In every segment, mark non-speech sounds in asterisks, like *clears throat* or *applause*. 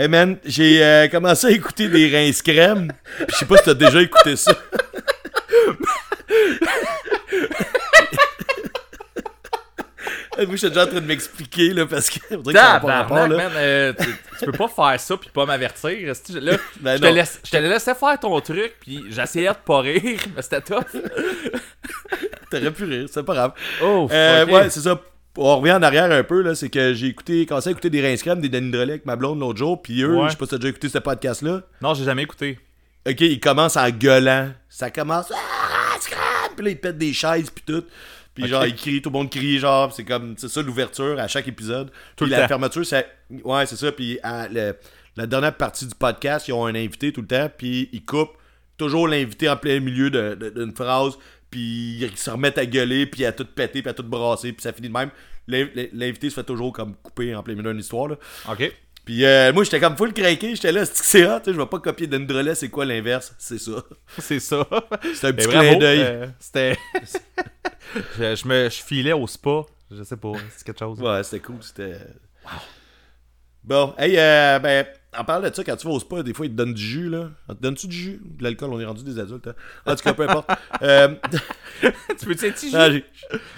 Hey man, j'ai euh, commencé à écouter des rinces crème. Je sais pas si t'as déjà écouté ça. Moi, j'étais déjà en train de m'expliquer, là, parce que. Tabarnak, man, euh, tu, tu peux pas faire ça puis pas m'avertir. Là, *laughs* Ben je, te laisse, je te laissais faire ton truc puis j'essayais de pas rire, *laughs* mais c'était tough. T'aurais pu rire, c'est pas grave. Oh, Euh, ok. Ouais, c'est ça. On revient en arrière un peu, là. C'est que j'ai écouté, commencé à écouter des crème, des Danny Drolet avec ma blonde l'autre jour. Puis eux, Ouais. je sais pas si t'as déjà écouté ce podcast-là. Non, j'ai jamais écouté. Ok, ils commencent en gueulant. Ça commence. Ah, rince crème! Puis là, ils pètent des chaises, puis tout. Puis Ok. genre, ils crient, tout le monde crie, genre. puis C'est comme, c'est ça l'ouverture à chaque épisode. Tout puis le la temps. fermeture, c'est. Ouais, c'est ça. Puis à le- la dernière partie du podcast, ils ont un invité tout le temps. Puis ils coupent toujours l'invité en plein milieu de- de- d'une phrase. Puis ils se remettent à gueuler, puis à tout péter, puis à tout brasser. Puis ça finit de même. L'in- L'invité se fait toujours comme couper en plein milieu d'une histoire. Là. Ok. Puis euh, moi, j'étais comme full craqué. J'étais là, c'est que c'est hot. tu sais, Je vais pas copier d'Andrelet. C'est quoi l'inverse? C'est ça. *laughs* C'est ça. C'est un petit clin d'œil. euh, C'était. *laughs* je, je me je filais au spa. Je sais pas, c'est quelque chose. Ouais, c'était cool. C'était. Bon, hey, euh, ben, en parlant de ça, quand tu vas au spa, des fois, ils te donnent du jus, là. Te donnes-tu du jus? De l'alcool, on est rendu des adultes, hein. En tout cas, peu importe. *laughs* Euh, tu peux-tu être ah, j'ai-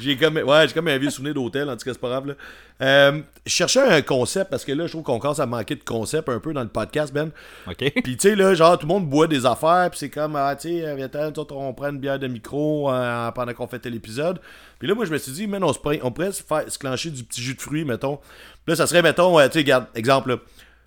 j'ai comme, ouais, j'ai comme un vieux souvenir d'hôtel, en tout cas, c'est pas grave, là. Euh, je cherchais un concept, parce que là, je trouve qu'on commence à manquer de concept un peu dans le podcast, Ben. Ok. Puis tu sais là, genre tout le monde boit des affaires, puis c'est comme ah tu sais, autres, on prend une bière de micro euh, pendant qu'on fait l'épisode. Puis là moi je me suis dit man, on se prend- on pourrait se faire se clencher du petit jus de fruits mettons. Puis là ça serait mettons euh, tu sais regarde exemple là.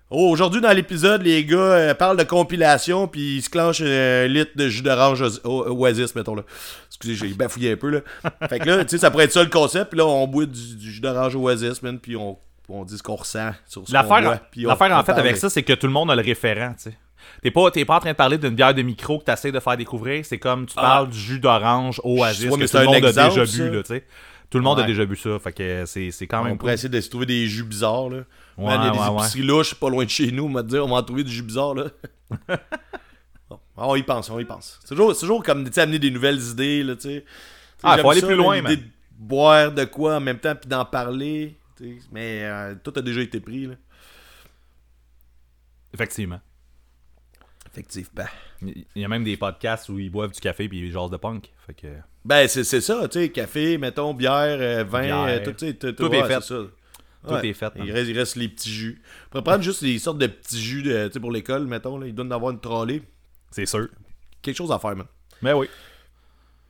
Oh, aujourd'hui dans l'épisode, les gars euh, parlent de compilation puis ils se clenchent un litre de jus d'orange Oasis mettons là. Excusez, j'ai bafouillé un peu là. *laughs* Fait que là, tu sais ça pourrait être ça le concept, puis là on boit du, du jus d'orange Oasis man, puis on on dit ce qu'on ressent sur ce L'affaire, en fait avec ça, c'est que tout le monde a le référent, tu sais. T'es pas, t'es pas en train de parler d'une bière de micro que t'essayes de faire découvrir, c'est comme tu parles du jus d'orange Oasis Ouais, mais que c'est tout le un monde a déjà ça. bu, là, tu sais. Tout le monde a déjà bu ça, fait que c'est, c'est quand On même pourrait cool. essayer de se trouver des jus bizarres, là. Ouais, Man, il y a des ouais, épiceries louches pas loin de chez nous, on va te dire, on va en trouver du jus bizarre, là. *laughs* Bon, on y pense, on y pense. C'est toujours, c'est toujours comme, tu amener des nouvelles idées, là, tu sais. Ah, faut aller ça, plus loin, l'idée man. de boire de quoi en même temps, puis d'en parler. Mais euh, tout a déjà été pris, là. Effectivement. Effectivement. Il y a même des podcasts où ils boivent du café puis ils jasent de punk. Fait que. Ben, c'est ça, tu sais, café, mettons, bière, euh, vin, Bière. euh, tout, tu sais, tout, Tout ouais, est fait. ça. Tout Ouais. est fait, man. Il reste, il reste les petits jus. On pourrait prendre juste des sortes de petits jus de, tu sais, pour l'école, mettons, là. Ils donnent d'avoir une trolley. C'est sûr. Quelque chose à faire, man. Mais oui.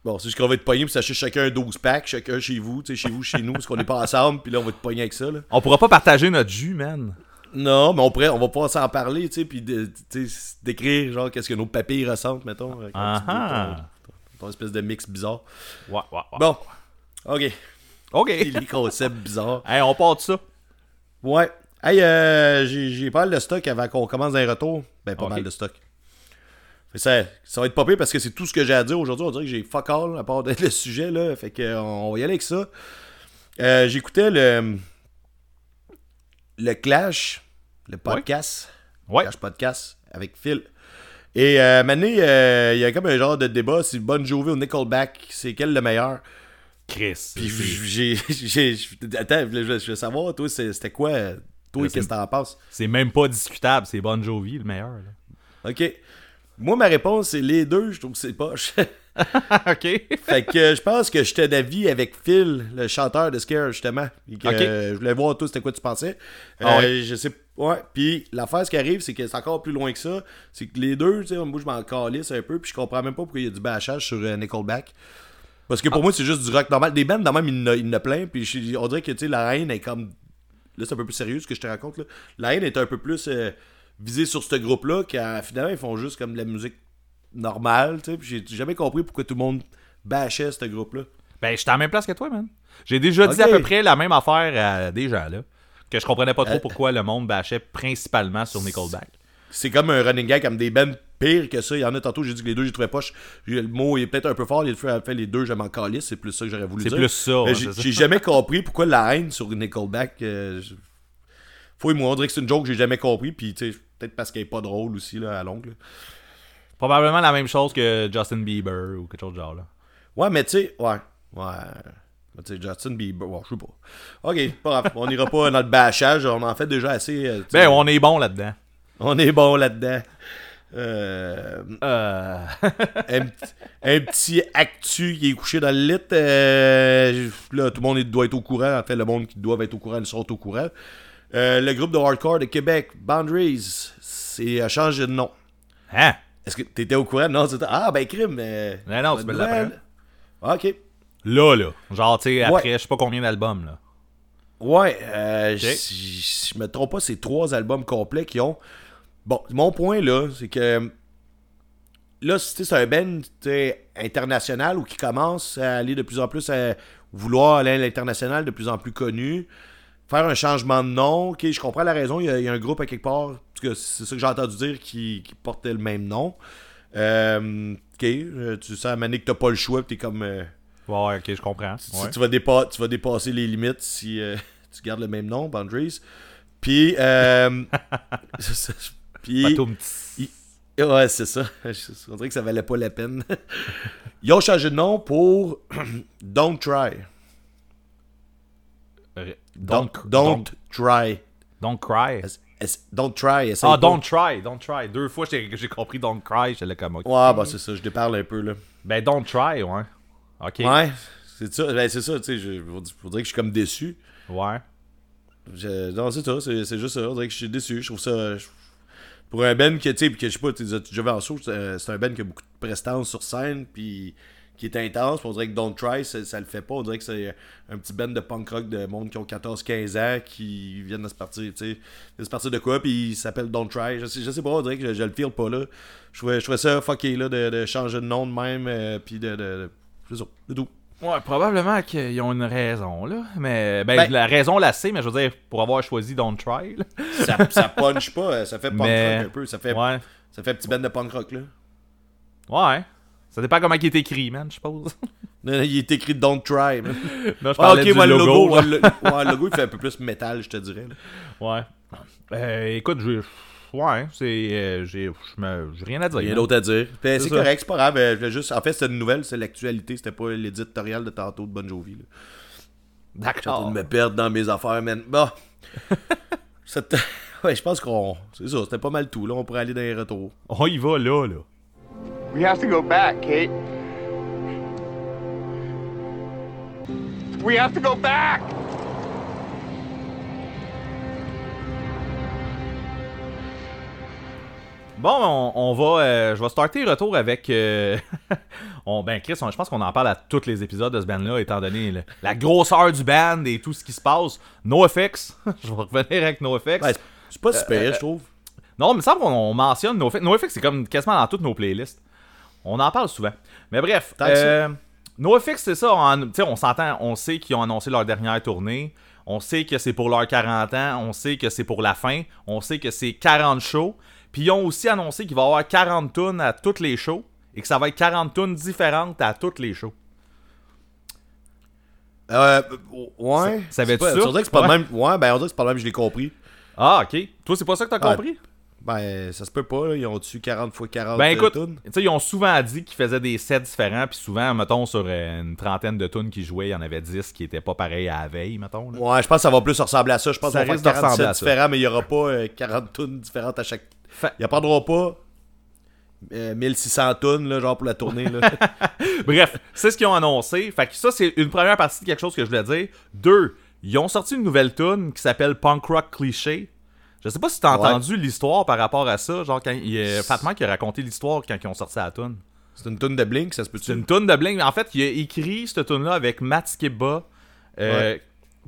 Bon, c'est juste qu'on va être pogné pour s'acheter chacun un 12 packs, chacun chez vous, tu sais, chez vous, chez nous, parce qu'on n'est pas ensemble, puis là, on va être pogné avec ça, là. On pourra pas partager notre jus, man. Non, mais on, pourrait, on va pouvoir s'en parler, tu sais, puis décrire, genre, qu'est-ce que nos papilles ressentent, mettons. Ah ton, espèce de mix bizarre. Ouais, ouais, ouais. Bon, ok. Ok. *laughs* Les concepts bizarres. Hey, on part de ça. Ouais. Hey, euh, j'ai pas mal de stock avant qu'on commence un retour. Ben, pas mal de stock. Ça, ça va être pire parce que c'est tout ce que j'ai à dire aujourd'hui. On dirait que j'ai fuck all à part d'être le sujet, là. Fait que euh, on va y aller avec ça. Euh, J'écoutais le. Le Clash, le podcast. Ouais. Clash Podcast avec Phil. Et euh, Mané, euh, il y a comme un genre de débat si Bon Jovi ou Nickelback, c'est quel le meilleur? Chris. puis j'ai. *laughs* Attends, je veux, savoir, toi, c'était quoi Toi, qu'est-ce que t'en penses? C'est même pas discutable, c'est Bon Jovi le meilleur. là. Ok. Moi, ma réponse, c'est les deux, je trouve que c'est poche. *laughs* *laughs* ok. fait que euh, je pense que j'étais d'avis avec Phil, le chanteur de Scare, justement. Que, euh, je voulais voir, toi, c'était quoi tu pensais. Ah Euh, ouais. Je sais. Ouais. Puis l'affaire, ce qui arrive, c'est que c'est encore plus loin que ça. C'est que les deux, tu sais, moi, je m'en calisse un peu, puis je comprends même pas pourquoi il y a du bâchage sur euh, Nickelback. Parce que pour moi, c'est juste du rock normal. Des bands, dans même, il y en a- plein. Puis on dirait que, tu sais, la haine est comme. Là, c'est un peu plus sérieux ce que je te raconte. Là. La haine est un peu plus visée sur ce groupe-là, quand finalement, ils font juste comme de la musique normale, tu sais. J'ai jamais compris pourquoi tout le monde bâchait ce groupe-là. Ben, j'étais à la même place que toi, man. J'ai déjà dit à peu près la même affaire à des gens, là. Que je comprenais pas trop Euh. pourquoi le monde bâchait principalement sur Nickelback. C'est comme un running gag, comme des bands pires que ça. Il y en a tantôt, j'ai dit que les deux, j'ai trouvé poche. Le mot est peut-être un peu fort. Il fait, les deux, je m'en calisse. C'est plus ça que j'aurais voulu C'est dire. plus ça, ouais, j'ai- c'est jamais compris pourquoi la haine sur Nickelback. Euh, je- Fouille-moi, on dirait que c'est une joke que j'ai jamais compris. Puis, tu sais, peut-être parce qu'elle est pas drôle aussi, là, à longue. Probablement la même chose que Justin Bieber ou quelque chose de genre là. Ouais, mais tu sais, ouais. Ouais. Mais Tu sais, Justin Bieber, ouais, je sais pas. Ok, pas grave. On n'ira pas dans le bâchage, on en fait déjà assez. euh. Ben, on est bon là-dedans. On est bon là-dedans. Euh, Euh... *laughs* un, petit- un petit actu qui est couché dans le lit. euh, là, tout le monde doit être au courant. En fait, le monde qui doit être au courant, ils sont au courant. Le groupe de hardcore de Québec, Boundaries, c'est a changé de nom. Hein? Est-ce que t'étais au courant? Non, c'était. Ah, ben, crime. euh, Non, non, tu me l'apprends. nouvelle. Ok. Là, là. Genre, tu sais, après, je sais pas combien d'albums, là. Ouais, euh, si si je me trompe pas, c'est trois albums complets qui ont. Bon, mon point là, c'est que là, tu c'est un band tu international ou qui commence à aller de plus en plus à vouloir aller à l'international, de plus en plus connu, faire un changement de nom. Ok, je comprends la raison. Il y a, il y a un groupe à quelque part, c'est ça que j'ai entendu dire, qui, qui portait le même nom. Euh, ok, euh, tu sais à Manic, t'as pas le choix, t'es comme. euh, Ouais, ok, je comprends. tu, Ouais. tu vas dépa- tu vas dépasser les limites si euh, *laughs* tu gardes le même nom, Boundaries. Puis, *laughs* puis, ouais, c'est ça. *laughs* On dirait que ça valait pas la peine. Ils ont changé de nom pour *clears throat* Don't Try. Don't, Don't, don't, try. don't cry. Don't try. Ah, don't try, don't try. Deux fois, j'ai j'ai compris don't cry, j'étais là comme. Ouais, bah c'est ça, je déparle un peu là. Ben, don't try, ouais. Ok. Ouais, c'est ça. Ben, c'est ça, tu sais, je faut dire que je suis comme déçu. Ouais. Je- non, c'est ça, c'est juste ça. On dirait que je suis déçu. Je trouve ça. je- Pour un Ben que, tu sais, que je sais pas, tu déjà vu en show, c'est c'est un Ben qui a beaucoup de prestance sur scène, puis qui est intense. on dirait que Don't Try, ça, ça le fait pas. On dirait que c'est un petit Ben de punk rock de monde qui ont 14-15 ans, qui viennent de se partir, tu sais, de se partir de quoi, puis il s'appelle Don't Try. Je sais, je sais pas, on dirait que je, je le feel pas là. Je trouvais, je trouvais ça fucké là, de, de changer de nom de même, euh, puis de. de, de c'est c'est tout. Ouais, probablement qu'ils ont une raison, là. Mais, ben, Ben- la raison, la sait, mais je veux dire, pour avoir choisi Don't Try, là. Ça, ça punch pas, ça fait punk *laughs* Mais- rock un peu. Ça fait, Ouais. ça fait petit Ben de punk rock là. Ouais. Ça dépend comment il est écrit, man, je suppose. Non, Il est écrit Don't Try. man. *laughs* non, je Ah, du logo, ouais, le, ouais, le logo, il fait un peu plus métal, je te dirais. là. *laughs* Ouais. Euh, écoute, je... Ouais, c'est... euh, j'ai rien à dire. Rien d'autre à dire. Ben, c'est correct, c'est pas grave. euh, juste... En fait, c'est une nouvelle, c'est l'actualité, c'était pas l'éditorial de tantôt de Bon Jovi. D'accord. de me perdre dans mes affaires, man. Bon. *laughs* Ouais, je pense qu'on. C'est ça, c'était pas mal tout. Là, on pourrait aller dans les retours. On y va, là, là. We have to go back, Kate. We have to go back! Bon, on, on va... euh, je vais starter le retour avec... euh, *laughs* on, ben, Chris, on- je pense qu'on en parle à tous les épisodes de ce band-là, étant donné le- la grosseur du band et tout ce qui se passe. NoFX. *laughs* je vais revenir avec NoFX. Ouais, c'est- c'est pas super, je trouve. Non, mais il me semble qu'on on mentionne NoFX. NoFX, c'est comme quasiment dans toutes nos playlists. On en parle souvent. Mais bref, euh, NoFX, c'est ça. On, on s'entend, on sait qu'ils ont annoncé leur dernière tournée. On sait que c'est pour leurs 40 ans. On sait que c'est pour la fin. On sait que c'est 40 shows. Puis ils ont aussi annoncé qu'il va y avoir 40 tunes à toutes les shows. Et que ça va être 40 tunes différentes à toutes les shows. Euh, ouais. Ça- ça? On dirait que c'est pas Ouais. le même. Ouais, ben on dirait que c'est pas le même, je l'ai compris. Ah, ok. Toi, c'est pas ça que t'as Ouais. compris? Ben, ça se peut pas, là. Ils ont tué 40 fois 40 Ben euh, écoute, sais, ils ont souvent dit qu'ils faisaient des sets différents, puis souvent, mettons, sur euh, une trentaine de tunes qu'ils jouaient, il y en avait 10 qui étaient pas pareils à la veille, mettons. là. Ouais, je pense que ça va plus ressembler à ça. Je pense Ça qu'on va faire de ressembler 47 à ça. différents, mais il y aura pas euh, 40 tunes différentes à chaque. Fait- Ils apprendront pas euh, 1600 tunes, là, genre pour la tournée. Là. *laughs* Bref, c'est ce qu'ils ont annoncé. Fait que ça, c'est une première partie de quelque chose que je voulais dire. Deux, ils ont sorti une nouvelle tune qui s'appelle Punk Rock Cliché. Je sais pas si t'as Ouais. entendu l'histoire par rapport à ça. Genre, quand il, Fat Mike a raconté l'histoire quand ils ont sorti la tune. c'est une tune de Blink, ça se peut-tu? C'est une tune de Blink. En fait, il a écrit cette tune là avec Matt Skiba euh,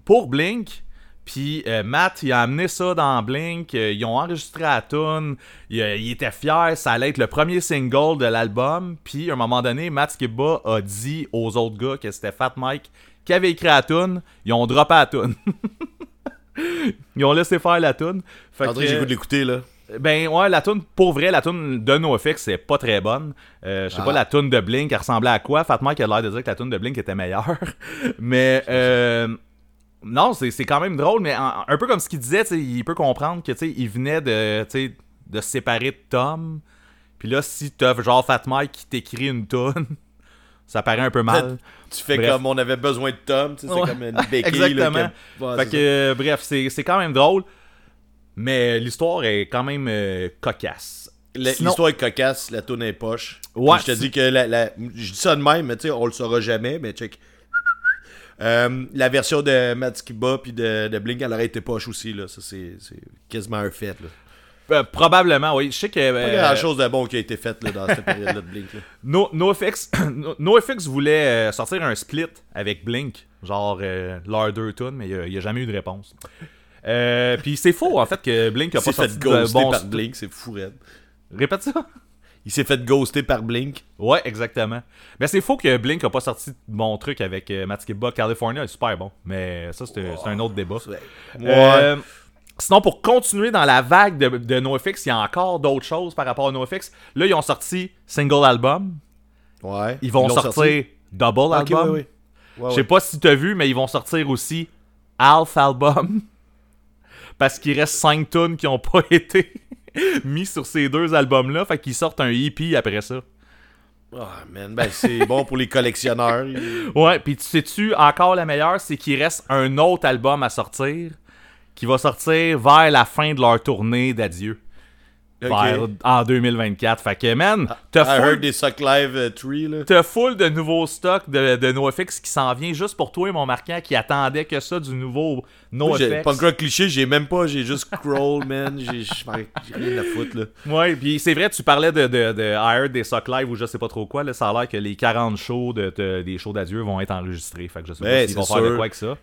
pour Blink. Puis euh, Matt, il a amené ça dans Blink. euh, ils ont enregistré la tune. Il, euh, il était fier. Ça allait être le premier single de l'album. Puis à un moment donné, Matt Skiba a dit aux autres gars que c'était Fat Mike qui avait écrit la tune. Ils ont droppé la tune. *laughs* ils ont laissé faire la tune. Fait André, que- j'ai goût de l'écouter, là. ben ouais, la tune pour vrai, la tune de NoFX c'est pas très bonne. Euh, je sais Ah. pas la tune de Blink, elle ressemblait à quoi? Fat Mike a l'air de dire que la tune de Blink était meilleure. *laughs* mais euh, non, c'est c'est quand même drôle, mais en- un peu comme ce qu'il disait, il peut comprendre que il venait de, de se séparer de Tom. Puis là, si t'as genre Fat Mike qui t'écrit une tonne, *laughs* ça paraît un peu mal. Tu fais Bref. comme on avait besoin de Tom, tu sais, Ouais. c'est comme une béquille. *laughs* Exactement. Là, que- Ouais, fait que, euh, bref, c'est quand même drôle. Mais l'histoire est quand même euh, cocasse. Sinon- L'histoire est cocasse, la tourne est poche. Ouais, je te dis que la, la- je dis ça de même, mais tu sais, on le saura jamais, mais check. Euh, la version de Matskiba puis de, de Blink, elle aurait été poche aussi, là. Ça, c'est c'est quasiment un fait, là. Euh, probablement, oui. Je sais que. Pas euh, grand chose de bon qui a été fait, là, dans cette période-là de Blink, là. *laughs* No- NoFX *coughs* No- NoFX voulait euh, sortir un split avec Blink, genre euh, leurs deux tunes, mais il n'y a, jamais eu de réponse. Euh, Puis c'est faux en fait que Blink a Il pas fait sorti de bon par. Blink, c'est fou, raide. Répète ça. Il s'est fait ghoster par Blink. Ouais, exactement. Mais c'est faux que Blink a pas sorti de bon truc avec Matt Skiba. California est super bon, mais ça c'est c'est un autre débat. Ouais. Sinon, pour continuer dans la vague de, de NoFX, il y a encore d'autres choses par rapport à NoFX. Là, ils ont sorti single album. Ouais. Ils vont sortir sorti? double album. ouais, ouais. Ouais, Je sais ouais. pas si t'as vu, mais ils vont sortir aussi Half Album. *laughs* Parce qu'il reste 5 tunes qui ont pas *laughs* été mis sur ces deux albums-là. Fait qu'ils sortent un EP après ça. Ah, man, ben c'est bon pour les collectionneurs. Ouais, puis tu sais-tu, encore la meilleure, c'est qu'il reste un autre album à sortir qui va sortir vers la fin de leur tournée d'adieu. Vers- en 2024. Fait que, man, t'as I full, heard des Live euh, 3, là. t'as full de nouveaux stocks de, de NoFX qui s'en vient juste pour toi et mon marquant qui attendait que ça du nouveau NoFX. Pas encore cliché, j'ai même pas, j'ai juste scroll, man. J'ai rien à foutre, là. Ouais, puis c'est vrai, tu parlais de, de, de I Heard des Sock Live ou je sais pas trop quoi. Là, ça a l'air que les 40 shows de, de- des shows d'adieu vont être enregistrés. Fait que je sais Ben, pas s'ils vont c'est faire de sûr. quoi avec ça.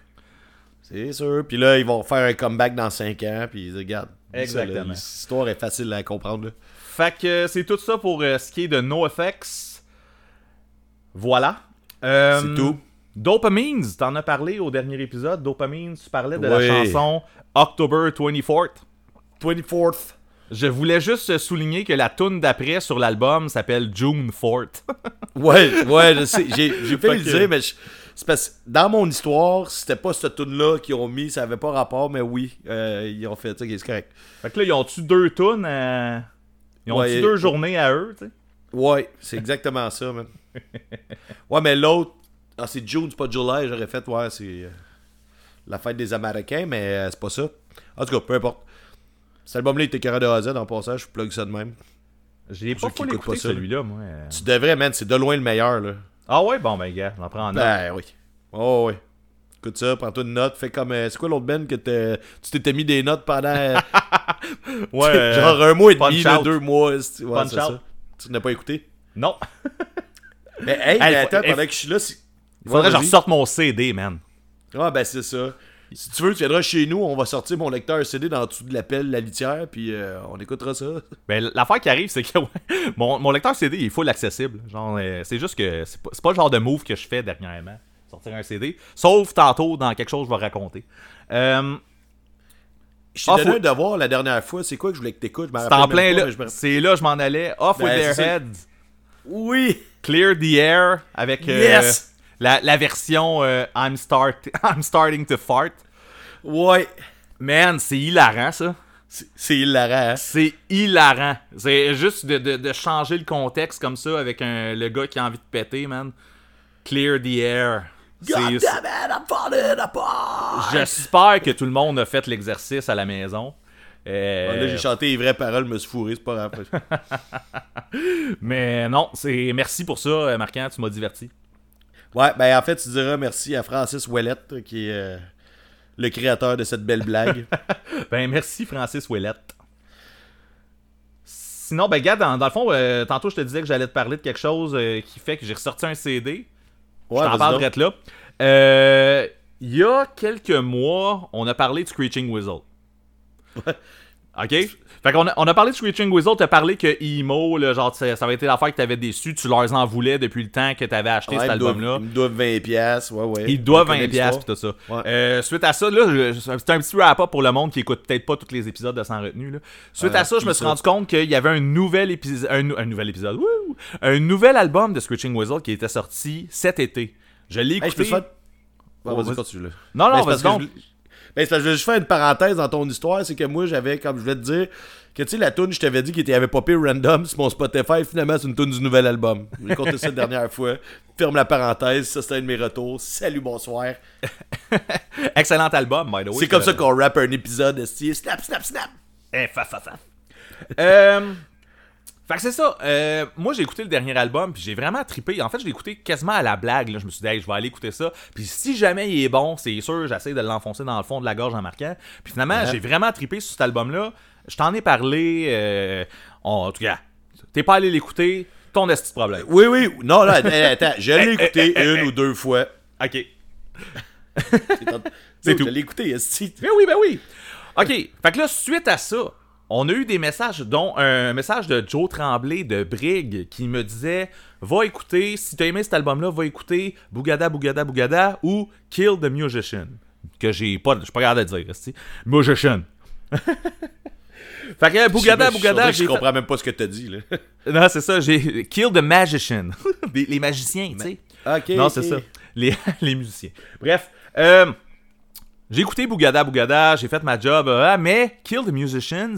C'est sûr. Puis là, ils vont faire un comeback dans 5 ans, puis regarde. Exactement. L'histoire est facile à comprendre, là. Fait que euh, c'est tout ça pour euh, ce qui est de NoFX. Voilà. Euh, C'est tout. Dopamines, t'en as parlé au dernier épisode. Dopamines, tu parlais de Oui. la chanson October 24th. 24th. Je voulais juste souligner que la tune d'après sur l'album s'appelle June 4th. *laughs* Ouais, ouais, je sais. J'ai j'ai fait le dire, mais je- c'est parce que dans mon histoire, c'était pas cette tune-là qu'ils ont mis, ça avait pas rapport, mais oui, euh, ils ont fait ça, c'est correct. fait que là, ils ont-tu deux tunes à... Ils ont-tu Ouais, deux journées à eux, tu sais? Ouais, c'est exactement ça, man. *laughs* Ouais, mais l'autre, ah, c'est June, c'est pas July, j'aurais fait, ouais, c'est euh, la fête des Américains, mais euh, c'est pas ça. En tout cas, peu importe. Cet album-là, il était carré de A à Z, en passage, je plug ça de même. J'ai pas pas celui-là, moi. Tu devrais, man, c'est de loin le meilleur, là. Ah ouais? Bon, ben, gars, j'en prends en note. Ben oui. Oh, oui. Écoute ça, prends-toi une note, fais comme. euh, c'est quoi l'autre Ben que t'es- tu t'étais mis des notes pendant. euh, *laughs* ouais, *laughs* euh, genre un mois et demi, là, deux mois. Ouais, Punch c'est Out. ça. Tu n'as pas écouté? Non. *laughs* Mais hey, mais attends, pendant que je suis là. Il faudrait que je ressorte mon CD, man. Ah, ben c'est ça. Si tu veux, tu viendras chez nous, on va sortir mon lecteur CD dans le dessous de la pelle, la litière, puis euh, on écoutera ça. *laughs* Ben, l'affaire qui arrive, c'est que ouais, mon, mon lecteur CD, il est full accessible. Genre, euh, c'est juste que c'est pas, pas le genre de move que je fais dernièrement. Sortir un CD. Sauf tantôt dans quelque chose que je vais raconter. Euh, Je t'ai donné un devoir la dernière fois. C'est quoi que je voulais que t'écoutes? C'est en plein là. me- C'est là je m'en allais. Off with Ben, their c'est ça. heads. Oui! Clear the air avec euh, Yes! La, la version euh, I'm, start, *laughs* I'm starting to fart. Ouais! Man, c'est hilarant ça. C'est hilarant, hein? C'est hilarant. C'est juste de, de- de changer le contexte comme ça avec un, le gars qui a envie de péter, man. Clear the air. God damn C'est- it, I'm falling apart! J'espère que tout le monde a fait l'exercice à la maison. Euh, Là, j'ai chanté les vraies paroles, me suis fourré, c'est pas grave. *laughs* mais non, c'est merci pour ça, euh, Marquant, tu m'as diverti. Ouais, ben en fait, tu diras merci à Francis Ouellette, qui est euh, le créateur de cette belle blague. *laughs* Ben merci Francis Ouellette. Sinon, ben gars, dans, dans le fond, euh, tantôt je te disais que j'allais te parler de quelque chose euh, qui fait que j'ai ressorti un CD. Ouais, je t'en vas-y parle donc. direct là. Euh, Il y a quelques mois, on a parlé de Screeching Weasel. OK? Fait qu'on a, on a parlé de Screeching Weasel, t'as parlé que Emo, là, genre, ça, ça avait été l'affaire que t'avais déçu, tu leur en voulais depuis le temps que t'avais acheté Ouais, cet album-là. Ils me doivent 20$, piastres, ouais, ouais. Ils doivent On connaît 20$ piastres pis tout ça. Ouais. Euh, suite à ça, là, c'est un petit wrap-up pour le monde qui écoute peut-être pas tous les épisodes de Sans Retenue. Là. Suite à ça, je me suis ça. rendu compte qu'il y avait un nouvel épisode. Un, nou- un nouvel épisode. wouh! un nouvel album de Screeching Weasel qui était sorti cet été. Je l'ai Hey, je écouté. peux te faire... Oh, vas-y, continue, là. Non, Ben, non, parce vas-y Ben, je vais juste faire une parenthèse dans ton histoire, c'est que moi, j'avais, comme je voulais te dire, que tu sais, la tune je t'avais dit qu'il avait popé random sur mon Spotify, finalement, c'est une tune du nouvel album. J'ai compté ça la dernière fois. Ferme la parenthèse, ça c'était un de mes retours. Salut, bonsoir. *laughs* Excellent album, by the way. c'est comme ça qu'on rappe un épisode. Snap, snap, snap. Eh, fa, fa, fa. Euh, fait que c'est ça. Euh, moi, j'ai écouté le dernier album, puis j'ai vraiment trippé. En fait, je l'ai écouté quasiment à la blague. Là. Je me suis dit, hey, je vais aller écouter ça. Puis si jamais il est bon, c'est sûr, j'essaie de l'enfoncer dans le fond de la gorge en marquant. Puis finalement, Ouais. j'ai vraiment trippé sur cet album-là. Je t'en ai parlé. euh, en tout cas, t'es pas allé l'écouter, ton esti de problème. Oui, oui. Non, là, attends, *laughs* attends, je l'ai écouté eh, eh, une eh. ou deux fois. Ok. *laughs* C'est tout. Je l'ai écouté, esti. Ben oui, ben oui. OK. Fait que là, suite à ça, on a eu des messages, dont un message de Joe Tremblay de Brig qui me disait Va écouter, si t'as aimé cet album-là, va écouter Bougada, Bougada, Bougada ou Kill the Musician. Que j'ai pas, je suis pas capable de dire. Musician. *laughs* fait que Bougada, Bougada, Je comprends même pas ce que t'as dit, là. *laughs* Non, c'est ça, j'ai Kill the Magician. *laughs* Les magiciens, tu sais. Ok. Non, c'est ça. Les, les musiciens. Bref, euh, j'ai écouté Bougada Bougada, j'ai fait ma job, euh, mais Kill the Musicians,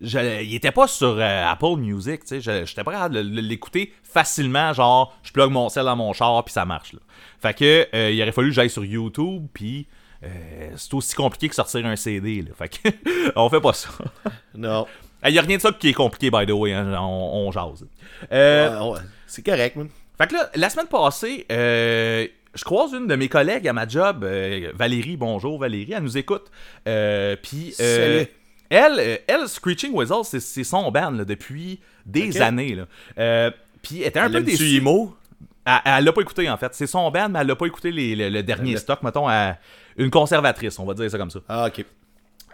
je- il était pas sur euh, Apple Music, tu sais, je- j'étais de l- l'écouter facilement, genre, je plug mon sel dans mon char, puis ça marche, là. Fait que, euh, il aurait fallu que j'aille sur YouTube, puis euh, c'est aussi compliqué que sortir un CD, là. Fait que, *laughs* on fait pas ça. *laughs* Non. Il y a rien de ça qui est compliqué, by the way, hein, on, on jase. Ouais, ouais. C'est correct, man. fait que là, la semaine passée, euh, je croise une de mes collègues à ma job, euh, Valérie, bonjour Valérie, elle nous écoute. Euh, Puis, euh, elle, elle, Screeching Weasel, c'est- son band là, depuis des années. Puis, elle était un peu déçue. Imo? Elle, l'a pas écouté en fait. C'est son band, mais elle l'a pas écouté les- le, le dernier Le- stock, mettons, à une conservatrice, on va dire ça comme ça. Ah, ok.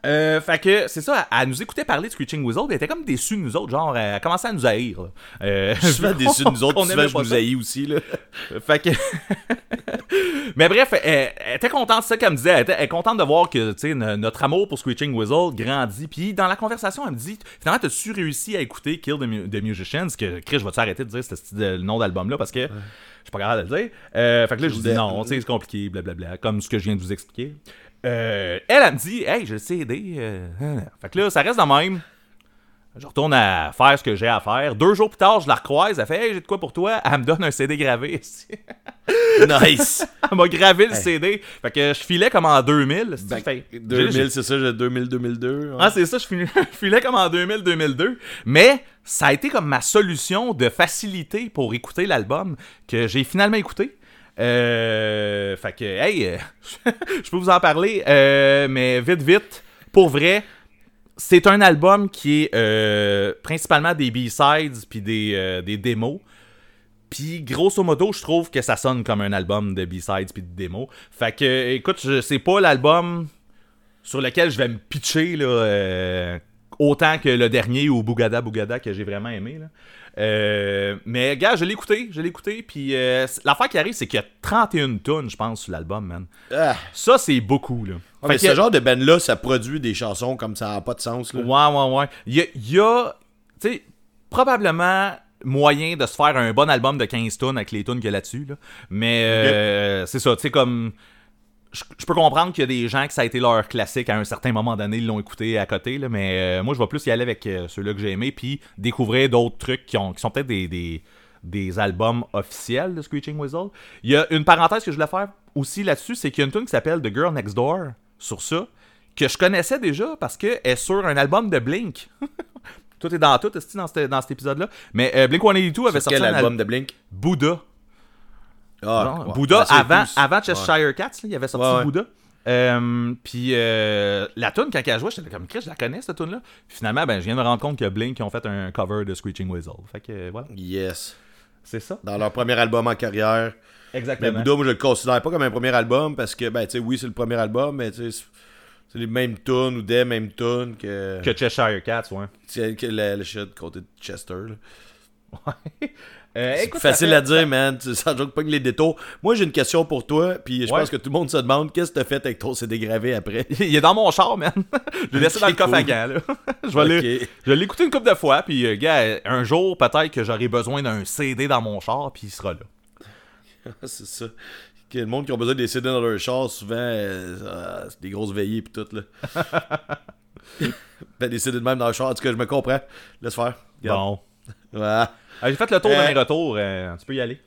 Euh, fait que c'est ça, elle, elle nous écoutait parler de Screeching Weasel, elle était comme déçue de nous autres, genre, elle commençait à nous haïr. là. Euh, Je suis souvent déçu de nous autres, *laughs* puis souvent je nous haïs aussi, là. *laughs* Fait que. *laughs* Mais bref, elle, elle était contente, c'est ça qu'elle me disait. Elle était, elle est contente de voir que tu sais, no- notre amour pour Screeching Weasel grandit. Puis dans la conversation, elle me dit Finalement, t'as-tu réussi à écouter Kill the, Mu- the Musicians? Que Chris, je vais-tu arrêter de dire ce le nom d'album-là parce que je suis pas capable de le dire. Euh, fait que là, je dis voulais- non, tu c'est compliqué, blablabla, comme ce que je viens de vous expliquer. Euh, elle, elle me dit Hey, j'ai le CD. euh, hein. Fait que là, ça reste de même. Je retourne à faire ce que j'ai à faire. Deux jours plus tard, je la recroise. Elle fait Hey, j'ai de quoi pour toi? Elle me donne un CD gravé. *laughs* Nice. Elle m'a gravé le Hey. CD. Fait que je filais comme en 2000. c'est-tu, Ben, fait- j'ai- 2000, c'est ça, j'ai 2000-2002. Ah, c'est ça, je filais, *laughs* je filais comme en 2000-2002. Mais ça a été comme ma solution de facilité pour écouter l'album que j'ai finalement écouté. Euh, fait que, hey, euh, *laughs* je peux vous en parler, euh, mais vite, vite, pour vrai, c'est un album qui est principalement des B-sides puis des, des démos. Puis grosso modo, je trouve que ça sonne comme un album de B-sides puis de démos. Fait que, écoute, c'est pas l'album sur lequel je vais me pitcher là, autant que le dernier ou Bougada Bougada que j'ai vraiment aimé. Là. Euh, mais gars, je l'ai écouté, je l'ai écouté. Puis euh, l'affaire qui arrive, c'est qu'il y a 31 tonnes, je pense, sur l'album, man. Ah. Ça, c'est beaucoup, là. Ouais, mais Fait ce genre de band-là, ça produit des chansons comme ça n'a pas de sens, là. Ouais, ouais, ouais. Il y a, tu sais, probablement moyen de se faire un bon album de 15 tonnes avec les tunes qu'il y a là-dessus. là. Mais euh, c'est ça, tu sais, comme. Je je peux comprendre qu'il y a des gens que ça a été leur classique à un certain moment donné, ils l'ont écouté à côté, là, mais euh, moi je vais plus y aller avec euh, ceux-là que j'ai aimés, puis découvrir d'autres trucs qui, ont, qui sont peut-être des, des, des albums officiels de Screeching Weasel. Il y a une parenthèse que je voulais faire aussi là-dessus, c'est qu'il y a une tune qui s'appelle The Girl Next Door sur ça, que je connaissais déjà parce qu'elle est sur un album de Blink. *laughs* tout est dans tout, est dans, cet- dans cet épisode-là? Mais euh, Blink 182 avait C'est sorti quel un album album de Blink? Bouddha. Ah, ouais. Bouddha Ouais, avant, avant ouais. Cheshire Cats, là, il avait sorti Ouais, ouais. Bouddha. Euh, puis euh, la tune quand elle jouait, j'étais comme Chris, je la connais cette tune là. Finalement, ben je viens de me rendre compte que Blink ils ont fait un cover de Screeching Weasel. Fait que euh, voilà, Yes. c'est ça. Dans leur premier album en carrière. Mais Exactement. Bouddha, moi, je le considère pas comme un premier album parce que, ben, tu sais, oui, c'est le premier album, mais tu sais, c'est- les mêmes tunes ou des mêmes tunes que. Que Cheshire Cats, ouais. C'est que le, le shit côté de Chester, là. Euh, écoute, facile à dire, man. Tu ça joue pas que les détours. Moi, j'ai une question pour toi, puis je Ouais. pense que tout le monde se demande qu'est-ce que t'as fait avec ton CD gravé après? *laughs* Il est dans mon char, man. *laughs* je l'ai laissé dans le coffre à gants, là. *laughs* je vais le- Ok. je l'ai écouté une couple de fois, puis euh, gars, un jour, peut-être que j'aurai besoin d'un CD dans mon char, puis il sera là. c'est ça. que le monde qui a besoin des CD dans leur char, souvent, euh, ah, c'est des grosses veillées pis tout, là. ben, des CD de même dans le char, en tout cas, je me comprends. Laisse faire. Regarde. Bon. Voilà. Ah, J'ai fait le tour Euh, de mes retours. euh, tu peux y aller.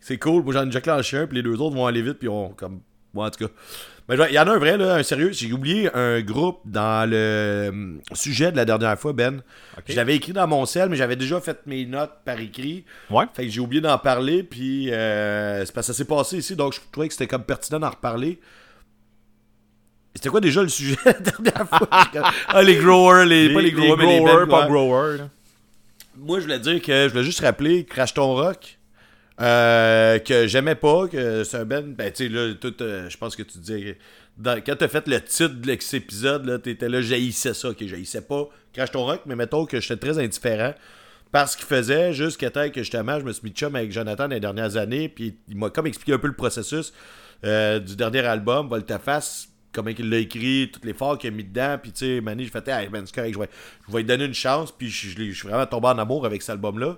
C'est cool. Moi, j'en ai déjà clenché un, puis les deux autres vont aller vite, puis on comme. Moi, en tout cas. Mais il y en a un vrai, là, un sérieux. J'ai oublié un groupe dans le hum, sujet de la dernière fois, Ben. Ok. Je l'avais écrit dans mon sel, mais j'avais déjà fait mes notes par écrit. Ouais. Fait que j'ai oublié d'en parler, puis euh, c'est parce que ça s'est passé ici, donc je trouvais que c'était comme pertinent d'en reparler. C'était quoi déjà le sujet *laughs* la dernière fois? *laughs* ah, les growers, les, pas les growers, mais les pas growers. là. Moi, je voulais dire que je voulais juste rappeler Crash Ton Rock. euh, que j'aimais pas, que c'est un ben. Ben, tu sais, là, tout, euh, je pense que tu disais. dans- quand t'as fait le titre de cet épisode, là, t'étais là, j'haïssais ça, que j'haïssais pas Crash Ton Rock, mais mettons que j'étais très indifférent par ce qu'il faisait, jusqu'à temps que justement, je me suis mis chum avec Jonathan les dernières années, puis il m'a comme expliqué un peu le processus euh, du dernier album, Voltaface, comment il l'a écrit, tous les forts qu'il a mis dedans, puis tu sais, Manny, j'ai fait, hey, ben, je vais, je vais lui donner une chance, puis je, suis vraiment tombé en amour avec cet album-là.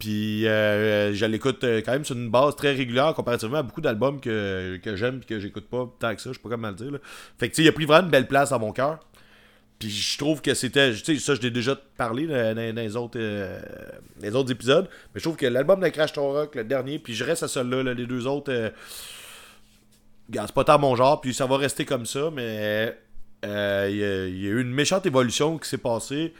Puis euh, je l'écoute euh, quand même sur une base très régulière comparativement à beaucoup d'albums que, que j'aime et que j'écoute pas tant que ça, je sais pas comment le dire. Fait que tu sais, il a pris vraiment une belle place dans mon cœur. Puis je trouve que c'était. Tu sais, ça, je l'ai déjà parlé dans, les, autres, euh, les autres épisodes. Mais je trouve que l'album de Crash Ton Rock, le dernier, puis je reste à celui-là, là, les deux autres. euh, c'est pas tant mon genre, puis ça va rester comme ça, mais euh, il y, a- eu une méchante évolution qui s'est passée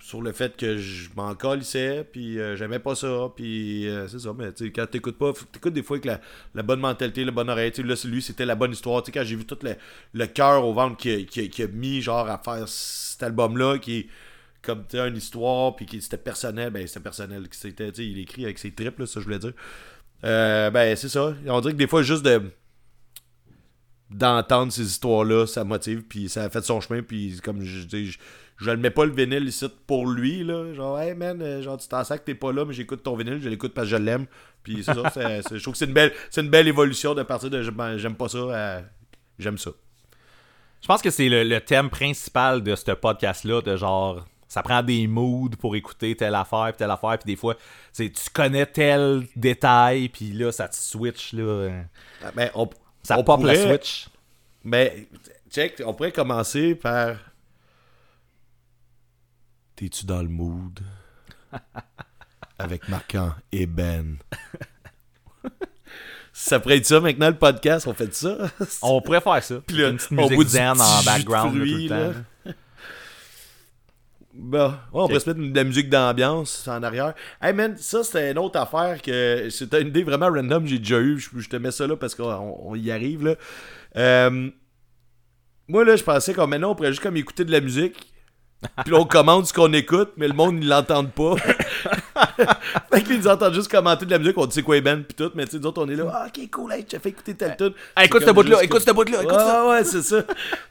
sur le fait que je m'en colissais, puis euh, j'aimais pas ça, puis euh, c'est ça, mais tu quand t'écoutes pas, t'écoutes des fois avec la, la bonne mentalité, la bonne oreille, tu là, lui, c'était la bonne histoire, tu quand j'ai vu tout le, le cœur au ventre qu'il a, mis, genre, à faire cet album-là, qui est comme, tu une histoire, puis qui c'était personnel, ben, c'était personnel, c'était, il écrit avec ses tripes, là, ça, je voulais dire. Ben, c'est ça, on dirait que des fois, juste de d'entendre ces histoires-là, ça motive, puis ça a fait son chemin, puis comme je dis, je, je le mets pas le vinyle ici pour lui, là, genre, hey man, euh, genre, tu t'en sers que t'es pas là, mais j'écoute ton vinyle, je l'écoute parce que je l'aime, puis c'est ça, *laughs* je trouve que c'est une belle, c'est une belle évolution de partir de j'aime j'aime pas ça à j'aime ça. Je pense que c'est le, le thème principal de ce podcast-là, de genre, ça prend des moods pour écouter telle affaire, puis telle affaire, puis des fois, tu connais tel détail, puis là, ça te switch, là. Ah, Ben, on, Ça on pop pourrait- la switch. Mais, check, on pourrait commencer par. T'es-tu dans le mood? *laughs* Avec Marquant et Ben. ça pourrait être ça maintenant le podcast, on fait ça? On pourrait faire ça. Puis là, une petite musique bout du zen petit en background là, tout le temps. là. Bah, ouais, on pourrait se mettre de la musique d'ambiance en arrière. Hey man, ça c'était une autre affaire que c'était une idée vraiment random, j'ai déjà eu. Je, je te mets ça là parce qu'on on y arrive là. Euh, moi là, je pensais qu'on maintenant on pourrait juste comme écouter de la musique. Puis là, on commande ce qu'on écoute, mais le monde ils l'entendent pas. *laughs* fait qu'ils nous entendent juste commenter de la musique, on dit c'est quoi bands pis tout, mais tu sais, nous autres on est là, ah, ok cool, hey, tu as fait écouter telle tune. Hey, écoute ce bout-là, écoute ce bout-là, écoute ça. Ouais, c'est ça.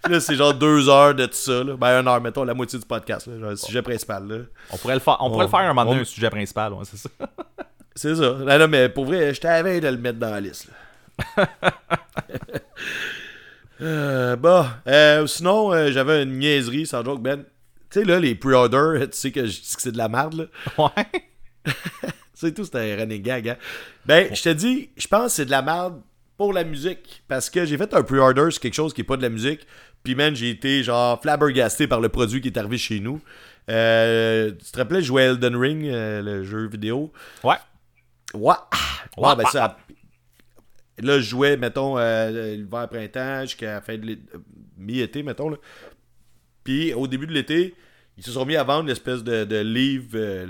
Puis là, c'est genre deux heures de tout ça. Là. Ben, une heure, mettons, la moitié du podcast. Là, genre, le sujet principal. Là. On pourrait le faire, on pourrait On- le faire un moment donné, on- un sujet principal, ouais, c'est ça. *laughs* C'est ça. Non, non, mais pour vrai, je t'avais de le mettre dans la liste. Là. *laughs* euh, bah, euh, sinon, euh, j'avais une niaiserie, sans joke, Ben. Tu sais, là, les pre-orders, tu sais que je dis que c'est de la merde, là. Ouais. *laughs* C'est tout, c'était un running gag, hein. Ben, je te dis, je pense que c'est de la merde pour la musique. Parce que j'ai fait un pre-order sur quelque chose qui est pas de la musique. Puis, man, j'ai été, genre, flabbergasté par le produit qui est arrivé chez nous. Euh, tu te rappelais, je jouais Elden Ring, euh, le jeu vidéo? Ouais. Ouais. Ouais, Ouais, ben ça. Là, je jouais, mettons, euh, l'hiver-printemps jusqu'à la fin de l'été, mi-été, mettons. Là. Puis, au début de l'été, ils se sont mis à vendre l'espèce de, de livre, euh,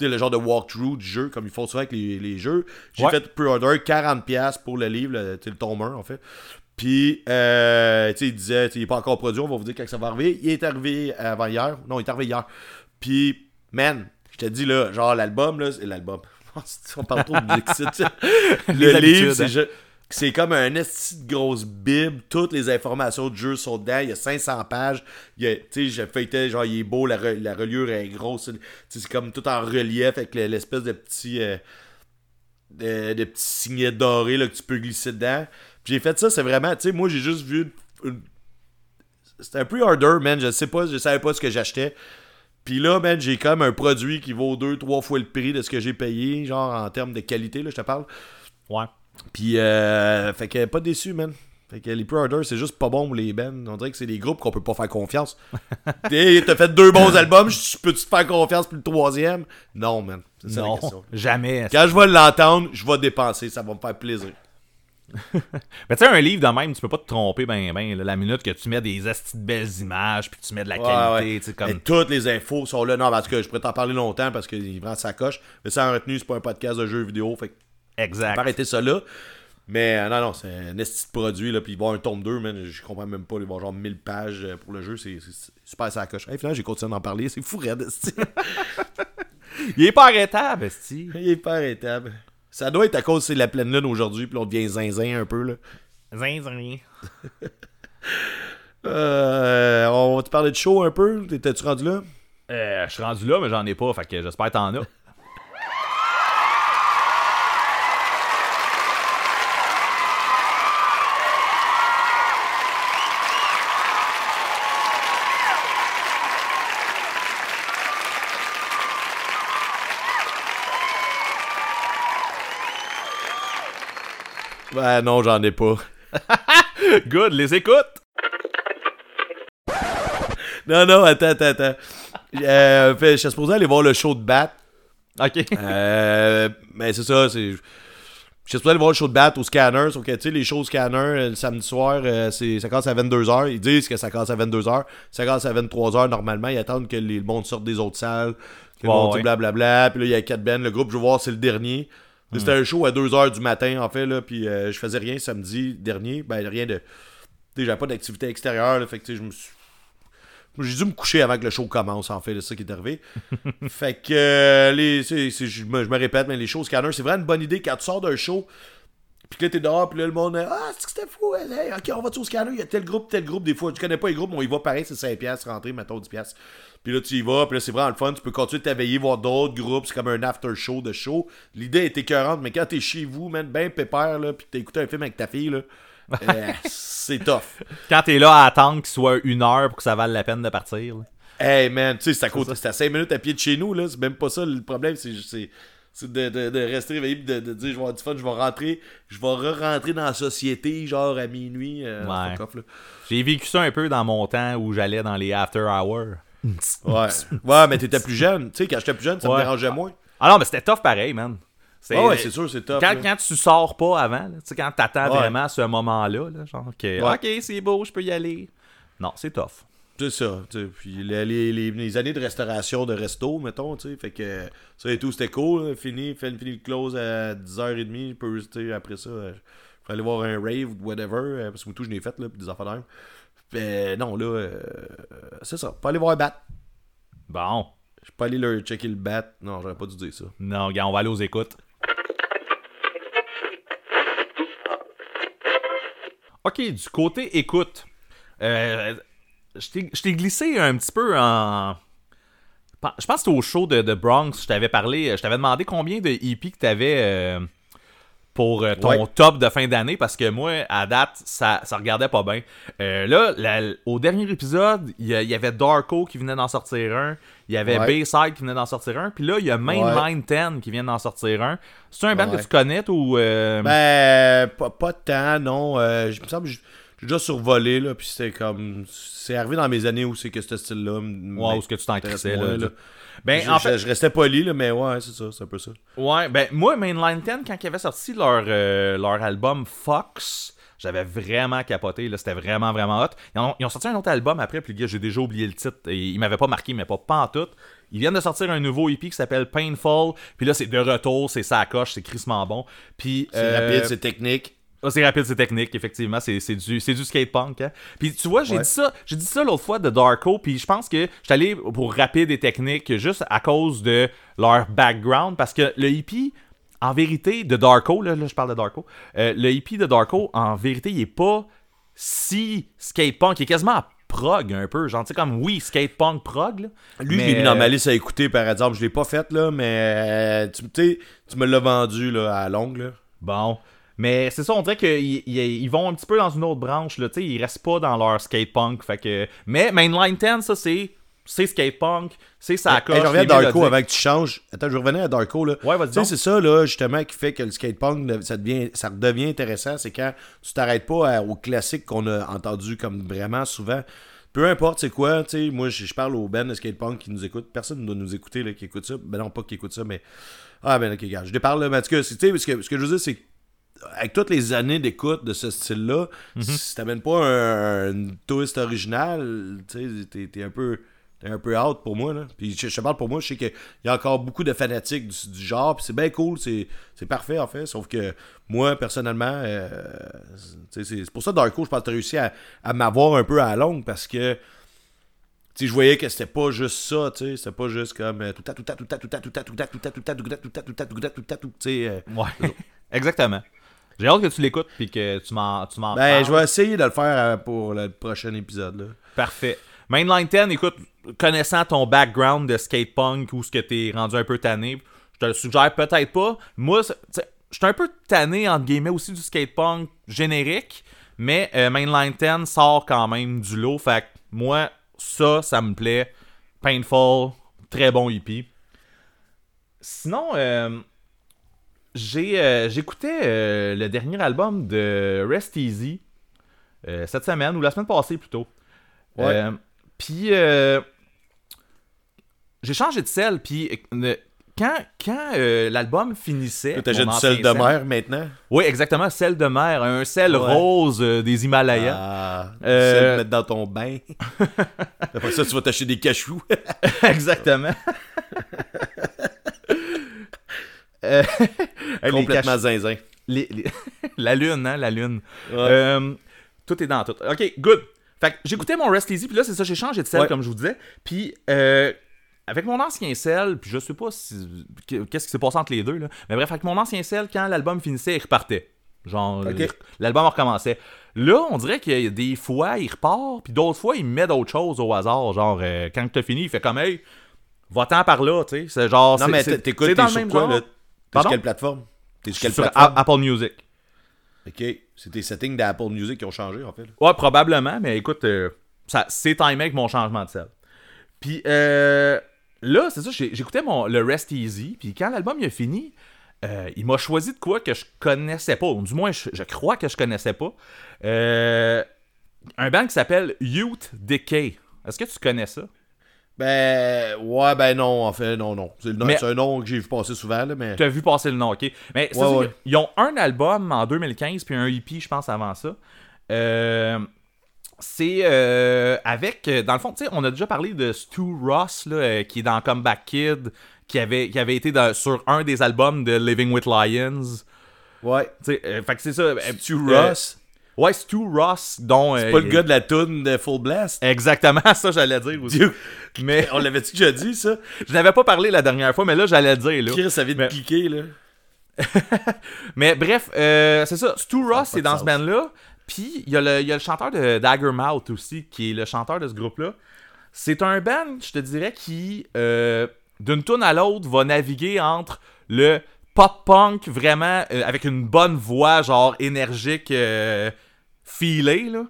le genre de walkthrough du jeu, comme ils font souvent avec les, les jeux. J'ai Ouais. fait pre-order 40$ pour le livre, le, le tome 1, en fait. Puis, euh, tu sais, il disait, il n'est pas encore produit, on va vous dire quand ça va arriver. Il est arrivé avant hier. Non, il est arrivé hier. Puis, man, je te dis, là, genre, l'album, là, c'est l'album. *laughs* On parle trop de musique, *laughs* Le livre, c'est hein. C'est comme un esti de grosse bible. Toutes les informations du jeu sont dedans. Il y a 500 pages. Tu sais, j'ai feuilleté, genre, il est beau, la, re- la reliure est grosse. C'est comme tout en relief avec le- l'espèce de petit. euh, de, petits signets dorés là, que tu peux glisser dedans. Puis j'ai fait ça, c'est vraiment. Tu sais, moi, j'ai juste vu. C'était un pre-order, man. Je sais pas, je savais pas ce que j'achetais. Puis là, man, j'ai comme un produit qui vaut deux, trois fois le prix de ce que j'ai payé, genre en termes de qualité, là, je te parle. Ouais. Puis, euh, fait que pas déçu, man. Fait que les pre-orders, c'est juste pas bon pour les bands. On dirait que c'est des groupes qu'on peut pas faire confiance. *laughs* T'sais, T'as fait deux bons albums, je- peux-tu te faire confiance pour le troisième? Non, man. C'est ça la Non, question. jamais. Quand je vais l'entendre, je vais dépenser, ça va me faire plaisir. *laughs* Mais tu sais, un livre de même, tu peux pas te tromper ben ben. là. La minute que tu mets des astis de belles images, puis que tu mets de la Ouais, qualité, ouais. comme... Mais toutes les infos sont là. Non, parce que je pourrais t'en parler longtemps parce qu'il prend sa coche. Mais ça en retenu, c'est pas un podcast de jeux vidéo. Fait que on Exact. peut arrêter ça là. Mais euh, non, non, c'est un esti de produit. Là, puis il va un tome 2, man. Je comprends même pas. Il va genre 1000 pages euh, pour le jeu. C'est c'est super sa coche. Hey, finalement, j'ai continué d'en parler. C'est fou, esti. *laughs* Il est pas arrêtable, esti. *laughs* Il est pas arrêtable. Ça doit être à cause c'est la pleine lune aujourd'hui. Puis on devient zinzin un peu. là. Zin, zin. *laughs* Euh, on va te parler de show un peu? T'étais-tu rendu là? Euh, je suis rendu là, mais j'en ai pas, fait que j'espère que t'en as. Ben non, j'en ai pas. *laughs* Good, les écoute! Non, non, attends, attends, attends. Euh, fait, je suis supposé aller voir le show de Bat. Ok. Euh, mais c'est ça, c'est. Je suis supposé aller voir le show de Bat au scanner, sauf que tu sais, les shows scanner, euh, le samedi soir, euh, c'est, ça commence à 22h. Ils disent que ça commence à 22h. Ça commence à 23h normalement. Ils attendent que les, le monde sorte des autres salles. Que le monde, blablabla. Puis là, il y a 4 bands. Le groupe, je vais voir, c'est le dernier. C'était un show à 2h du matin, en fait, là. Puis euh, je faisais rien samedi dernier. Ben, rien de. J'avais pas d'activité extérieure, là. Fait que, je me suis. J'ai dû me coucher avant que le show commence, en fait, c'est ça qui est arrivé. *laughs* fait que, euh, les, je, me, je me répète, mais les shows scanners, c'est vraiment une bonne idée quand tu sors d'un show, puis là, t'es dehors, puis là, le monde, ah, c'est que c'était fou, hey, ok, on va-tu au scanner, il y a tel groupe, tel groupe, des fois, tu connais pas les groupes, mais on y va pareil, c'est 5$ rentrer, mettons 10$. Puis là, tu y vas, puis là, c'est vraiment le fun, tu peux continuer de t'éveiller, voir d'autres groupes, c'est comme un after-show de show. L'idée est écœurante, mais quand t'es chez vous, man, ben pépère, là, puis t'as écouté un film avec ta fille, là, *laughs* euh, c'est tough. Quand t'es là à attendre qu'il soit une heure pour que ça vale la peine de partir. là. Hey man, tu sais, c'est à côté, c'est à 5 minutes à pied de chez nous, là. C'est même pas ça le problème, c'est de, de, de rester réveillé de, de dire je vais avoir du fun, je vais rentrer, je vais re-rentrer dans la société, genre à minuit. euh, Ouais. fuck off, là. J'ai vécu ça un peu dans mon temps où j'allais dans les after hours. Ouais. ouais, mais t'étais plus jeune. Tu sais, quand j'étais plus jeune, ça me dérangeait moins. Ah non, mais c'était tough pareil, man. C'est- Ouais, ouais, c'est sûr, c'est top. Quand, tu sors pas avant, là, tu sais, quand t'attends Ouais. vraiment ce moment-là, là, genre que, ok, c'est beau, je peux y aller. Non, c'est tough. C'est ça, tu sais. Puis les, les, années de restauration de resto, mettons, tu sais. Fait que ça et tout, c'était cool. là. Fini, fait, fini le close à 10h30. Je peux, après ça, je peux aller voir un rave ou whatever. euh, parce que tout, je l'ai fait, là, puis des affaires d'âme. Ben non, là, euh, c'est ça. Pas aller voir un bat. Bon. Je peux aller leur checker le bat. Non, j'aurais pas dû dire ça. Non, gars, on va aller aux écoutes. Ok, du côté écoute, euh, je t'ai- glissé un petit peu en. Je pense que au show de, de Bronx, je t'avais parlé, je t'avais demandé combien de EP que t'avais euh, pour euh, ton Ouais. top de fin d'année, parce que moi, à date, ça, ça regardait pas bien. Euh, là, la- au dernier épisode, il y, avait Darko qui venait d'en sortir un, il y avait Ouais. Bayside qui venait d'en sortir un, puis là, il y a Mainline 10 qui vient d'en sortir un. C'est un band Ouais. que tu connais, ou... Ben, pas, pas tant, non. Je me semble déjà survolé, là. Puis c'était comme. C'est arrivé dans mes années où c'est que ce style-là. où est-ce que tu t'en crissais, là, Ben, je, en fait, je restais poli, là, mais ouais, c'est ça, c'est un peu ça. Ouais, ben moi, Mainline 10, quand ils avaient sorti leur, euh, leur album Fox, j'avais vraiment capoté, là, c'était vraiment, vraiment hot. Ils ont, ils ont sorti un autre album après, puis j'ai déjà oublié le titre, et il m'avait pas marqué, mais pas, pas en tout. Ils viennent de sortir un nouveau EP qui s'appelle Painful, puis là, c'est de retour, c'est ça coche, c'est crissement bon. Puis, C'est euh, rapide, c'est technique. Ah, c'est rapide, c'est technique, effectivement, c'est, c'est du, c'est du skate punk. Hein. Puis tu vois, j'ai Ouais. dit ça, j'ai dit ça l'autre fois de Darko, puis je pense que je suis allé pour rapide et technique juste à cause de leur background, parce que le hippie, en vérité, de Darko, là, là, je parle de Darko, euh, le hippie de Darko, en vérité, il est pas si skate punk, il est quasiment à prog un peu, genre, tu sais, comme oui, skate punk prog, là, Lui, je mais, l'ai mis dans ma euh, liste à écouter, par exemple. Je l'ai pas fait, là, mais euh, tu tu me l'as vendu, là, à longue, là. Bon. Mais c'est ça, on dirait qu'ils ils- vont un petit peu dans une autre branche, là, tu sais, ils restent pas dans leur skate punk, fait que... Mais Mainline 10, ça, c'est c'est skate punk, c'est ça Hey, je reviens à Darko avant que tu changes. Attends, je revenais à Darko. Là. Ouais, vas-y Tu sais, c'est ça, là, justement, qui fait que le skatepunk, ça, devient, ça redevient intéressant. C'est quand tu t'arrêtes pas aux classiques qu'on a entendu comme vraiment souvent. Peu importe c'est quoi, tu sais, moi, je, je parle aux bands de skatepunk qui nous écoutent. Personne ne doit nous écouter, là, qui écoute ça. Ben non, pas qui écoute ça, mais... Ah, ben ok, gars, je déparle, là. Mais en tout cas, ce que, ce que je veux dire, c'est avec toutes les années d'écoute de ce style-là, Mhm. si t'amènes pas un, une twist original, tu sais, t'es, t'es un peu... T'es un peu out pour moi, là. Puis je, te parle pour moi, je sais qu'il y a encore beaucoup de fanatiques du, du genre, puis c'est bien cool, c'est, c'est parfait en fait. Sauf que moi, personnellement, euh, c'est, c'est pour ça Darko, je pense que t'as réussi à, à m'avoir un peu à la longue parce que sais, je voyais que c'était pas juste ça, tu sais, c'était pas juste comme euh, tout à tout à tout à tout à tout à tout à tout à tout à tout à tout à tout à tout à tout à tout, tu sais. J'ai hâte que tu l'écoutes puis que tu m'en, tu m'en Ben, parles. je vais essayer de le faire euh, pour le prochain épisode, là. Parfait. Mainline 10, écoute, connaissant ton background de skate punk ou ce que t'es rendu un peu tanné, je te le suggère peut-être pas. Moi, je suis un peu tanné, entre guillemets, aussi du skate punk générique, mais euh, Mainline 10 sort quand même du lot. Fait que moi, ça, ça me plaît. Painful, très bon hippie. Sinon, euh, j'écoutais euh, le dernier album de Rest Easy euh, cette semaine ou la semaine passée plutôt. Ouais. Euh, puis euh, j'ai changé de sel. Puis euh, quand, quand euh, l'album finissait, mon du sel de mer maintenant? Oui, exactement, sel de mer, un sel Ouais. rose euh, des Himalayas. Ah, Euh, sel de mettre dans ton bain. *laughs* Après ça, tu vas t'acheter des cachous. exactement. *laughs* Euh, *laughs* les Complètement zinzin. Les- les- *laughs* la lune, hein, la lune. Ouais. Euh, tout est dans tout. Ok, good. Fait que j'écoutais mon Rest Easy, puis là, c'est ça, j'ai changé de sel, Ouais. comme je vous disais. Puis, euh, avec mon ancien sel, puis je sais pas si, qu'est-ce qui s'est passé entre les deux, là. Mais bref, avec mon ancien sel, quand l'album finissait, il repartait. Genre, l'album recommençait. Là, on dirait qu'il y a des fois, il repart, puis d'autres fois, il met d'autres choses au hasard. Genre, euh, quand t'as fini, il fait comme, hey, va-t'en par là, tu sais. C'est genre, Non, c'est- mais t'écoutes, t'es dans le sur même quoi, là? T'es sur quelle plateforme? T'es sur quelle Sur plateforme? A- Apple Music. Ok, c'est tes settings d'Apple Music qui ont changé, en fait. Ouais, probablement, mais écoute, euh, ça, c'est timé avec mon changement de sel. Puis euh, là, c'est ça, j'écoutais mon, le Rest Easy, puis quand l'album il a fini, euh, il m'a choisi de quoi que je connaissais pas, ou du moins je, je crois que je connaissais pas. Euh, un band qui s'appelle Youth Decay. Est-ce que tu connais ça? Ben, ouais, ben non, en fait, non, non. C'est, le nom- Mais- c'est un nom que j'ai vu passer souvent, là, mais. Tu as vu passer le nom, ok? Mais Ouais, ouais. ils ont un album en 2015, puis un EP, je pense, avant ça. Euh, c'est euh, avec, euh, dans le fond, tu sais, on a déjà parlé de Stu Ross, là, euh, qui est dans Comeback Kid, qui avait, qui avait été dans- sur un des albums de Living with Lions. Ouais. Tu sais, euh, fait que c'est ça. Stu Ross? Ouais, Stu Ross, dont. c'est euh, pas le gars de la toune de Full Blast. Exactement, *laughs* ça j'allais dire aussi. Dieu. Mais On l'avait-tu déjà dit, ça? je n'avais pas parlé la dernière fois, mais là j'allais dire. Là. Chris, ça vient de Mais- cliquer, là. *laughs* Mais bref, euh, c'est ça. Stu Ross est dans ce band-là. Puis il y, a le- il y a le chanteur de Daggermouth aussi, qui est le chanteur de ce groupe-là. C'est un band, je te dirais, qui, euh, d'une tune à l'autre, va naviguer entre le pop-punk vraiment euh, avec une bonne voix, genre énergique, feelée, là.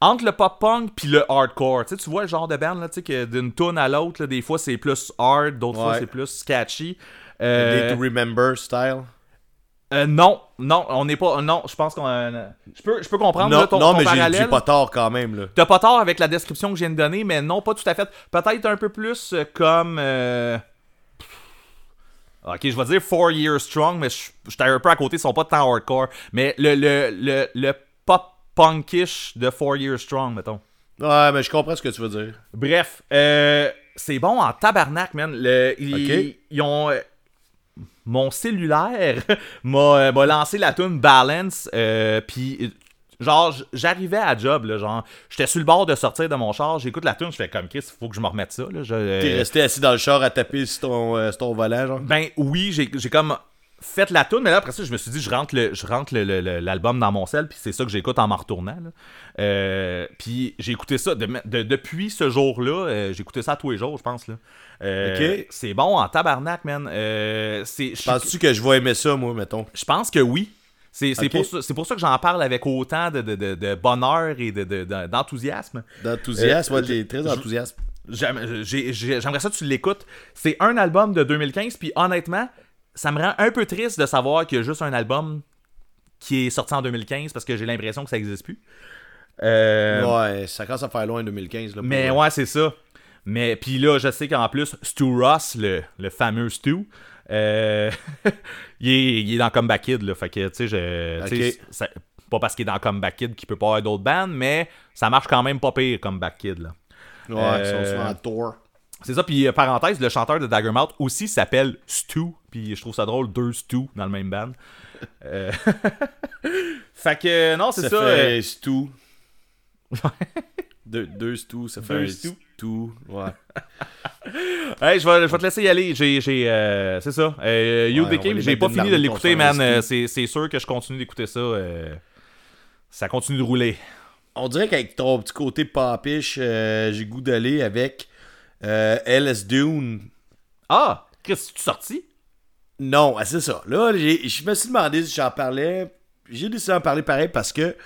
Entre le pop-punk puis le hardcore. Tu sais, tu vois le genre de band, là, tu sais, que d'une tune à l'autre, là, des fois c'est plus hard, d'autres fois c'est plus sketchy. Day Euh, to Remember style? euh, non, non, on n'est pas. Non, je pense qu'on. euh, je, peux, je peux comprendre Non, là, ton, non ton mais j'ai, parallèle. j'ai pas tort quand même, là. T'as pas tort avec la description que je viens de donner, mais non, pas tout à fait. Peut-être un peu plus euh, comme. euh, Ok, je vais dire Four Years Strong, mais je j'étais un peu à côté, ils sont pas tant hardcore. Mais le, le, le, le punkish de Four Years Strong, mettons. Ouais, mais je comprends ce que tu veux dire. Bref, euh, c'est bon en tabarnak, man. Le, ils, ont. euh, mon cellulaire *laughs* m'a euh, m'a lancé la tune Balance, euh, puis euh, genre j'arrivais à job là, genre j'étais sur le bord de sortir de mon char, j'écoute la tune, je fais comme Chris, faut que je me remette ça là. T'es resté assis dans le char à taper sur ton, euh, sur ton volant, genre? ben oui, j'ai j'ai comme fait la tune, mais là après ça, je me suis dit je rentre le je rentre le- le- le- l'album dans mon sel, puis c'est ça que j'écoute en m'en retournant. là. Euh, puis j'ai écouté ça de- de- depuis ce jour-là, euh, j'ai écouté ça tous les jours, je pense là. Euh, Ok. C'est bon en tabarnak, man. Euh, Penses-tu que je vais aimer ça, moi, mettons? je pense que oui. C'est pour, ça- c'est pour ça que j'en parle avec autant de, bonheur et de- de- de- d'enthousiasme. D'enthousiasme, ouais, t'es très j'ai- j'ai- J'aimerais ça que tu l'écoutes. C'est un album de 2015, puis honnêtement, ça me rend un peu triste de savoir qu'il y a juste un album qui est sorti en 2015 parce que j'ai l'impression que ça n'existe plus. Euh, Ouais, ça commence à faire loin en 2015. Là, pour- mais ouais, c'est ça. Mais puis là, je sais qu'en plus, Stu Ross, le, le fameux Stu, euh, *laughs* il, est, il est dans Comeback Kid, là. Fait que, tu sais, je- ça- pas parce qu'il est dans Comeback Kid qu'il peut pas avoir d'autres bandes, mais ça marche quand même pas pire, Comeback Kid, là. Ouais, Euh, ils sont souvent en tour. C'est ça, puis euh, parenthèse, le chanteur de Daggermouth aussi s'appelle Stu, puis je trouve ça drôle, deux Stu dans le même band. Euh, *laughs* fait que, non, c'est Ça, ça. fait euh, stew. deux, deux stews, ça fait Deux un stew. Ouais. *laughs* Hey, je vais, je vais te laisser y aller. J'ai, j'ai, euh, c'est ça. Euh, You Ouais, les j'ai pas fini de l'écouter, man. c'est, c'est sûr que je continue d'écouter ça. euh, ça continue de rouler. On dirait qu'avec ton petit côté papiche, euh, j'ai goût d'aller avec euh, LS Dune. Ah! Chris, tu sorti? Non, ah, c'est ça. Là, je me suis demandé si j'en parlais. J'ai décidé d'en parler pareil parce que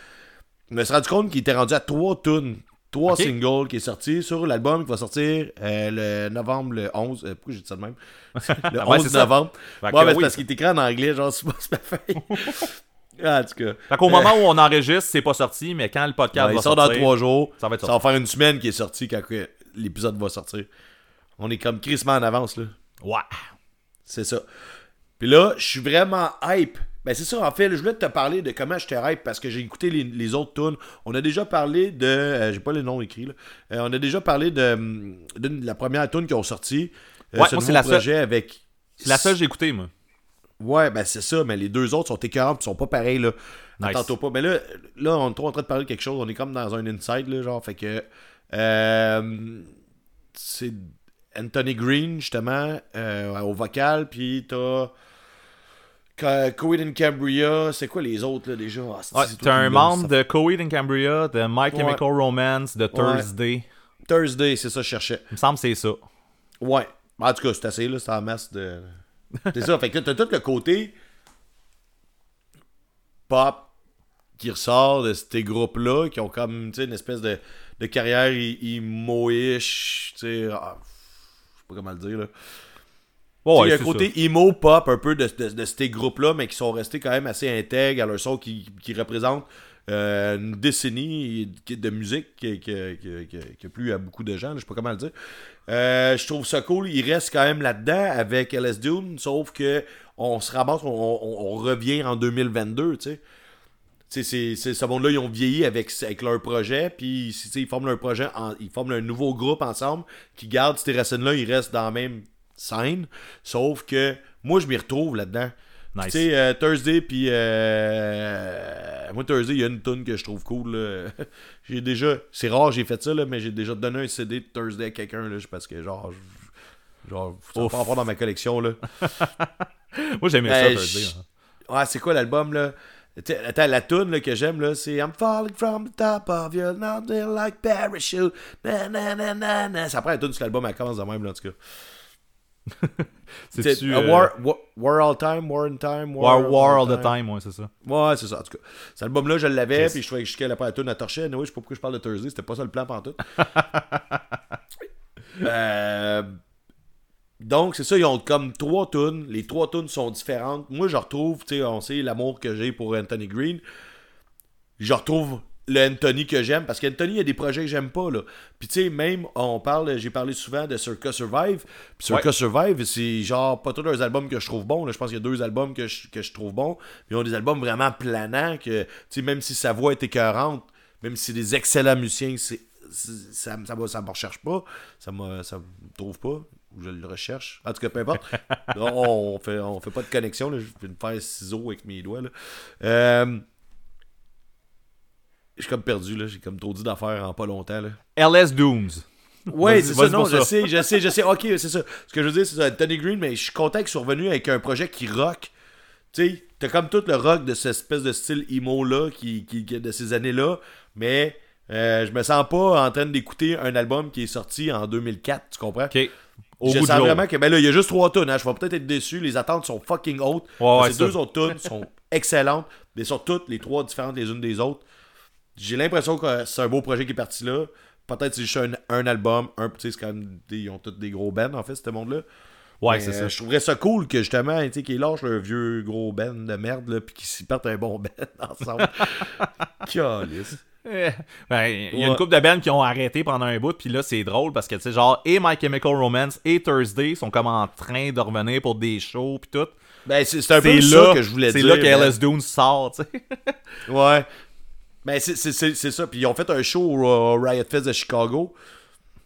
je me suis rendu compte qu'il était rendu à trois tunes. Trois singles qui est sorti sur l'album qui va sortir euh, le novembre, le 11. euh, pourquoi j'ai dit ça de même? *laughs* Le Ouais, 11 c'est ça. novembre. Ouais, c'est parce qu'il est écrit en anglais, genre, *laughs* c'est pas. Ah, *laughs* en tout cas. Fait qu'au moment où on enregistre, c'est pas sorti, mais quand le podcast Ouais, va il sort sortir... dans trois jours. ça va être Ça va faire une semaine qu'il est sorti quand l'épisode va sortir. On est comme crissement en avance, là. Ouais. C'est ça. Puis là, je suis vraiment hype. Ben c'est ça, en fait, je voulais te parler de comment j'étais hype parce que j'ai écouté les, les autres tunes. On a déjà parlé de... euh, j'ai pas les noms écrits, là. Euh, on a déjà parlé de, hum, de la première tune qu'ils ont sorti. Euh, Ouais, ce moi, nouveau la seule- projet avec... C'est la seule que j'ai écoutée, moi. Ouais, ben c'est ça, mais les deux autres sont écœurants pis sont pas pareils, là. Nice. Attends-toi pas. Mais là, là, on est trop en train de parler de quelque chose. On est comme dans un inside, là, genre. Fait que. Euh, c'est Anthony Green, justement, euh, au vocal, puis t'as. Coed and Cambria, c'est quoi les autres, là, déjà? Ah, Ouais, t'as un me membre de Coheed and Cambria, de My Ouais. Chemical Romance, de Thursday. Thursday, c'est ça que je cherchais. Il me semble que c'est ça. Ouais. En tout cas, c'est assez, là, c'est en masse de. C'est ça, fait que t'as tout le côté pop qui ressort de ces groupes-là, qui ont comme, tu sais, une espèce de, de carrière i- emo-ish, tu sais, ah, je sais pas comment le dire, là. Ouais, il y a un côté ça. emo pop un peu de, de- de ces groupes-là, mais qui sont restés quand même assez intègres à leur son, qui, qui représentent euh, une décennie de musique qui, qui, qui, qui- qui a plu à beaucoup de gens, là, je sais pas comment le dire. Euh, je trouve ça cool, il reste quand même là-dedans avec LS Dune, sauf que on se ramasse, on, on- on revient en 2022, tu sais. C'est, ce monde-là, ils ont vieilli avec, avec leur projet, puis ils forment leur projet, en- ils forment un nouveau groupe ensemble qui garde ces racines-là, ils restent dans la même scène, sauf que moi, je m'y retrouve là-dedans. Nice. Tu sais, euh, Thursday, puis euh, moi, Thursday, il y a une tune que je trouve cool. *laughs* j'ai déjà, c'est rare, j'ai fait ça, là, mais j'ai déjà donné un CD de Thursday à quelqu'un, là, parce que genre, je- genre, Ouf. pas en faire dans ma collection, là. *laughs* Moi, j'aimais Ben, ça, Thursday. je- hein. Ouais, c'est quoi l'album là? Attends, la tune là, que j'aime là, c'est I'm falling from the top of your mountain like parachute. Na, na, na, na, na. Ça prend la tune sur l'album, elle commence de même là, en tout cas. *laughs* T'sais, euh, war, war, war all time, war in time, War, War All the Time, ouais, c'est ça. Ouais, c'est ça, en tout cas. Cet album-là, je l'avais, puis je trouvais que jusqu'à la première tune à torcher. Anyway, je sais pas pourquoi je parle de Thursday, c'était pas ça le plan pantoute. *laughs* euh, donc, c'est ça, ils ont comme trois tunes. Les trois tunes sont différentes. Moi, je retrouve, tu sais, on sait l'amour que j'ai pour Anthony Green. Je retrouve le Anthony que j'aime, parce qu'Anthony, il y a des projets que j'aime pas, là. Puis, tu sais, même, on parle, j'ai parlé souvent de Circus Survive. Puis, Ouais. Survive, c'est genre pas tous leurs albums que je trouve bons. Là. Je pense qu'il y a deux albums que je, que je trouve bons. Ils ont des albums vraiment planants, que, tu sais, même si sa voix est écœurante, même si c'est des excellents musiciens, c'est, ça, ça, me- ça me recherche pas. Ça me, ça me trouve pas. Ou je le recherche. En tout cas, peu importe. *laughs* Là, on, fait, on fait pas de connexion. Là. Je vais me faire ciseaux avec mes doigts. Là. Euh, je suis comme perdu. là. J'ai comme trop dit d'affaires en pas longtemps. Là. LS Dooms. Ouais, Vas-y, c'est ça, non, je ça. sais, je sais, je sais. Ok, c'est ça. Ce que je veux dire, c'est ça. Tony Green, mais je suis content qu'ils soient revenus avec un projet qui rock. Tu sais, t'as comme tout le rock de cette espèce de style emo-là, qui, qui, qui- de ces années-là, mais euh, je me sens pas en train d'écouter un album qui est sorti en 2004, tu comprends? OK. Au je sens vraiment que, ben là, il y a juste trois tonnes, hein, je vais peut-être être déçu, les attentes sont fucking hautes. Ouais, ouais, ces deux autres tonnes sont *laughs* excellentes, mais sont toutes les trois différentes les unes des autres. J'ai l'impression que c'est un beau projet qui est parti là. peut-être c'est juste un, un album, un, sais, c'est quand même, des- ils ont tous des gros bands, en fait, ce monde-là. Ouais, c'est euh, ça. Je trouverais ça cool que justement, tu sais, qu'ils lâchent le vieux gros band de merde, là, puis qu'ils s'y partent un bon *laughs* band ensemble. *laughs* Calice. Ben, il y a Ouais. une couple de bands qui ont arrêté pendant un bout, puis là, c'est drôle parce que, tu sais, genre, et My Chemical Romance et Thursday sont comme en train de revenir pour des shows, puis tout. Ben, c'est c'est un peu C'est ça là que je voulais C'est dire. là que. LS Dune sort, tu sais. *laughs* Ouais. Ben, c'est- c'est c'est- c'est ça. Puis ils ont fait un show au Riot Fest de Chicago.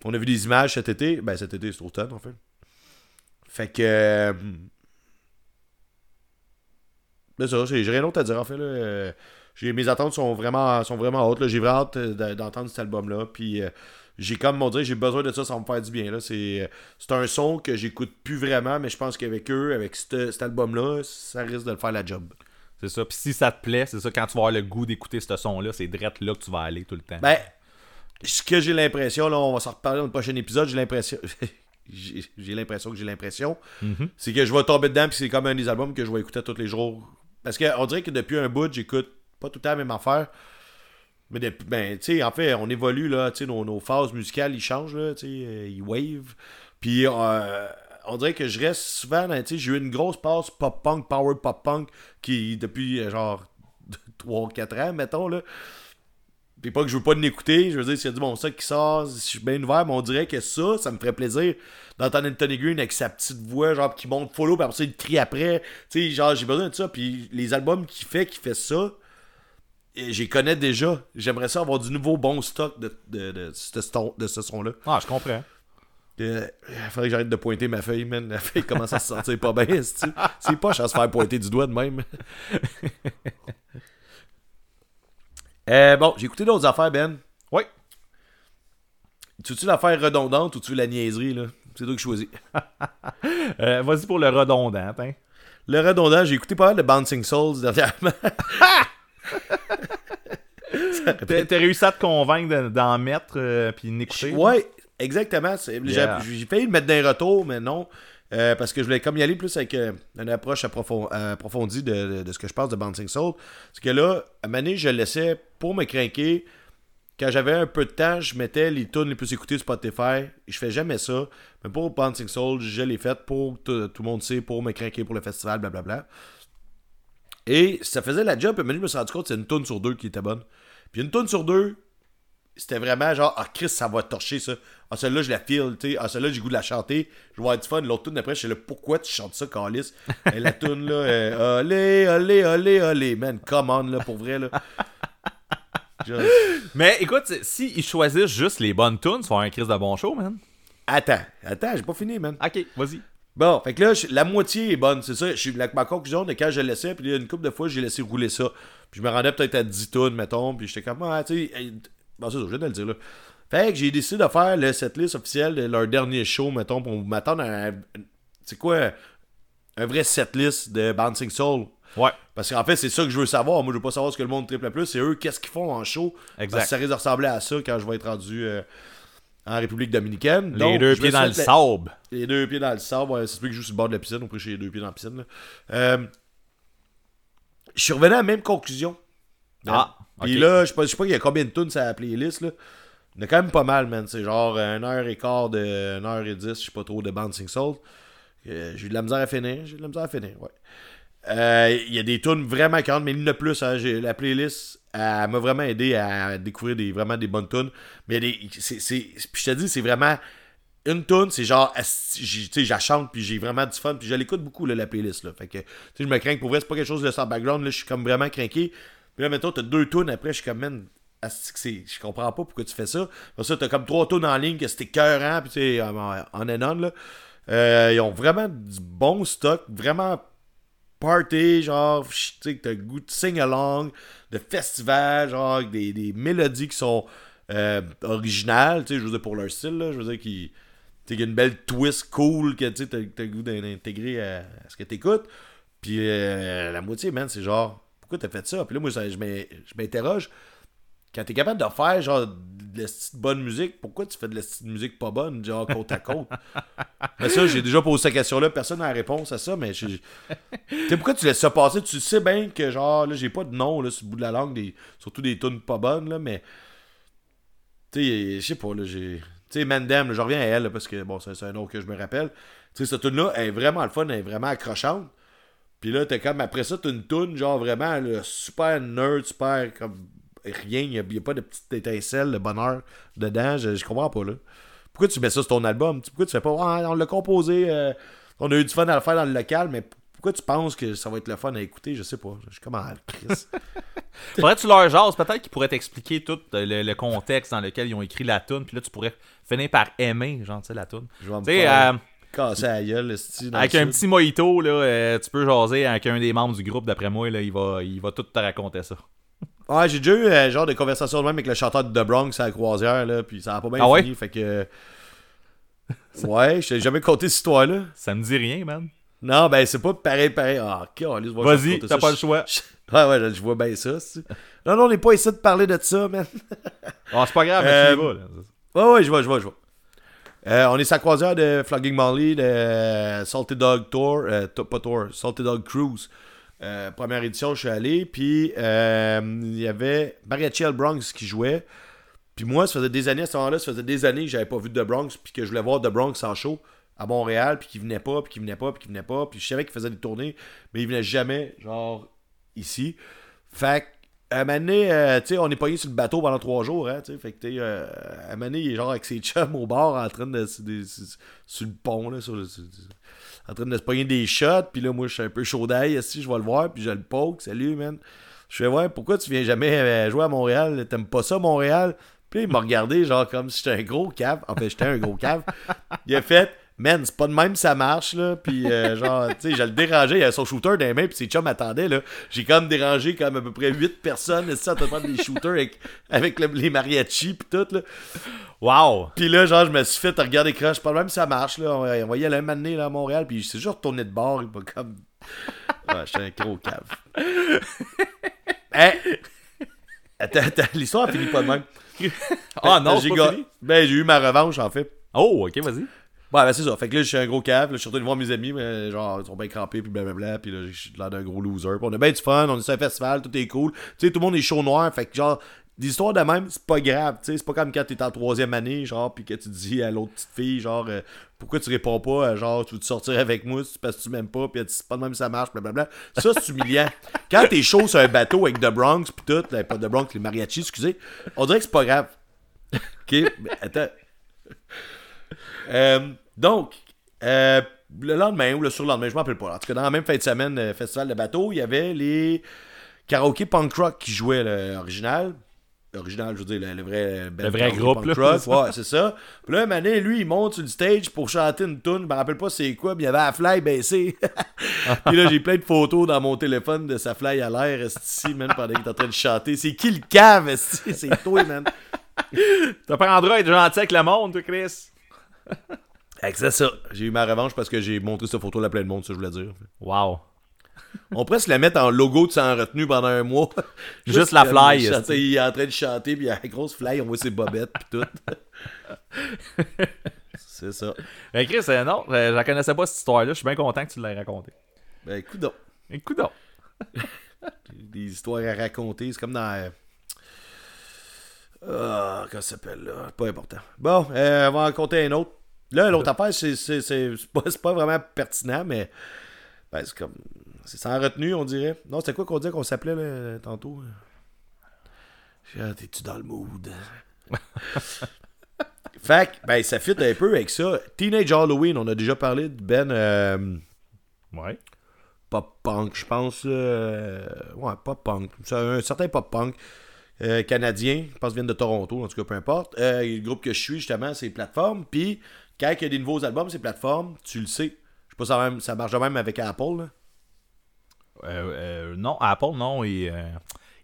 On a vu des images cet été. Ben, cet été, c'est automne, en fait. Fait que. euh, C'est ça, j'ai j'ai rien d'autre à dire, en fait. Là. Euh, Mes attentes sont vraiment, sont vraiment hautes. J'ai vraiment hâte euh, de- d'entendre cet album-là. Puis. euh, j'ai comme on dirait, j'ai besoin de ça, ça va me faire du bien. là. C'est un son que j'écoute plus vraiment, mais je pense qu'avec eux, avec cet album-là, ça risque de le faire la job. C'est ça. Puis si ça te plaît, c'est ça, quand tu vas avoir le goût d'écouter ce son-là, c'est direct là que tu vas aller tout le temps. Ben, ce que j'ai l'impression, là, on va s'en reparler dans le prochain épisode, j'ai l'impression. *laughs* j'ai l'impression que j'ai l'impression. Mhm. C'est que je vais tomber dedans, puis c'est comme un des albums que je vais écouter tous les jours. Parce qu'on dirait que depuis un bout, j'écoute pas tout le temps la même affaire. Mais depuis, ben, tu sais, en fait, on évolue, là, tu sais, nos, nos phases musicales, ils changent, là, tu euh, ils wave. Puis, euh, on dirait que je reste souvent, tu sais, j'ai eu une grosse passe pop-punk, power pop-punk, qui, depuis, euh, genre, *laughs* 3-4 ans, mettons, là. Puis pas que je veux pas l'écouter, je veux dire, s'il y a bon ça qui sort, je suis bien ouvert, mais on dirait que ça, ça me ferait plaisir d'entendre Anthony Green avec sa petite voix, genre, qui monte follow, puis après ça, il crie après. Tu sais, genre, j'ai besoin de ça, puis les albums qu'il fait, qui fait ça, j'y connais déjà. J'aimerais ça avoir du nouveau bon stock de, de, de, de ce son-là. Ah, je comprends. Euh, faudrait que j'arrête de pointer ma feuille, man. La feuille commence à se sentir pas bien. *laughs* C'est pas à se faire pointer du doigt de même. *laughs* Euh, bon, j'ai écouté d'autres affaires, Ben. Oui. Tu veux-tu l'affaire redondante ou tu veux la niaiserie, là? C'est toi qui choisis. *laughs* Euh, Vas-y pour le redondant, hein. Le redondant, j'ai écouté pas mal de Bouncing Souls dernièrement. *laughs* T'as t'as réussi à te convaincre de- d'en mettre euh, puis d'écouter? Ouais, exactement. c'est- j'ai- Yeah. J'ai failli le mettre dans les retours, mais non. Euh, parce que je voulais comme y aller plus avec euh, une approche approfon- approfondie de, de- de ce que je pense de Bouncing Soul. Parce que là, à donné, je le laissais pour me craquer. Quand j'avais un peu de temps, je mettais les tunes les plus écoutées sur Spotify. Je fais jamais ça. Mais pour Bouncing Soul, je l'ai fait pour tout, tout le monde sait, pour me craquer pour le festival, blablabla. Et ça faisait la job. Et maintenant, je me suis rendu compte que c'est une tune sur deux qui était bonne. Puis une tune sur deux, c'était vraiment genre, ah Chris, ça va torcher ça. Ah, celle-là, je la file, tu sais. Ah, celle-là, j'ai le goût de la chanter. Je vais avoir du fun. L'autre tune d'après, je sais là, pourquoi tu chantes ça, Calis. Et la tune là, allez, allez, allez, allez, man, come on, là, pour vrai, là. Mais écoute, si ils choisissent juste les bonnes tunes, c'est un crise de bon show, man. Attends, attends, j'ai pas fini, man. Ok, vas-y. Bon, fait que là, la moitié est bonne, c'est ça. Je suis la, ma conclusion de quand je laissais, puis il y a une couple de fois, j'ai laissé rouler ça. Puis je me rendais peut-être à 10 tonnes, mettons, puis j'étais comme, ah, tu sais, bon, c'est ça, je viens de le dire, là. Fait que j'ai décidé de faire le setlist officiel de leur dernier show, mettons, pour m'attendre à, un- c'est quoi, un vrai setlist de Bouncing Soul. Ouais. Parce qu'en fait, c'est ça que je veux savoir. Moi, je veux pas savoir ce que le monde triple plus. C'est eux, qu'est-ce qu'ils font en show? Exact. Parce que ça risque de ressembler à ça quand je vais être rendu euh, en République dominicaine. Les deux pieds dans le sable. les deux pieds dans le sable, ouais, c'est celui qui joue sur le bord de la piscine, on j'ai les deux pieds dans la piscine. Euh, je suis revenu à la même conclusion. Ah, Puis là, je sais pas, je sais pas il y a combien de tunes sur la playlist. Là. Il y en a quand même pas mal, man. C'est genre 1h15 de 1h10, je sais pas trop, de Bouncing Soul. Euh, j'ai eu de la misère à finir. J'ai eu de la misère à finir, ouais. Euh, Il y a des tunes vraiment 40, mais il a plus. hein. La playlist m'a vraiment aidé à découvrir des, vraiment des bonnes tunes. Mais c'est, puis je te dis, c'est vraiment une tune, c'est genre, tu sais, chante, puis j'ai vraiment du fun, puis je l'écoute beaucoup, la playlist, là. Fait que, tu sais, je me crains que pour vrai, c'est pas quelque chose de sans background, là, je suis comme vraiment craqué. Puis là, mettons, t'as deux tunes après, je suis comme, man, je comprends pas pourquoi tu fais ça. Pour ça, t'as comme trois tunes en ligne, que c'était cœurant, puis tu sais, en, en and on, là. Euh, ils ont vraiment du bon stock, vraiment party, genre, tu sais, que t'as goût de sing-along, de festival, genre, des, des mélodies qui sont euh, originales, tu sais, je veux dire, pour leur style, là, je veux dire, qui. Tu y a une belle twist cool que tu t'as le goût d'intégrer à, ce que t'écoutes. Puis euh, la moitié, man, c'est genre, pourquoi t'as fait ça? Puis là, moi, je m'interroge. Quand t'es capable de faire, genre, de la petite bonne musique, pourquoi tu fais de la petite musique pas bonne, genre, côte à côte? *laughs* mais ça, j'ai déjà posé cette question-là, personne n'a la réponse à ça, mais Tu sais, pourquoi tu laisses ça passer? Tu sais bien que, genre, là, j'ai pas de nom, là, sur le bout de la langue, des, surtout des tunes pas bonnes, là, mais. Tu sais, je sais pas, là, j'ai. Tu sais, Mandem, là, je reviens à elle, là, parce que, bon, c'est c'est un nom que je me rappelle. Tu sais, cette tune-là elle est vraiment le fun, elle est vraiment accrochante. Puis là, t'es comme, après ça, t'as une tune, genre vraiment, là, super nerd, super comme rien, il n'y a, pas de petite étincelle de bonheur dedans, je, je comprends pas, là. Pourquoi tu mets ça sur ton album? Pourquoi tu fais pas, ah, on l'a composé, euh, on a eu du fun à le faire dans le local, mais pourquoi tu penses que ça va être le fun à écouter? Je sais pas. Je suis comme en Chris. *laughs* Faudrait que tu leur jases, peut-être qu'ils pourraient t'expliquer tout le, le contexte dans lequel ils ont écrit la tune, puis là tu pourrais finir par aimer, genre, tu sais, la tune. Je vais me Tu sais, faire euh, casser la gueule, esti, dans avec le un petit mojito, là, euh, tu peux jaser avec un des membres du groupe, d'après moi, là, il va, il va tout te raconter ça. Ouais, j'ai déjà eu euh, genre de conversation de même avec le chanteur de The Bronx à la croisière, là, puis ça a pas bien Ah ouais? fini, fait que... Ouais, je t'ai jamais conté cette histoire-là. Ça me dit rien, man. Non, ben c'est pas pareil, pareil. Ah, câlisse, va Vas-y, raconter t'as ça. pas le Je- choix. *laughs* Ouais, ouais, je vois bien ça. c'est- Non, non, on n'est pas ici de parler de ça, man. Ah, c'est pas grave, mais Euh, tu y vas, là. Ouais, ouais, je vois, je vois, je vois. Euh, on est sa croisière de Flogging Molly, de euh, Salty Dog Tour, euh, to- pas Tour, Salty Dog Cruise. Euh, première édition, je suis allé, puis euh, il y avait Mariachi Al Bronx qui jouait. Puis moi, ça faisait des années, à ce moment-là, ça faisait des années que j'avais pas vu The Bronx, puis que je voulais voir The Bronx en show à Montréal, puis qu'il venait pas, puis qu'il venait pas, puis qu'il venait pas. Puis je savais qu'il faisait des tournées, mais il venait jamais, genre, ici. Fait à un moment donné, euh, tu sais, on est pogné sur le bateau pendant trois jours, hein, tu sais. Fait que, à un moment donné, il est genre avec ses *laughs* chums au bord, en train de. des- sur- le pont, là, sur le- en train de se pogner des shots, puis là, moi, je suis un peu chaud d'ail, ici, je vais le voir, puis je le poke, salut, man. Je fais, ouais, pourquoi tu viens jamais euh, jouer à Montréal? T'aimes pas ça, Montréal? Puis il m'a regardé, genre, comme si j'étais un gros cave. En fait, j'étais un gros cave. Il a fait, man, c'est pas de même, ça marche, là. Puis, euh, *laughs* genre, tu sais, je le dérangeais, il avait son shooter dans les mains, puis ses chums attendaient, là. J'ai comme dérangé, comme à peu près 8 personnes, ici, en train de des shooters avec, avec le- les mariachis, puis tout, là. Wow! Puis là, genre, je me suis fait regarder crush. Pas de même, ça marche, là. On, aller un moment donné, là, à Montréal. Puis c'est juste retourné de bord. M'a comme. Ouais, j'étais un gros cave. *laughs* Hein? Attends, attends, l'histoire a fini pas de même. Ah non, j'ai pas fini? Ben, j'ai eu ma revanche, en fait. Oh, ok, vas-y. Ouais, ben c'est ça. Fait que là, je suis un gros cave. Là, je suis retourné voir mes amis, mais genre, ils sont bien crampés, puis blablabla. Puis là, je suis l'air d'un gros loser. Puis on a bien du fun, on est sur un festival, tout est cool. Tu sais, tout le monde est chaud noir. Fait que genre, des histoires de même, c'est pas grave. Tu sais, c'est pas comme quand t'es en troisième année, genre, puis que tu dis à l'autre petite fille, genre, euh, pourquoi tu réponds pas, à, genre, tu veux sortir avec moi parce que tu m'aimes pas, puis elle dit, c'est pas de même ça marche, blablabla. Ça, c'est humiliant. *laughs* quand t'es chaud sur un bateau avec The Bronx, puis tout, là, pas The Bronx, les mariachis, excusez, on dirait que c'est pas grave. *laughs* Ok, mais attends. Euh, donc, euh, le lendemain ou le surlendemain, je m'en rappelle pas. En tout cas, dans la même fin de semaine, euh, festival de bateau, il y avait les karaoké punk rock qui jouaient l'original. L'original, je veux dire, le, le vrai, Le vrai karaoké groupe, punk rock. c'est ça. Ouais, c'est ça. Puis là, Mané, lui, il monte sur le stage pour chanter une tune. Je me rappelle pas c'est quoi, mais il y avait la fly baissée. *laughs* Puis là, j'ai plein de photos dans mon téléphone de sa fly à l'air, esti, man, pendant qu'il est en train de chanter. C'est qui le cave, esti? C'est toi, man. T'apprendras à être gentil avec le monde, toi, Chris. Fait que c'est ça. J'ai eu ma revanche parce que j'ai montré cette photo à plein de monde, ça je voulais dire. Wow. *laughs* On pourrait se la mettre en logo de sans retenue pendant un mois. *laughs* Juste la fly, il est en train de chanter, puis il y a la grosse fly, on voit ses bobettes, puis tout. *laughs* c'est ça. Ben, Chris, euh, non, euh, je la connaissais pas cette histoire-là. Je suis bien content que tu l'aies racontée. Ben, écoute donc. Écoute donc. Des histoires à raconter, c'est comme dans. Ah, comment ça s'appelle là? Pas important. Bon, euh, on va en raconter un autre. Là, l'autre affaire, c'est c'est- c'est- c'est pas, c'est pas vraiment pertinent, mais. Ben, c'est comme. C'est sans retenue, on dirait. Non, c'était quoi qu'on disait qu'on s'appelait là, tantôt? Ah, T'es-tu dans le mood? *laughs* Fait que, ben, ça fit un peu avec ça. Teenage Halloween, on a déjà parlé de Ben. euh, Ouais. pop punk, je pense. euh, ouais, pop punk. Un certain pop punk euh, canadien, je pense qu'ils viennent de Toronto, en tout cas, peu importe. Le groupe que je suis, justement, c'est Plateforme. Puis, quand il y a des nouveaux albums, c'est Plateforme, tu le sais. Je sais pas, ça, même, ça marche de même avec Apple. Là. Euh, euh, non, Apple, non. Il, euh,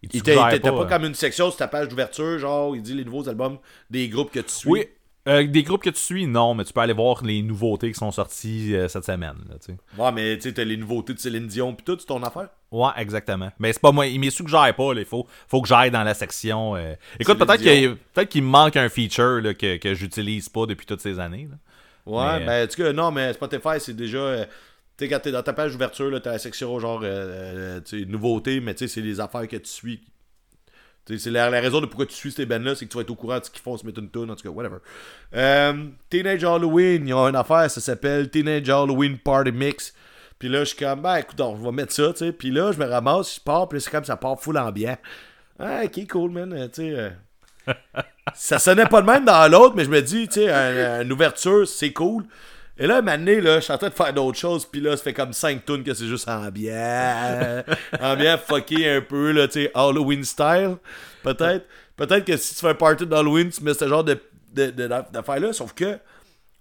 il, Il t'as pas, euh. comme une section sur ta page d'ouverture, genre, il dit les nouveaux albums des groupes que tu suis. Oui. euh, des groupes que tu suis, non, mais tu peux aller voir les nouveautés qui sont sorties euh, cette semaine. Là. Ouais, mais tu sais, les nouveautés de Céline Dion, puis tout, c'est ton affaire. Ouais, exactement. Mais c'est pas moi, il me suggère pas, il faut, faut que j'aille dans la section. euh. Écoute, peut-être qu'il peut me manque un feature là, que, que j'utilise pas depuis toutes ces années. là. Ouais, Mais, ben, en tout cas, non, mais Spotify, c'est déjà. euh, tu sais, quand t'es dans ta page d'ouverture, là, t'as la section genre, euh, euh, tu sais, nouveautés, mais tu sais, c'est les affaires que tu suis. C'est la, la raison de pourquoi tu suis ces bands-là, c'est que tu vas être au courant de ce qu'ils font, se mettre une tune, en tout cas, whatever. Euh, Teenage Halloween, ils ont une affaire, ça s'appelle Teenage Halloween Party Mix. Puis là, je suis comme, ben écoute, on va mettre ça, tu sais. Puis là, je me ramasse, je pars, puis là, c'est comme ça part full ambiant. Ah, ok, cool, man, euh, tu sais. *laughs* ça sonnait pas de même dans l'autre, mais je me dis, tu sais, un- une ouverture, c'est cool. Et là, maintenant, là, je suis en train de faire d'autres choses, puis là, ça fait comme 5 tunes que c'est juste ambiant. ambiant fucké un peu, là, tu sais, Halloween style, peut-être. Peut-être que si tu fais un party d'Halloween, tu mets ce genre de- d'affaires-là, sauf que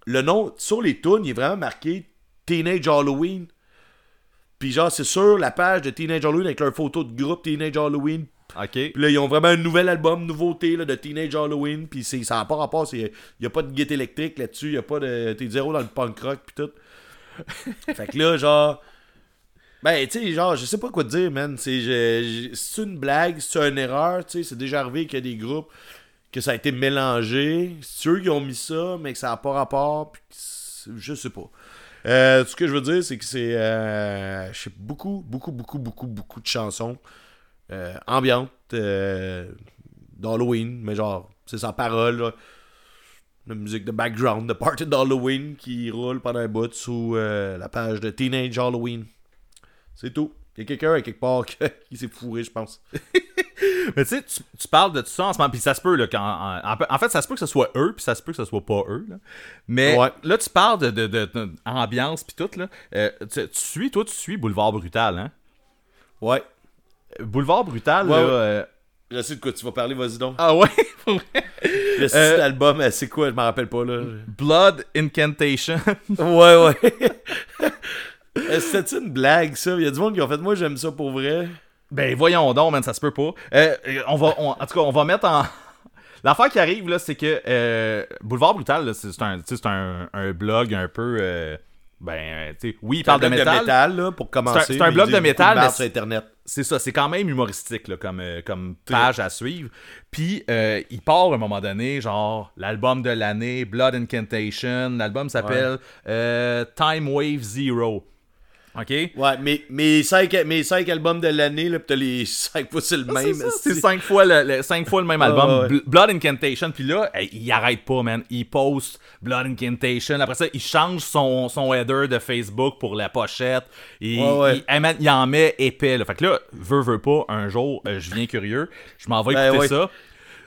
le nom, sur les tunes, il est vraiment marqué Teenage Halloween. Puis genre, c'est sur la page de Teenage Halloween avec leur photo de groupe Teenage Halloween. Ok. Puis là, ils ont vraiment un nouvel album, nouveauté là, de Teenage Halloween. Puis c'est- ça n'a pas rapport. Il n'y a pas de guette électrique là-dessus. Il n'y a pas de. T'es zéro dans le punk rock. Puis tout. *laughs* fait que là, genre. Ben, tu sais, genre, je sais pas quoi te dire, man. C'est une blague, c'est une erreur. Tu sais, c'est déjà arrivé qu'il y a des groupes que ça a été mélangé. C'est eux qui ont mis ça, mais que ça n'a pas rapport. Puis je sais pas. Euh, ce que je veux dire, c'est que c'est. Euh, je sais beaucoup, beaucoup, beaucoup, beaucoup, beaucoup de chansons euh, ambiantes euh, d'Halloween, mais genre, c'est sans parole. là. La musique de background de Party d'Halloween qui roule pendant un bout sous euh, la page de Teenage Halloween. C'est tout. Il y a quelqu'un à quelque part *laughs* qui s'est fourré, je pense. *laughs* Mais tu sais, tu, tu parles de tout ça en ce moment, puis ça se peut, là, quand, en, en- en fait, ça se peut que ce soit eux, puis ça se peut que ce soit pas eux, là. Mais Ouais. là, tu parles de, de, de- de ambiance, puis tout, là. Euh, tu, tu suis, toi, tu suis Boulevard Brutal, hein? Ouais. Boulevard Brutal, Ouais, là... ouais. euh, Je sais de quoi tu vas parler, vas-y donc. Ah ouais? *laughs* Le Euh, d'album, euh, c'est quoi? Je m'en rappelle pas, là. Blood Incantation. *laughs* ouais, ouais. *laughs* C'était une blague, ça Il y a du monde qui ont fait, moi, j'aime ça pour vrai. ben, voyons donc, man, ça se peut pas. Euh, on va, on- en tout cas, on va mettre en... L'affaire qui arrive, là, c'est que euh, Boulevard Brutal, là, c'est un, un, un blog un peu... euh, ben, tu sais, oui, il C'est un parle de blog métal. là, pour commencer. c'est un blog de métal, mais sur Internet. C'est ça, c'est quand même humoristique là, comme, euh, comme page à suivre. Puis euh, il part à un moment donné, genre l'album de l'année, Blood Incantation. L'album s'appelle euh, Time Wave Zero. OK? Ouais, mais mes 5 mes cinq albums de l'année, là, pis t'as les *laughs* 5 fois c'est le même. C'est cinq fois le, le- cinq fois le même album, ouais. Bl- Blood Incantation. Puis là, hey, il arrête pas, man. Il poste Blood Incantation. Après ça, il change son, son header de Facebook pour la pochette. Il, Ouais, ouais. il- hey, man, il en met épais. Là. Fait que là, veut, veut pas, un jour, euh, je viens curieux. Je m'en vais Ben écouter ouais. ça.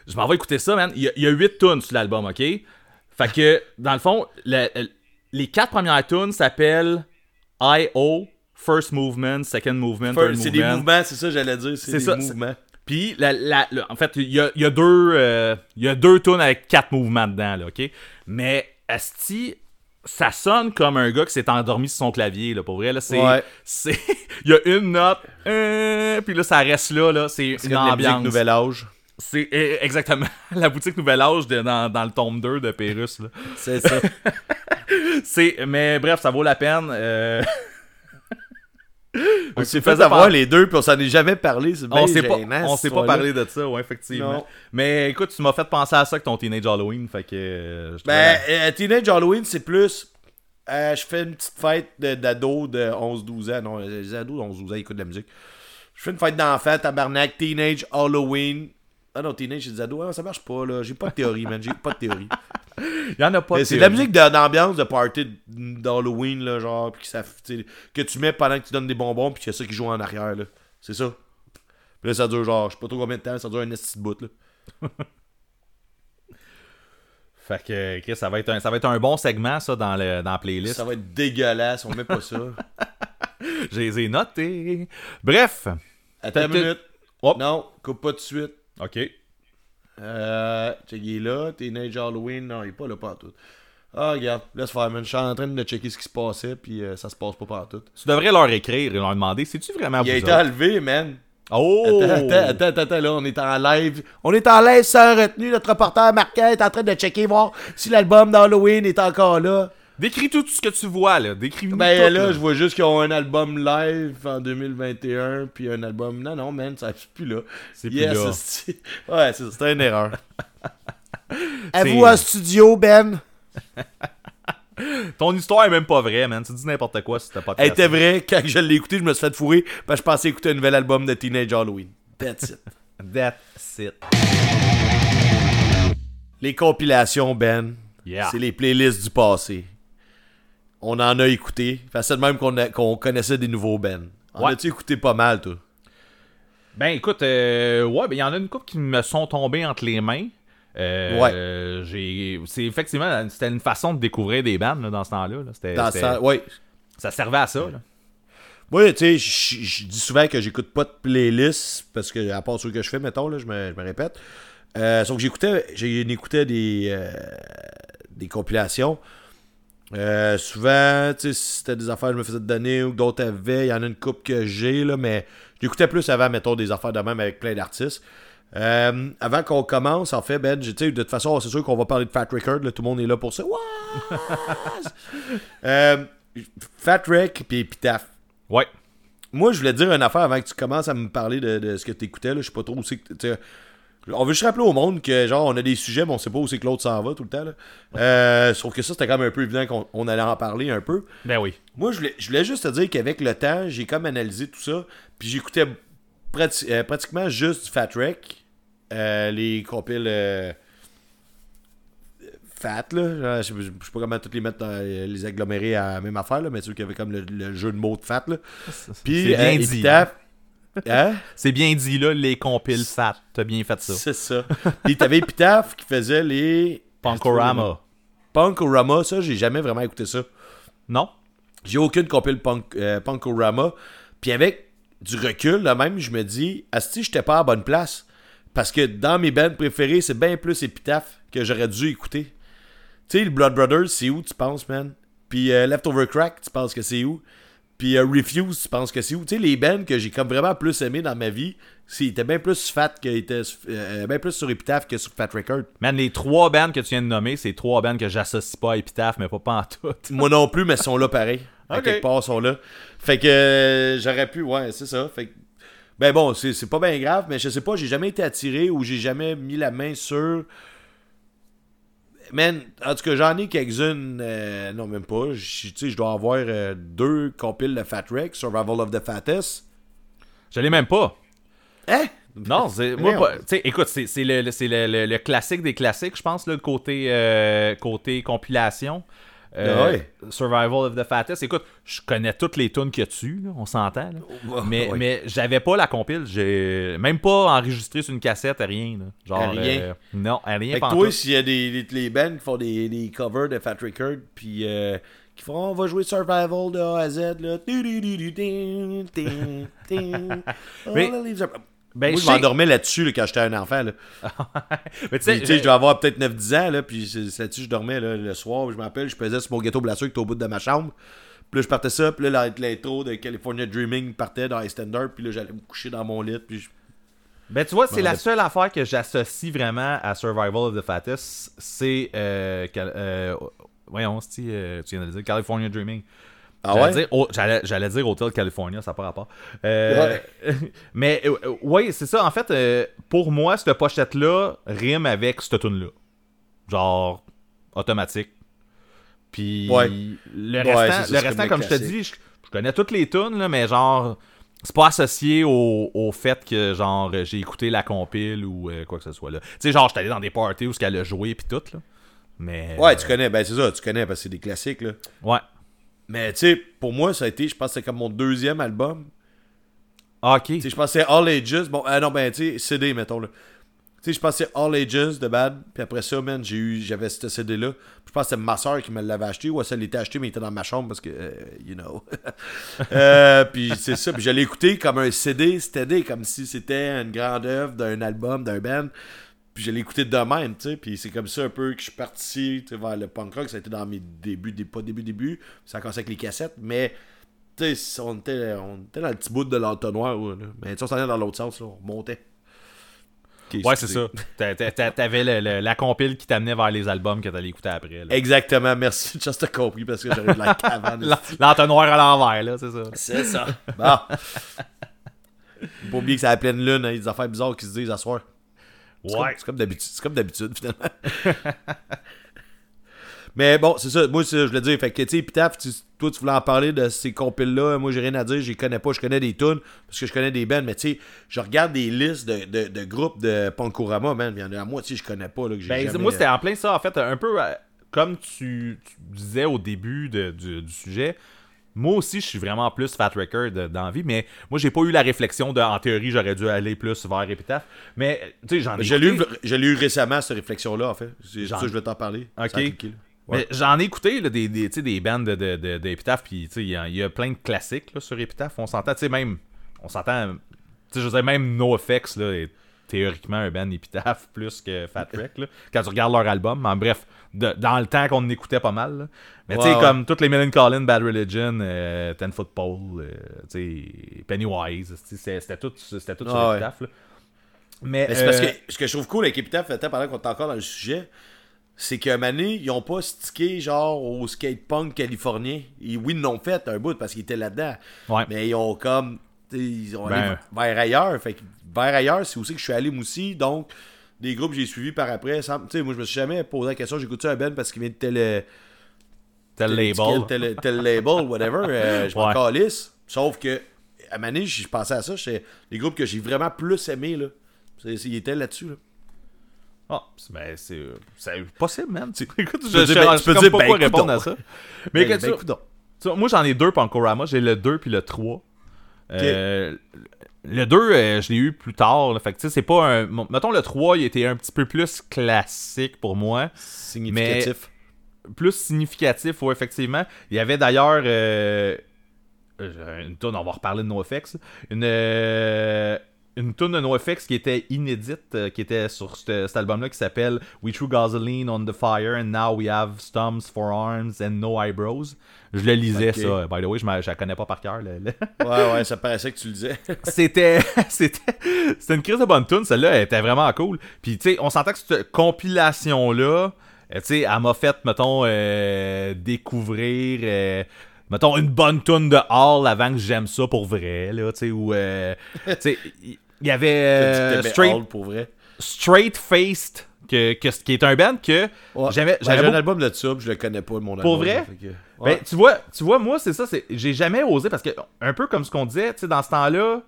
Je m'en vais écouter ça, man. Il y a, il y a 8 tunes sur l'album, OK? Fait que, dans le fond, le- le- les quatre premières tunes s'appellent I.O., First Movement, Second Movement, Third C'est des Movement. mouvements, c'est ça, j'allais dire. C'est des ça, mouvements. Puis, la, la- la- en fait, il y a, il y a deux, euh, il y a deux tunes avec quatre mouvements dedans, là, OK? Mais, Asti, ça sonne comme un gars qui s'est endormi sur son clavier, là, pour vrai, là, c'est... Ouais. c'est *laughs* Il y a une note, euh, puis là, ça reste là, là, c'est une ambiance. Nouvel Âge. C'est eh, exactement *laughs* la boutique Nouvel Âge de- dans, dans le tome 2 de Pérus. C'est ça. *laughs* C'est... Mais bref, ça vaut la peine. euh, *laughs* on s'est faisait fait avoir par- les deux, puis on s'en est jamais parlé. On s'est pas, on s'est pas parlé de ça, ouais, effectivement. Non. Mais écoute, tu m'as fait penser à ça avec ton Teenage Halloween, fait que... euh, Ben, euh, Teenage Halloween, c'est plus. euh, je fais une petite fête de- d'ado de, 11-12 ans. Non, les ados de 11-12 ans, ils écoutent de la musique. Je fais une fête d'enfant, tabarnak, Teenage Halloween. Ah non, Teenage, j'ai des ados. Ah, ça marche pas, là. J'ai pas de théorie, man. J'ai pas de théorie. Il *laughs* y en a pas c'est de la musique d'ambiance de party d'Halloween, là, genre, puis que, ça, tu sais, que tu mets pendant que tu donnes des bonbons, puis qu'il y a ça qui joue en arrière, là. C'est ça. Puis là, ça dure genre, je sais pas trop combien de temps, ça dure un esti de bout, là. *laughs* Fait que, Chris, ça va être un, ça va être un bon segment, ça, dans, le, dans la playlist. Ça va être dégueulasse, on met pas ça. *laughs* Je les ai notés. Bref. Attends une minute. Hop. Non, coupe pas de suite. OK. Euh, il est là. Teenage Halloween. Non, il est pas là partout. Ah, regarde, laisse faire, man. Je suis en train de checker ce qui se passait, puis euh, ça se passe pas partout. Tu devrais leur écrire et leur demander, c'est-tu vraiment Il a été enlevé, man. Oh! Attends, attends, attends, attends, là, on est en live. On est en live sans retenue. Notre reporter Marquet est en train de checker, voir si l'album d'Halloween est encore là. Décris tout ce que tu vois, là. Décris-nous Ben tout, là, je vois juste qu'ils ont un album live en 2021, puis un album. Non, non, man, ça c'est plus là. C'est plus là. *laughs* c'est- Ouais, c'est c'était une erreur. *laughs* À vous C'est- en studio, Ben. *laughs* Ton histoire est même pas vraie, man. Tu dis n'importe quoi si t'as pas Elle était vraie, quand je l'ai écouté, je me suis fait fourrer, parce que je pensais écouter un nouvel album de Teenage Halloween. That's it. That's it. Les compilations, Ben, Yeah. c'est les playlists du passé. On en a écouté. C'est de même qu'on connaissait des nouveaux Ben. En Ouais. as-tu écouté pas mal, toi? Ben écoute, euh, ouais, ben il y en a une couple qui me sont tombées entre les mains. Euh, Ouais. j'ai, c'est effectivement, c'était une façon de découvrir des bandes là, dans ce temps-là. là. Ça, ouais. Ça servait à ça. Là. Moi, tu sais, je- dis souvent que j'écoute pas de playlist parce que, à part ceux que je fais, mettons, là, je, me, répète. Euh, sauf que j'écoutais, j'écoutais des, euh, des compilations. Euh, souvent, tu sais, si c'était des affaires que je me faisais donner ou que d'autres avaient, il y en a une coupe que j'ai, là, mais j'écoutais plus avant, mettons, des affaires de même avec plein d'artistes. Euh, avant qu'on commence, en fait, Ben, tu sais, de toute façon, c'est sûr qu'on va parler de Fat Record, là, tout le monde est là pour ça. *laughs* Euh, Fat Rec puis Epitaph. Ouais. Moi, je voulais te dire une affaire avant que tu commences à me parler de, de ce que tu écoutais. Je sais pas trop où tu sais, On veut juste rappeler au monde que, genre, on a des sujets, mais on sait pas où c'est que l'autre s'en va tout le temps. Là. Euh, sauf que ça, c'était quand même un peu évident qu'on on allait en parler un peu. Ben oui. Moi, je voulais, je voulais juste te dire qu'avec le temps, j'ai comme analysé tout ça. Puis j'écoutais prati- euh, pratiquement juste du Fat Wreck. euh, les compiles. euh, Fat, là. Je sais sais pas comment toutes les mettre dans les agglomérés à la même affaire, là, mais ceux qui avaient comme le, le jeu de mots de Fat, là. Puis, bien dit. Hein? *laughs* C'est bien dit, là, les compiles fat. T'as bien fait ça. C'est ça. *laughs* Puis t'avais Epitaph qui faisait les. Punkorama. Punkorama, ça, j'ai jamais vraiment écouté ça. Non? J'ai aucune compile punk, euh, Punkorama. Puis avec du recul, là même, je me dis, Asti, j'étais pas à la bonne place. Parce que dans mes bands préférées, c'est bien plus Epitaph que j'aurais dû écouter. Tu sais, le Blood Brothers, c'est où, tu penses, man? Puis euh, Leftover Crack, tu penses que c'est où? Puis euh, Refuse, tu penses que c'est où? Tu sais, les bands que j'ai comme vraiment plus aimé dans ma vie, c'était bien plus fat que était euh, bien plus sur Epitaph que sur Fat Record. Man, les trois bands que tu viens de nommer, c'est trois bands que j'associe pas à Epitaph, mais pas, pas en tout. Moi non plus, mais ils sont là pareil. *laughs* À Ok. quelque part, ils sont là. Fait que euh, j'aurais pu, ouais, c'est ça. Fait que, ben bon, c'est c'est pas bien grave, mais je sais pas, j'ai jamais été attiré ou j'ai jamais mis la main sur. Man, en tout cas, j'en ai quelques-unes. euh, non, même pas. Je- Tu sais, je dois avoir euh, deux compiles de Fat Wreck, Survival of the Fattest. Je l'ai même pas. Hein? Non, c'est. Moi, pas- écoute, c'est le, le- le, classique des classiques, je pense, là, le côté, euh, côté compilation. Euh, Ah ouais. Survival of the Fattest. Écoute, je connais toutes les tunes qu'il y a dessus, là, on s'entend. là. Mais, Ouais. mais j'avais pas la compile. J'ai même pas enregistré sur une cassette, rien. là. Genre, Rien. euh, non, rien. Fait que toi, s'il y a des, des- les bands qui font des, des covers de Fat Record, puis euh, qui font on va jouer Survival de A à Z, là. Mais- Ben, Moi, je m'endormais là-dessus là, quand j'étais un enfant. Là. *laughs* mais tu sais, sais, je devais avoir peut-être 9-10 ans, là, puis là-dessus je dormais là, le soir. Je me rappelle, je pesais sur mon ghetto blasseur qui était au bout de ma chambre. Puis là, je partais ça, puis là, l'intro de California Dreaming partait dans iStandard, puis là, j'allais me coucher dans mon lit, puis je- Ben, tu vois, c'est la le- seule affaire que j'associe vraiment à Survival of the Fattest. C'est. Euh, euh, voyons, euh, tu viens de le dire, California Dreaming. Ah J'allais ouais? dire, oh, j'allais, j'allais dire Hotel California, ça n'a pas rapport. Euh, *laughs* mais, euh, euh, ouais, c'est ça. En fait, euh, pour moi, cette pochette-là rime avec cette tune-là. Genre, automatique. Puis, Ouais. Ouais, le ça, restant, le comme restant comme je te dis, je, je connais toutes les tunes, là, mais genre, c'est pas associé au, au fait que, genre, j'ai écouté la compile ou quoi que ce soit, là. Tu sais, genre, j'étais allé dans des parties où ce qu'elle a joué, puis tout, là. Mais. Ouais, tu connais, ben c'est ça, tu connais, parce que c'est des classiques, là. Ouais. Mais tu sais, pour moi, ça a été, je pense que c'est comme mon deuxième album. Ah, ok. Tu sais, je pense que c'est All Ages. Bon, ah non, ben, tu sais, CD, mettons, là. Tu sais, je pense que c'est All Ages de Bad. Puis après ça, man, j'ai eu, j'avais ce CD-là. Je pense que c'est ma soeur qui me l'avait acheté. Ou elle l'était acheté, mais il était dans ma chambre parce que, euh, you know. *laughs* Euh, puis c'est ça. Puis je l'ai écouté comme un CD, CD, comme si c'était une grande œuvre d'un album, d'un band. Puis je l'ai écouté de même, tu sais. Puis c'est comme ça un peu que je suis parti tu sais, vers le punk rock. Ça a été dans mes débuts, des, pas début, début. Ça a commencé avec les cassettes. Mais, tu sais, on était, on était dans le petit bout de l'entonnoir. là. Mais tu sais, on s'en allait dans l'autre sens, là. On remontait. Ok, Ouais, c'est ça. T'a- t'a- t'a- T'avais le- le- la compile qui t'amenait vers les albums que t'allais écouter après. là. Exactement, merci. *laughs* Just t'as compris parce que j'aurais de la *laughs* cavane. L'en- L'entonnoir à l'envers, là, c'est ça. c'est ça. Bon. Faut pas oublier que c'est la pleine lune, hein, il y a des affaires bizarres qui se disent à soir. C'est comme- Ouais. C'est comme comme d'habitude finalement. *laughs* Mais bon, c'est ça. Moi, je voulais dire. Fait que, tu sais, tu- toi, tu voulais en parler de ces compiles-là. Moi, j'ai rien à dire. Je les connais pas. Je connais des tunes parce que je connais des bands. Mais, tu sais, je regarde des listes de, de, de groupes de Punkorama, man. Il y en a à moi, tu sais, je connais pas. Là, que Ben, jamais- moi, c'était en plein ça, en fait, un peu euh, comme tu, tu disais au début de- du, du sujet. Moi aussi, je suis vraiment plus Fat Record dans la vie, mais moi, j'ai pas eu la réflexion de, en théorie, j'aurais dû aller plus vers Epitaph. Mais, tu sais, j'en ai Je l'ai eu, eu récemment, cette réflexion-là, en fait. C'est J'en- ça que je voulais t'en parler. Ok. Ouais. J'en ai écouté là, des, des, des bands de, de, de, d'Epitaph, puis tu sais, il y, a- il y a plein de classiques là, sur Epitaph. On s'entend, tu sais, même. On s'entend. Tu sais, je veux dire, même NoFX, là, est théoriquement un band Epitaph *laughs* plus que Fat Wreck, là, quand tu regardes leur album. Mais bref, de- dans le temps qu'on écoutait pas mal. là. Mais tu sais, comme toutes les Millen Collin, Bad Religion, euh, Ten Foot Pole, euh, Pennywise, c'était tout, c'était tout sur Ah ouais. Epitaph. là. Mais, Mais c'est parce euh, que ce que je trouve cool avec Epitaph, pendant qu'on est encore dans le sujet, c'est qu'à donné, ils ont pas stické genre au skate punk californien. Et oui, ils l'ont fait un bout parce qu'ils étaient là-dedans. Ouais. Mais ils ont comme. Ils ont Ben. allé vers ailleurs. Fait que vers ailleurs, c'est aussi que je suis allé aussi. Donc, des groupes que j'ai suivis par après. sans- t'sais, moi, je me suis jamais posé la question j'écoute ça un Ben parce qu'il vient de tel. euh, tel label. Tel, tel label, whatever. euh, *laughs* je m'en Ouais. calisse. Sauf que, à donné, je pensais à ça. C'est les groupes que j'ai vraiment plus aimés. Là. Ils étaient là-dessus. Là. Ah, c'est- ben, c'est c'est possible, man. Tu- *laughs* Écoute, je, peux je, dire, ben, je peux dire, pas ben, quoi répondre à ça. Mais Ben, que ben, tu- moi, j'en ai deux Pankorama. J'ai le 2 puis le 3. Euh, le 2, euh, je l'ai eu plus tard. là. Fait que, c'est pas un... Mettons, le 3, il était un petit peu plus classique pour moi. Significatif. Plus significatif, ouais, effectivement. Il y avait d'ailleurs... euh, une tonne, on va reparler de NoFX. Une... euh, une tune de NoFX qui était inédite, euh, qui était sur ce- cet album-là, qui s'appelle We Threw Gasoline on the Fire and Now We Have Stumps, Forearms and No Eyebrows. Je le lisais, ça. By the way, je, je la connais pas par cœur. le- le- Ouais, ouais, ça paraissait que tu le disais. *laughs* c'était *laughs* c'était c'était une crise de bonne tune celle-là elle était vraiment cool puis tu sais on s'entend que cette compilation là tu sais elle m'a fait mettons euh, découvrir euh, mettons une bonne tune de Hall avant que j'aime ça pour vrai là tu sais ou euh, tu sais *laughs* il y avait euh, Tu t'aimais straight Hall, pour vrai. straight faced que, que qui est un band que Ouais. j'avais Ben, j'avais un album de ça, je le connais pas, mon album. Pour vrai? là, Ben, tu vois, tu vois, moi, c'est ça. J'ai jamais osé parce que, un peu comme ce qu'on disait, tu sais, dans ce temps-là,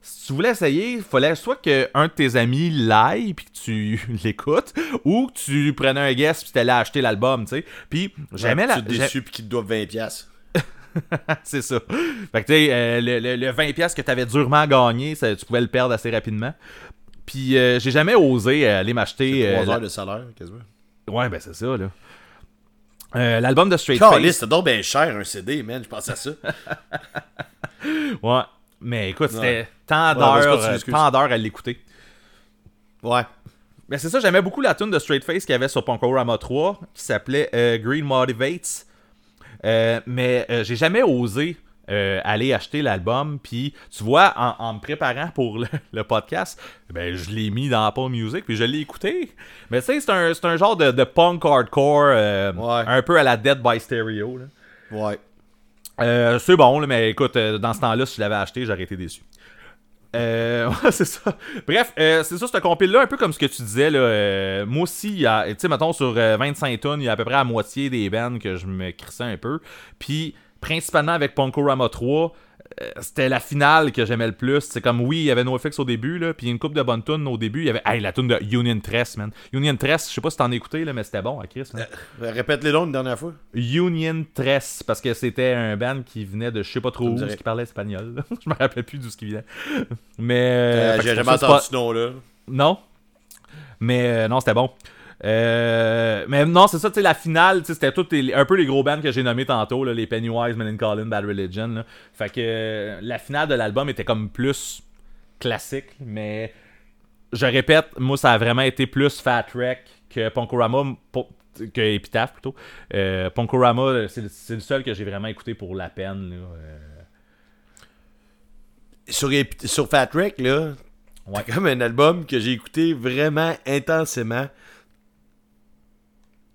si tu voulais essayer, il fallait soit que un de tes amis l'aille puis que tu *laughs* l'écoutes, ou que tu prenais un guest puis t'allais acheter l'album, tu sais. Puis j'aimais Ouais, la. Tu te déçu, puis qu'ils te doivent 20$. *laughs* c'est ça. Fait que tu sais, euh, le, le- le 20$ que t'avais durement gagné, ça- tu pouvais le perdre assez rapidement. Puis euh, j'ai jamais osé euh, aller m'acheter. euh, 3 la- heures de salaire, quasiment. Ouais, ben c'est ça, là. Euh, L'album de Straight Face. c'est donc bien cher un CD, man. Je pense à ça. *laughs* Ouais. Mais écoute, c'était Ouais. tant d'heures à l'écouter. Ouais. Mais c'est ça, j'aimais beaucoup la tune de Straight Face qu'il y avait sur Punkorama 3 qui s'appelait euh, Green Motivates. Euh, mais euh, j'ai jamais osé euh, aller acheter l'album. Puis tu vois, en, en me préparant pour le, *laughs* le podcast, ben, je l'ai mis dans Apple Music puis je l'ai écouté. Mais tu sais, c'est un, c'est un genre de, de punk hardcore, euh, Ouais. un peu à la Dead by Stereo. là. Ouais. Euh, c'est bon, là, mais écoute, dans ce temps-là, si je l'avais acheté, j'aurais été déçu. Euh, *laughs* ouais, c'est ça. Bref, euh, c'est ça, ce compile-là, un peu comme ce que tu disais, là. euh, moi aussi, tu sais, mettons, sur euh, 25 tonnes, il y a à peu près la moitié des bands que je me crissais un peu. Puis, principalement avec Punkorama 3, euh, c'était la finale que j'aimais le plus. C'est comme, oui, il y avait NoFX au début, là, puis une coupe de bonnes tunes au début. Il y avait, hey, la tune de Union Tress, man. Union Tress, je sais pas si t'en écouté, là, mais c'était bon, à Chris, man. Euh, Répète-les donc une dernière fois. Union Tress, parce que c'était un band qui venait de je sais pas trop où, qui parlait espagnol. là. *laughs* je me rappelais plus d'où ce qui venait. Mais. Euh, J'ai jamais entendu ce nom-là. Non. Mais euh, non, c'était bon. Euh, mais non, c'est ça, tu sais, la finale, c'était les- un peu les gros bands que j'ai nommés tantôt, là, les Pennywise, Collin, Bad Religion. là. Fait que euh, la finale de l'album était comme plus classique, mais je répète, moi, ça a vraiment été plus Fat Wreck que Punkorama, po- que Epitaph plutôt. Euh, Punkorama, c'est le, seul que j'ai vraiment écouté pour la peine. Là. euh. Sur, sur Fat Wreck, là, Ouais. c'est comme un album que j'ai écouté vraiment intensément.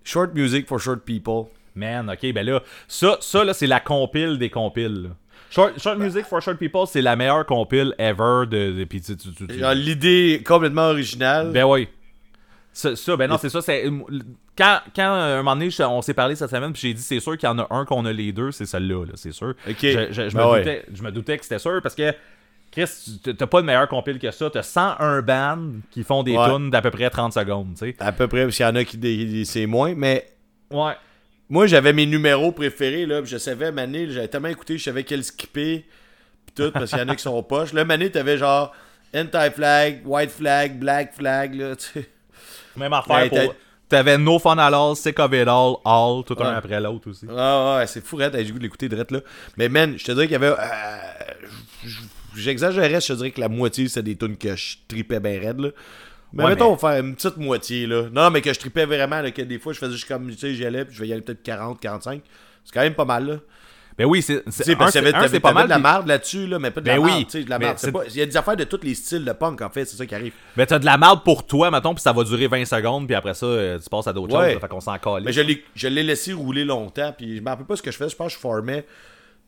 Short music for short people. Man, ok, ben là, ça, ça là, c'est la compile des compiles. là. Short, Short Music for Short People, c'est la meilleure compile ever de. de, Genre, l'idée complètement originale. Ben oui. Ça, ça, ben non, c'est ça. c'est Quand, quand euh, un moment donné, on s'est parlé cette semaine, puis j'ai dit c'est sûr qu'il y en a un qu'on a les deux, c'est celle-là, là, c'est sûr. Ok. Je, je- je Ben me ouais. doutais, je me doutais que c'était sûr parce que Chris, t'as pas de meilleur compile que ça. T'as 101 bands qui font des Ouais. tunes d'à peu près 30 secondes, tu sais. À peu près, parce qu'il y en a qui c'est moins, mais Ouais. moi j'avais mes numéros préférés, là, je savais, Mané, j'avais tellement écouté, je savais quel skipper, puis tout, parce qu'il y en a qui sont poches. Là, Mané, t'avais genre anti-flag, white flag, black flag, là, tu sais. Même affaire Ouais, pour. T'avais No Fun at All, Sick of It All, All, tout un après l'autre aussi. Ah ouais, c'est fou, Red. J'ai goût de l'écouter direct là. Mais man, je te dirais qu'il y avait. euh, J'exagérais, je te dirais que la moitié, c'était des tunes que je tripais bien raide là. Mais Ouais, mettons, mais- on va faire une petite moitié là. Non, mais que je tripais vraiment, là, que des fois, je faisais juste comme, tu sais, j'y allais, puis je vais y aller peut-être 40, 45. C'est quand même pas mal là. Ben oui, c'est. C'est- c'est c'est pas mal. de la merde là-dessus, là, mais pas de la Ben merde, oui, tu sais, de la mais merde. c'est c'est- Il y a des affaires de tous les styles de punk, en fait, c'est ça qui arrive. Ben t'as de la merde pour toi, mettons, puis ça va durer 20 secondes, puis après ça, euh, tu passes à d'autres Ouais. choses. là, Fait qu'on s'en calisse. Mais je l'ai, je l'ai laissé rouler longtemps, puis je me rappelle pas ce que je faisais. Je pense que je formais.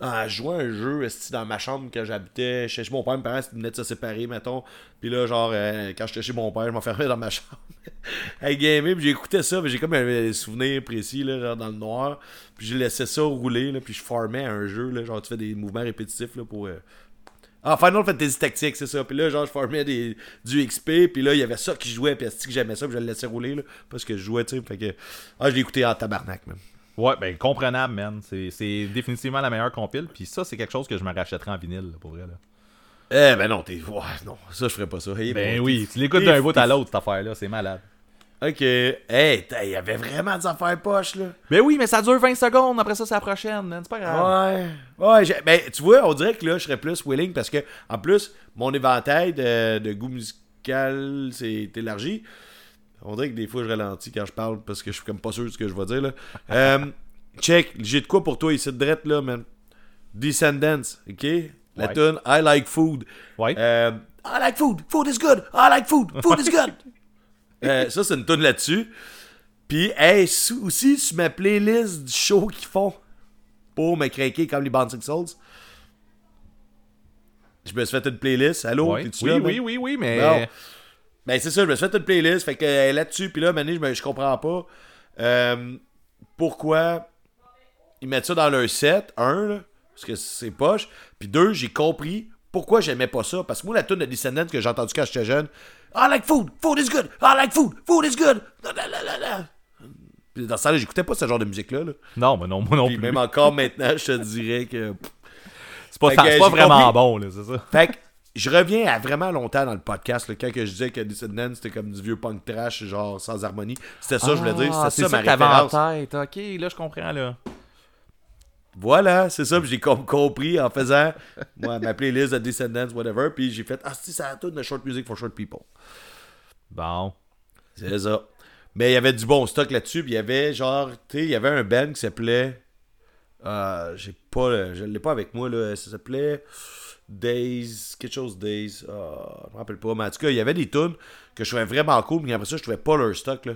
Je jouais à un jeu dans ma chambre quand j'habitais chez mon père. Mes parents venaient de se séparer, mettons. Puis là, genre, euh, quand j'étais chez mon père, je m'enfermais dans ma *laughs* chambre. avec gamer, puis j'écoutais ça, puis j'ai comme un souvenir précis, là, dans le noir. Puis je laissais ça rouler, là, puis je formais à un jeu, là, genre tu fais des mouvements répétitifs là, pour. euh, ah, Final Fantasy Tactics, c'est ça. Puis là, genre, je formais des, du XP, puis là, il y avait ça qui jouait, puis que j'aimais ça, puis je le laissais rouler, là, parce que je jouais, tu sais. Fait que. Ah, je écouté en tabarnak, même. Ouais, ben comprenable, man. C'est, définitivement la meilleure compile, puis ça, c'est quelque chose que je me rachèterais en vinyle, là, pour vrai. Là. Eh ben non, t'es. Ouais, non, ça je ferais pas ça. Hey, Ben bon, oui, tu l'écoutes t'es- d'un bout à l'autre, cette affaire-là, c'est malade. Ok. Hey, il y avait vraiment des affaires poches, là. Ben oui, mais ça dure 20 secondes, après ça, c'est la prochaine, man. C'est pas grave. Ouais. Ouais, ben tu vois, on dirait que là, je serais plus willing parce que, en plus, mon éventail de, de goût musical s'est élargi. On dirait que des fois, je ralentis quand je parle parce que je suis comme pas sûr de ce que je vais dire, là. *laughs* Euh, check, j'ai de quoi pour toi ici, de drette, là, man. Descendants, ok? La Ouais. tune I Like Food. Ouais. Euh, I like food. Food is good. I like food. Food is good. *laughs* Euh, ça, c'est une tune là-dessus. Puis, hey, aussi sur ma playlist du show qu'ils font pour me craquer comme les Bouncing Souls. Je me suis fait une playlist. Allô, Ouais. t'es-tu Oui, là, oui, oui, oui, mais. Non. Ben, c'est ça, je me suis fait une playlist. Fait que euh, là-dessus, puis là, mané, je, je comprends pas euh, pourquoi ils mettent ça dans leur set. Un, là, parce que c'est poche. Puis deux, j'ai compris pourquoi j'aimais pas ça. Parce que moi, la tune de Descendants que j'ai entendue quand j'étais jeune, I like food, food is good, I like food, food is good. Puis dans ce temps-là, j'écoutais pas ce genre de musique-là. là. Non, mais non, moi non Puis plus. même encore maintenant, je te dirais que. C'est pas, que, pas vraiment compris. bon, là, c'est ça. Fait que je reviens à vraiment longtemps dans le podcast, là, quand que je disais que Descendants c'était comme du vieux punk trash, genre sans harmonie. C'était ça, je voulais dire. Ah, C'était ça, ma que en référence. tête. Ok, là, je comprends, là. Voilà, c'est ça. j'ai com- compris en faisant moi, ma playlist de Descendants, whatever. Puis j'ai fait Ah, si, ça a tout de short music for short people. Bon. C'est ça. Mais il y avait du bon stock là-dessus. Puis il y avait genre, tu sais, il y avait un band qui s'appelait. Euh, j'ai pas. Je l'ai pas avec moi, là. Ça s'appelait. Days. Quelque chose Days. Ah, je me rappelle pas. Mais en tout cas, il y avait des tunes que je trouvais vraiment cool. Mais après ça, je trouvais pas leur stock, là.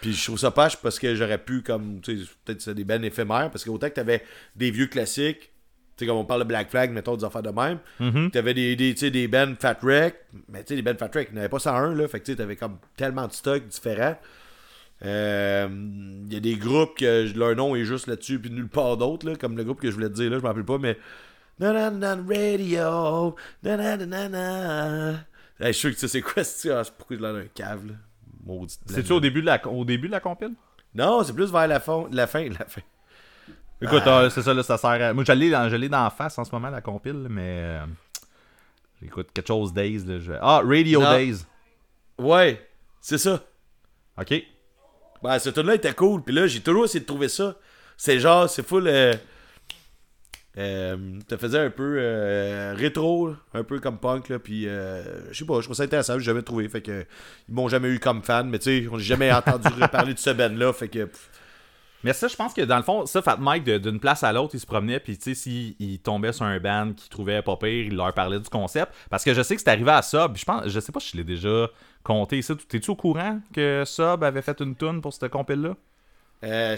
Puis je trouve ça poche parce que j'aurais pu, comme, tu sais, peut-être c'est des bands éphémères. Parce que autant que t'avais des vieux classiques. Tu sais, comme on parle de Black Flag, mettons, des affaires de même. Mm-hmm. T'avais des, des, des bands Fat Wreck, mais tu sais, des bands Fat Wreck, il n'y avait pas 101, là. Fait que tu sais, t'avais comme tellement de stocks différents. Euh, Il y a des groupes que leur nom est juste là-dessus, puis nulle part d'autre, là, comme le groupe que je voulais te dire, là, je m'en rappelle pas, mais. Radio. Hey, je suis sûr que tu sais c'est quoi, c'est ah, pourquoi je l'air d'un cave, là? Maudite C'est-tu au début de la, au début de la compile? Non, c'est plus vers la fin, la fin, la fin. Écoute, euh, c'est ça, là, ça sert à... Moi, je l'ai dans, dans la face en ce moment, la compile, mais... euh, Écoute, quelque chose Days, là, je... Ah, Radio Non. Days. Ouais, c'est ça. OK. Ben, ce tune là était cool. Puis là, j'ai toujours essayé de trouver ça. C'est genre, c'est full. Euh, euh, ça faisait un peu euh, rétro, un peu comme punk. Là, puis, euh, je sais pas, je trouve ça intéressant. J'ai jamais trouvé. Fait que, ils m'ont jamais eu comme fan. Mais tu sais, on n'a jamais *laughs* entendu reparler de ce band là. Fait que, pff, Mais ça, je pense que dans le fond, ça, Fat Mike, d'une place à l'autre, il se promenait, puis tu sais, s'il il tombait sur un band qu'il trouvait pas pire, il leur parlait du concept. Parce que je sais que c'est arrivé à Sub, je pense, je sais pas si je l'ai déjà compté ici. T'es-tu au courant que Sub avait fait une tune pour cette compile-là? Euh,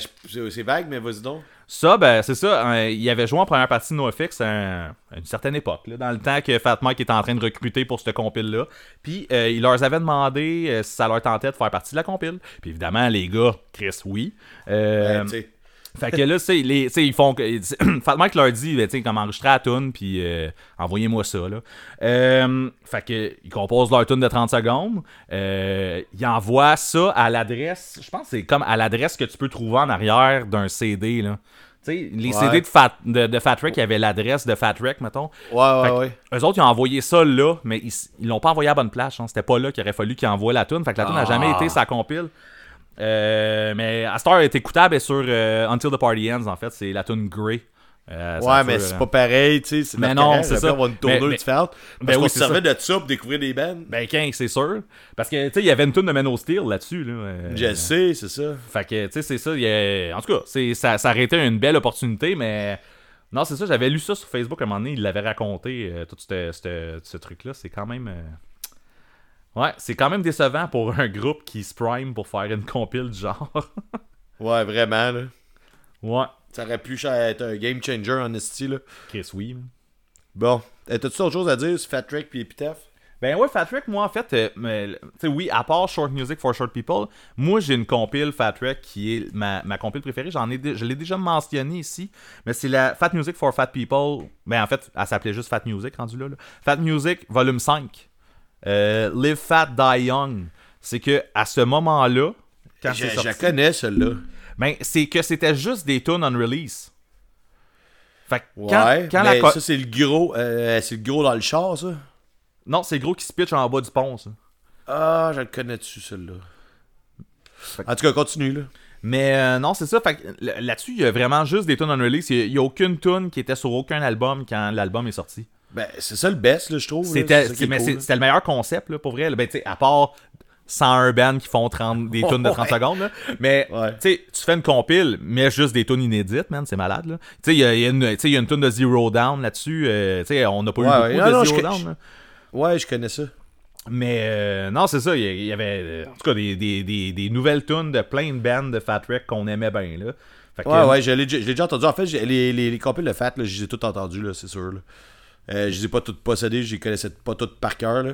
c'est- vague, mais vas-y donc. Ça, ben, c'est ça. euh, il avait joué en première partie de NoFX à, à une certaine époque, là, dans le temps que Fat Mike était en train de recruter pour cette compile-là. Puis, euh, il leur avait demandé euh, si ça leur tentait de faire partie de la compile. Puis, évidemment, les gars, Chris, oui. Euh, Ouais. Fait que là, tu sais, les- tu sais, ils font. que- *clears throat* Fat Mike leur dit, ben, tu sais, comment enregistrer la tune, puis euh, envoyez-moi ça, là. Euh, fait que, ils composent leur tune de 30 secondes. Euh, ils envoient ça à l'adresse. Je pense que c'est comme à l'adresse que tu peux trouver en arrière d'un CD, là. Tu sais, les Ouais. CD de Fat, de, de Fat il y avait l'adresse de Fat mettons. Ouais, ouais, que ouais. Eux autres, ils ont envoyé ça là, mais ils l'ont pas envoyé à la bonne place. hein. C'était pas là qu'il aurait fallu qu'ils envoient la tune. Fait que la tune n'a jamais Ah. été sa compile. Euh, mais Astor est écoutable sur euh, Until the Party Ends, en fait. C'est la tune Grey. Euh, Ouais, mais c'est pas pareil, tu sais. c'est Mais non, c'est ça. avoir une tournure différente. Parce Ben qu'on oui, se servait de ça pour découvrir des bands. Ben, 15, c'est sûr. Parce que, tu sais, il y avait une tune de Men of Steel là-dessus. Là, euh, Je sais, c'est ça. Fait que, tu sais, c'est ça. a- En tout cas, ça, ça aurait été une belle opportunité, mais. Non, c'est ça, j'avais lu ça sur Facebook à un moment donné, il l'avait raconté, euh, tout ce, ce- ce truc-là. C'est quand même. Ouais, c'est quand même décevant pour un groupe qui se prime pour faire une compile du genre. *laughs* Ouais, vraiment, là. ouais. Ça aurait pu être un game changer en esti, là. Chris, oui. man. Bon. Euh, T'as-tu autre chose à dire sur Fat Trek puis Epitaph? Ben ouais, Fat Wreck, moi en fait, euh, mais, tu sais, oui, à part Short Music for Short People, moi j'ai une compile Fat Wreck qui est ma, ma compile préférée. J'en ai, je l'ai déjà mentionné ici, mais c'est la Fat Music for Fat People. Ben en fait, elle s'appelait juste Fat Music rendu là. là. Fat Music Volume 5. Euh, Live Fat Die Young. C'est que à ce moment-là, quand Je, sorti, connais, celle-là. ben c'est que c'était juste des tunes on release. Fait que Ouais, quand, quand mais la co- ça, c'est le gros. euh, c'est le gros dans le char, ça. non, c'est le gros qui se pitch en bas du pont, ça. Ah, je le connais dessus, celle-là. En tout cas, continue, là. Mais euh, non, c'est ça. Fait là-dessus, il y a vraiment juste des tunes on release. Il n'y a, aucune tune qui était sur aucun album quand l'album est sorti. Ben, c'est ça le best, là, je trouve. C'était cool, le meilleur concept, là, pour vrai. là. Ben, à part 101 bands qui font 30, des *laughs* tunes de 30 Ouais. secondes. là. Mais Ouais. tu fais une compile, mais juste des tunes inédites, man. C'est malade. il y y a une y a tune de Zero Down là-dessus. euh, on n'a pas eu beaucoup de Non, non, Zero je- Down. là. Ouais, je connais ça. Mais euh, non, c'est ça. Il y avait, euh, en tout cas, des, des, des, des nouvelles tunes de plein de bands de Fat Wreck qu'on aimait bien. Là. Fait que, Ouais, ouais, je l'ai je l'ai déjà entendu. En fait, les, les, les compiles de Fat, là, je les ai toutes entendues, là, c'est sûr. Là. Euh, je les ai pas toutes possédées, je les connaissais pas toutes par cœur. Là.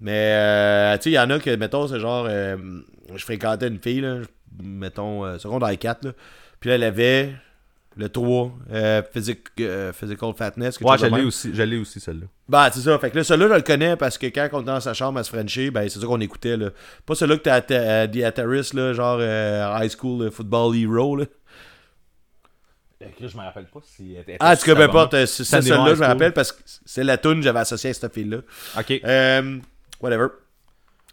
Mais, euh, tu sais, il y en a que, mettons, c'est genre, euh, je fréquentais une fille, là, mettons, euh, secondaire 4, là. Puis là, elle avait le 3, euh, physic- euh, Physical Fatness. Ouais, même. aussi, je l'ai aussi celle-là. Ben, c'est ça. Fait que là, celui-là, je le connais parce que quand on était dans sa chambre à se frencher, ben, c'est ça qu'on écoutait, là. Pas celui-là que t'as à, à, à The Terrace, là, genre euh, High School Football Hero, là. Je me rappelle pas si elle était Ah, en tout cas, peu importe, euh, c'est c'est celle-là, je me rappelle parce que c'est la tune que j'avais associée à cette fille-là. Ok. Euh, whatever.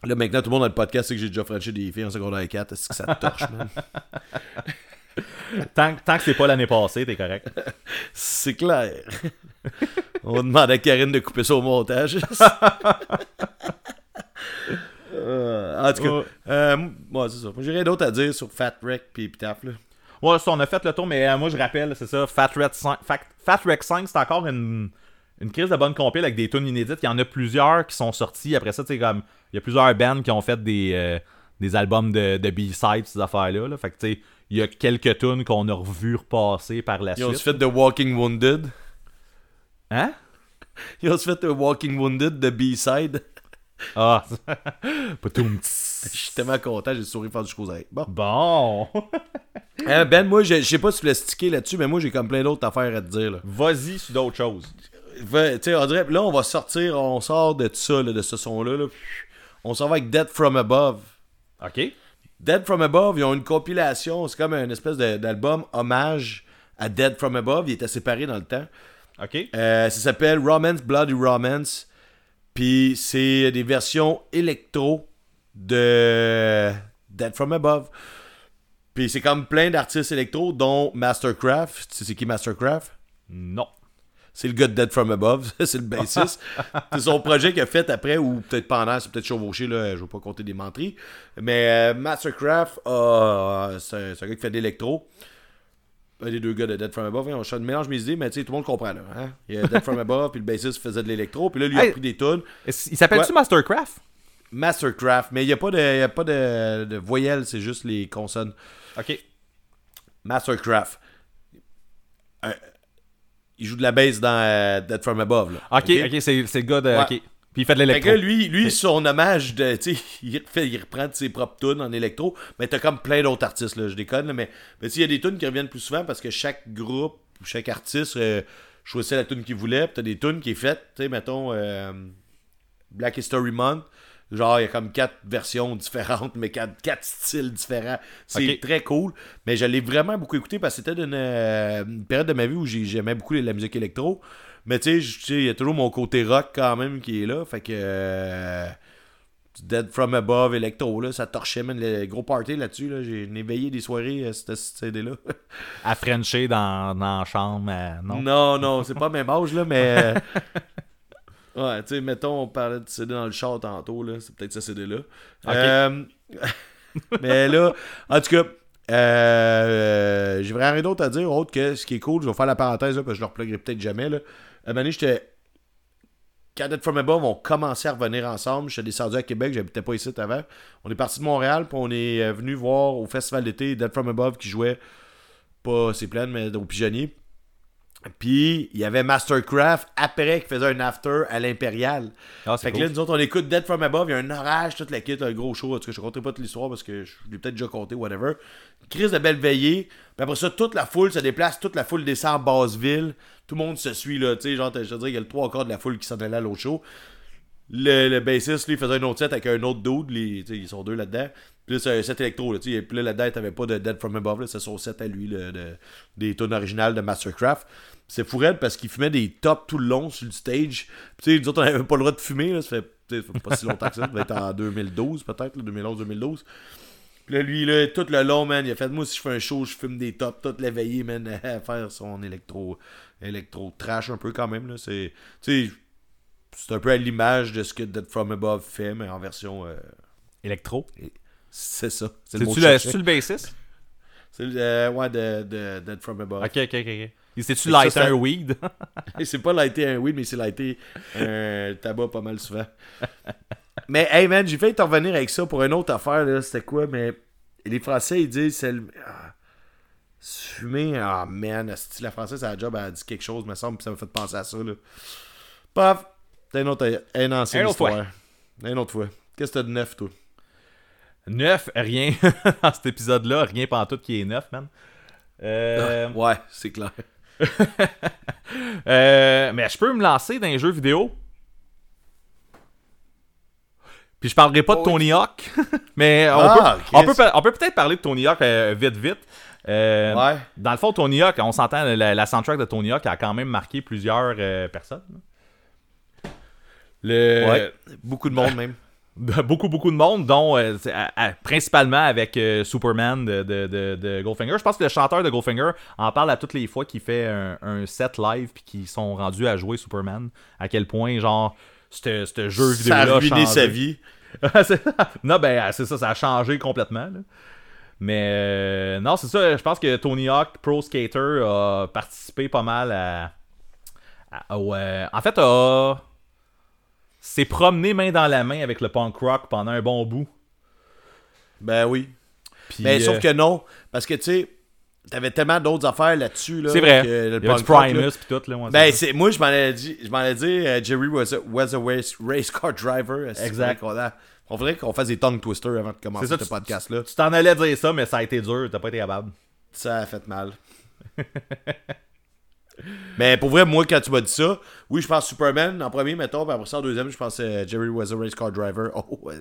Là, maintenant, tout le monde dans le podcast sait que j'ai déjà frenché des filles en secondaire 4. Est-ce que ça te torche, man? *laughs* Tant, tant que c'est pas l'année passée, t'es correct. *laughs* C'est clair. *laughs* On va demander à Karine de couper ça au montage. Euh, en tout cas, euh, moi, c'est ça. J'ai rien d'autre à dire sur Fat Wreck puis Epitaph, là. Ouais, ça, on a fait le tour, mais euh, moi, je rappelle, c'est ça, Fat Red 5, Fat, Fat Wreck 5, c'est encore une, une crise de bonne compile avec des tunes inédites. Il y en a plusieurs qui sont sortis. Après ça, tu sais, comme, il y a plusieurs bands qui ont fait des, euh, des albums de, de B-sides, ces affaires-là. là. Fait que, tu sais, il y a quelques tunes qu'on a revues repasser par la Ils ont suite. fait The Walking Wounded? Hein? Ils ont fait The Walking Wounded de B-Side? Ah, *laughs* Poutoum. *laughs* Je suis tellement content, j'ai souri faire du oreilles. Bon. Bon. Hein, *laughs* ben, moi, je sais pas si tu l'as stické là-dessus, mais moi, j'ai comme plein d'autres affaires à te dire. Vas-y sur d'autres choses. Va- Tu sais, on dirait, là, on va sortir, on sort de ça, là, de ce son-là, là. On s'en va avec Dead From Above. OK. Dead From Above, ils ont une compilation, c'est comme une espèce d'album hommage à Dead From Above, il était séparé dans le temps. OK. Euh, ça s'appelle Romance Bloody Romance. Puis c'est des versions électro de Dead From Above. Puis c'est comme plein d'artistes électro, dont Mastercraft. Tu sais qui Mastercraft? Non. C'est le gars de Dead From Above, *laughs* c'est le bassiste. *laughs* c'est son projet qu'il a fait après, ou peut-être pendant, c'est peut-être chevauché, là, je veux pas compter des menteries. Mais euh, Mastercraft, euh, c'est un, gars qui fait de l'électro. Un des deux gars de Dead From Above, hein, on mélange mes idées, mais tu sais, tout le monde comprend là. Hein? Il y a Dead From Above, *laughs* puis le bassiste faisait de l'électro, puis là, lui, il a Hey. pris des tunes. Il s'appelle-tu Ouais. Mastercraft? Mastercraft, mais il n'y a pas de, y a pas de, de voyelles, c'est juste les consonnes. OK. Mastercraft. Euh, il joue de la bass dans euh, Dead From Above. Là. Ok, ok, c'est c'est le gars de. Ouais. Puis il fait de l'électro. lui, lui son hommage de. *laughs* Il, refait- il reprend de ses propres tunes en électro. Mais t'as comme plein d'autres artistes, là. Je déconne, là, mais. Mais il y a des tunes qui reviennent plus souvent parce que chaque groupe ou chaque artiste euh, choisissait la tune qu'il voulait. Puis t'as des tunes qui est faite, tu sais, mettons. euh, Black History Month. Genre, il y a comme quatre versions différentes, mais quatre, quatre styles différents. C'est très cool. Mais je l'ai vraiment beaucoup écouté parce que c'était une, euh, une période de ma vie où j'ai- j'aimais beaucoup la musique électro. Mais tu sais, il y a toujours mon côté rock quand même qui est là. Fait que. euh, Dead From Above, électro, là, ça torchait, man, le gros party là-dessus. Là, j'ai éveillé des soirées à cette CD-là. À Frencher dans, dans la chambre. euh, non? Non, non, c'est pas même âge, là, mais. euh, *laughs* ouais, tu sais, mettons, on parlait de CD dans le char tantôt, là. C'est peut-être ce CD-là. Euh, *laughs* mais là, en tout cas, euh, j'ai vraiment rien d'autre à dire, autre que ce qui est cool. Je vais faire la parenthèse, là, parce que je le repluguerai peut-être jamais, là. À un j'étais. Quand Dead From Above ont commencé à revenir ensemble, j'étais descendu à Québec, j'habitais pas ici avant. On est parti de Montréal, puis on est euh, venu voir au festival d'été Dead From Above qui jouait, pas c'est plein, mais au pigeonnier. Puis il y avait Mastercraft après qui faisait un after à l'Impérial. Ah, Fait que là, nous autres, on écoute Dead From Above, il y a un orage, toute la kit, un gros show. En tout cas, je ne raconterai pas toute l'histoire parce que je l'ai peut-être déjà compté, whatever. Crise de belle veillée. Puis après ça, toute la foule se déplace, toute la foule descend en Basseville. Tout le monde se suit, là. Tu sais, genre, je te dirais, il y a le trois quarts de la foule qui s'en allait à l'autre show. Le, le bassiste, lui, faisait un autre set avec un autre dude. Les, ils sont deux là-dedans. Puis là, c'est un set électro. Là, tu sais. puis là, là-dedans, t'avais pas de Dead From Above. là, C'est son set à lui, là, de- des tunes originales de Mastercraft. C'est fou raide parce qu'il fumait des tops tout le long sur le stage. Puis tu sais, nous autres, on avait pas le droit de fumer. Là, ça, fait, ça pas si longtemps que ça. Ça devait être en 2012, peut-être, là, 2011-2012. Puis là, lui, là, tout le long, man, il a fait Moi, si je fais un show, je fume des tops toute la veillée, man, *laughs* à faire son électro, électro trash un peu quand même. Là. C'est, tu sais, c'est un peu à l'image de ce que Dead From Above fait, mais en version. euh, Électro. C'est ça. C'est le le, le bassiste? C'est le- euh, ouais, de, de Dead From Above. Ok, ok, ok. C'est-tu lighter un weed? *laughs* C'est pas lighté un weed, mais c'est lighté un tabac pas mal souvent. mais hey man, j'ai failli t'en revenir avec ça pour une autre affaire, là. C'était quoi, mais les Français ils disent c'est le. Ah, fumer, ah man, asti, la française à la job elle a dit quelque chose, me semble, puis ça m'a fait penser à ça là. Paf! T'as une autre, une ancienne Une autre fois. histoire. Une autre fois. Qu'est-ce que t'as de neuf, toi? Neuf, rien *laughs* dans cet épisode-là. Rien pantoute qui est neuf, man. Euh, Ouais, c'est clair. *laughs* euh, mais je peux me lancer dans les jeux vidéo? Puis je parlerai pas de Oh, Tony Hawk. *laughs* mais on Ah, peut, on peut, on peut peut-être parler de Tony Hawk euh, vite, vite. Euh, Ouais. Dans le fond, Tony Hawk, on s'entend, la, la soundtrack de Tony Hawk a quand même marqué plusieurs personnes. Le, Ouais. Beaucoup de monde même. *laughs* beaucoup, beaucoup de monde, dont euh, c'est, à- à- principalement avec euh, Superman de, de, de, de Goldfinger. Je pense que le chanteur de Goldfinger en parle à toutes les fois qu'il fait un, un set live puis qu'ils sont rendus à jouer Superman. À quel point, genre, ce jeu vidéo Ça a ruiné sa vie. *laughs* non, ben, c'est ça, ça a changé complètement. là. Mais euh, non, c'est ça, je pense que Tony Hawk Pro Skater a participé pas mal à. euh, en fait, a. s'est promené main dans la main avec le punk rock pendant un bon bout. Ben oui. Puis, Mais euh, sauf que non, parce que tu sais, t'avais tellement d'autres affaires là-dessus. Là, c'est vrai. que le Il y punk rock, là. Primus tout. Là, ouais, Ben, c'est moi, je m'en allais dire, je m'en allais dire euh, Jerry was a, was a race, race car driver. Exact. qu'on a- On faudrait qu'on fasse des tongue twisters avant de commencer ça, ce podcast-là. tu t'en allais dire ça, mais ça a été dur, t'as pas été capable. Ça a fait mal. *laughs* Mais pour vrai, moi, quand tu m'as dit ça, oui, je pense Superman en premier, mettons, puis après ça, en deuxième, je pense euh, Jerry was a race car driver. *laughs* Oh, ouais.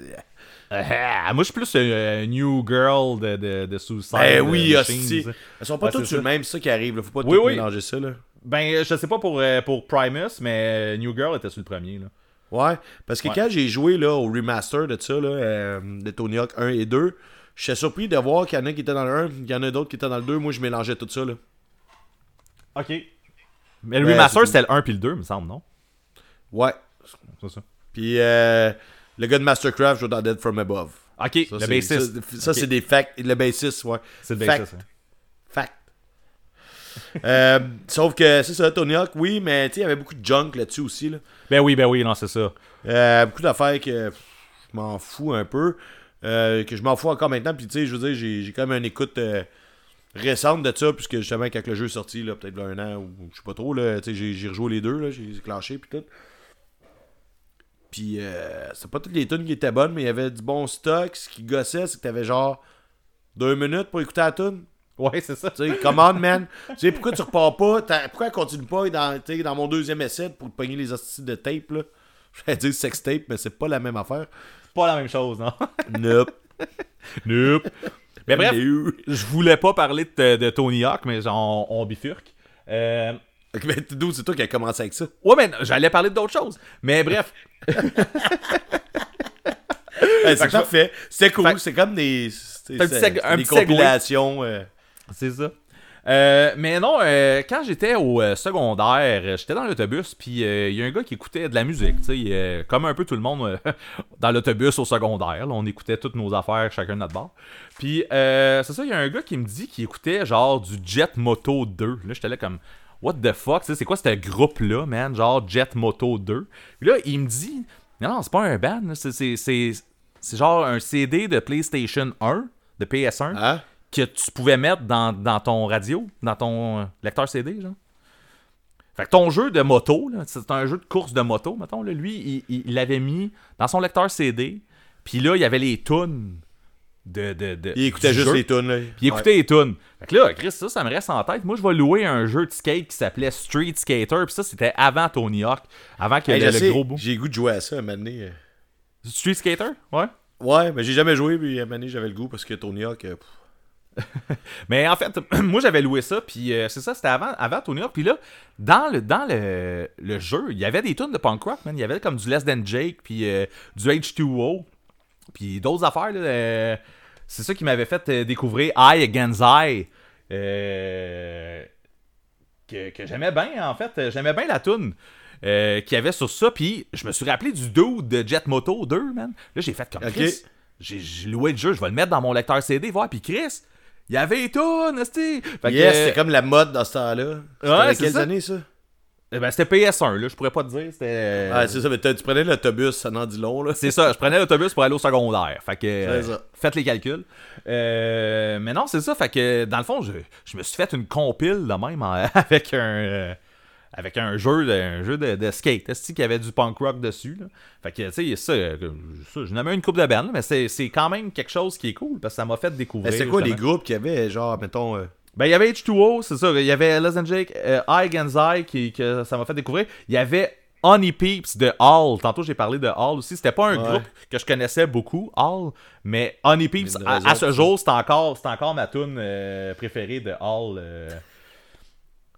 Ah, moi, je suis plus un New Girl de, de, de Suicide Ben oui, euh, hostie. Machines. Elles sont pas Ouais, toutes sur le même, c'est ça qui arrive. Là. Faut pas Oui, tout oui. mélanger ça. Là. Ben, je sais pas pour, euh, pour Primus, mais New Girl était sur le premier. Là. Ouais, parce que Ouais. quand j'ai joué là, au remaster de ça, là, euh, de Tony Hawk 1 et 2, j'étais surpris de voir qu'il y en a qui étaient dans le 1, qu'il y en a d'autres qui étaient dans le 2. Moi, je mélangeais tout ça. Là. Ok. Mais le Ouais, remaster, c'était le 1 puis le 2, me semble, non? Ouais. C'est ça. Puis euh, le gars de Mastercraft joue dans Dead From Above. Ok, Ça, le bassiste. Ça, ça, c'est des facts. Le bassiste, ouais. C'est le Fact. bassiste. hein. Fact. *laughs* Euh, sauf que c'est ça, Tony Hawk, oui, mais il y avait beaucoup de junk là-dessus aussi. Là. Ben oui, ben oui, non, c'est ça. Euh, beaucoup d'affaires que pff, je m'en fous un peu. que je m'en fous encore maintenant. Puis tu sais, je veux dire, j'ai j'ai quand même une écoute. Récente de ça, puisque justement, quand le jeu est sorti, là, peut-être là, un an, ou je sais pas trop, là, j'ai, j'ai rejoué les deux, là, j'ai clenché, puis tout. Puis, euh, c'est pas toutes les tunes qui étaient bonnes, mais il y avait du bon stock. Ce qui gossait, c'est que t'avais genre deux minutes pour écouter la tune. Ouais, c'est ça. Tu sais, come on, man. tu sais, pourquoi tu repars pas? T'as- Pourquoi elle continue pas dans, dans mon deuxième essai pour te pogner les hosties de tape, là? *laughs* Je vais dire sex tape, mais c'est pas la même affaire. Pas la même chose, non? Nope. *laughs* nope. Mais bref, je voulais pas parler de, de Tony Hawk, mais on, on bifurque. Euh, mais d'où c'est toi qui as commencé avec ça? Ouais, mais j'allais parler d'autres choses. Mais bref, *laughs* Hey, c'est parfait. C'est cool. C'est comme des, c'est- un un des compilations. euh, c'est ça. Euh, mais non, euh, quand j'étais au euh, secondaire, euh, j'étais dans l'autobus, puis il y a un gars qui écoutait de la musique, tu sais, comme un peu tout le monde *laughs* dans l'autobus au secondaire. là, on écoutait toutes nos affaires, chacun de notre bord. Puis c'est ça, il y a un gars qui me dit qu'il écoutait genre du Jet Moto 2. Là, j'étais là comme, what the fuck, c'est quoi ce groupe-là, man, genre Jet Moto 2. Puis là, il me dit, non, non, c'est pas un band, c'est genre un CD de PlayStation 1, de PS1 Hein? Que tu pouvais mettre dans, dans ton radio, dans ton euh, lecteur CD, genre. Fait que ton jeu de moto, c'est un jeu de course de moto, mettons, là, lui, il- l'avait mis dans son lecteur CD, puis là, il y avait les tunes de, de, de- Il écoutait juste jeu, les tunes. Là. Puis il écoutait les tunes. Fait que là, Chris, ça, ça me reste en tête. Moi, je vais louer un jeu de skate qui s'appelait Street Skater, puis ça, c'était avant Tony Hawk, avant Hey, le, je le gros bout. J'ai goût de jouer à ça un moment donné. euh. Street Skater? Ouais. Ouais, mais j'ai jamais joué, puis un moment donné, j'avais le goût parce que Tony Hawk. euh, pff, *laughs* Mais en fait, *clears throat* moi j'avais loué ça, puis euh, c'est ça, c'était avant, avant Tony Hawk. Puis là, dans le, dans le, le jeu, il y avait des tunes de punk rock, man. Il y avait comme du Less Than Jake, puis euh, du H2O, puis d'autres affaires. là, euh, c'est ça qui m'avait fait découvrir Eye Against Eye, que, que j'aimais bien, en fait. J'aimais bien la tune. qu'il y avait sur ça, puis je me suis rappelé du dude de Jet Moto 2, man. Là, j'ai fait comme. Chris. J'ai j'ai loué le jeu, je vais le mettre dans mon lecteur CD, voir, puis Chris, il y avait. Fait que, yes, euh, c'était comme la mode dans ce temps-là. C'était Ouais, c'est quelles ça. années ça? Eh ben, c'était PS1, là, je pourrais pas te dire, c'était... euh, Ah, c'est ça, mais t'as- tu prenais l'autobus, ça n'en dit long, là. C'est ça, je prenais l'autobus pour aller au secondaire. Fait que euh, C'est ça. faites les calculs. Euh, mais non, c'est ça. Fait que dans le fond, je, je me suis fait une compile de même en- *laughs* avec un euh, avec un jeu de, un jeu de, de skate. Est-ce qu'il y avait du punk rock dessus? Là? Fait que tu sais, ça, euh, ça, je une coupe de band, mais c'est, c'est quand même quelque chose qui est cool parce que ça m'a fait découvrir. Mais c'est quoi les groupes qu'il y avait, genre, mettons. euh, Ben, il y avait H2O, c'est ça. Il y avait Than Jake, euh, Eye Against Eye, qui, que ça m'a fait découvrir. Il y avait Honey Peeps de Hall. Tantôt, j'ai parlé de Hall aussi. C'était pas un Ouais. groupe que je connaissais beaucoup, Hall. Mais Honey Peeps, à, ce jour, c'est encore, c'est encore ma tune euh, préférée de Hall.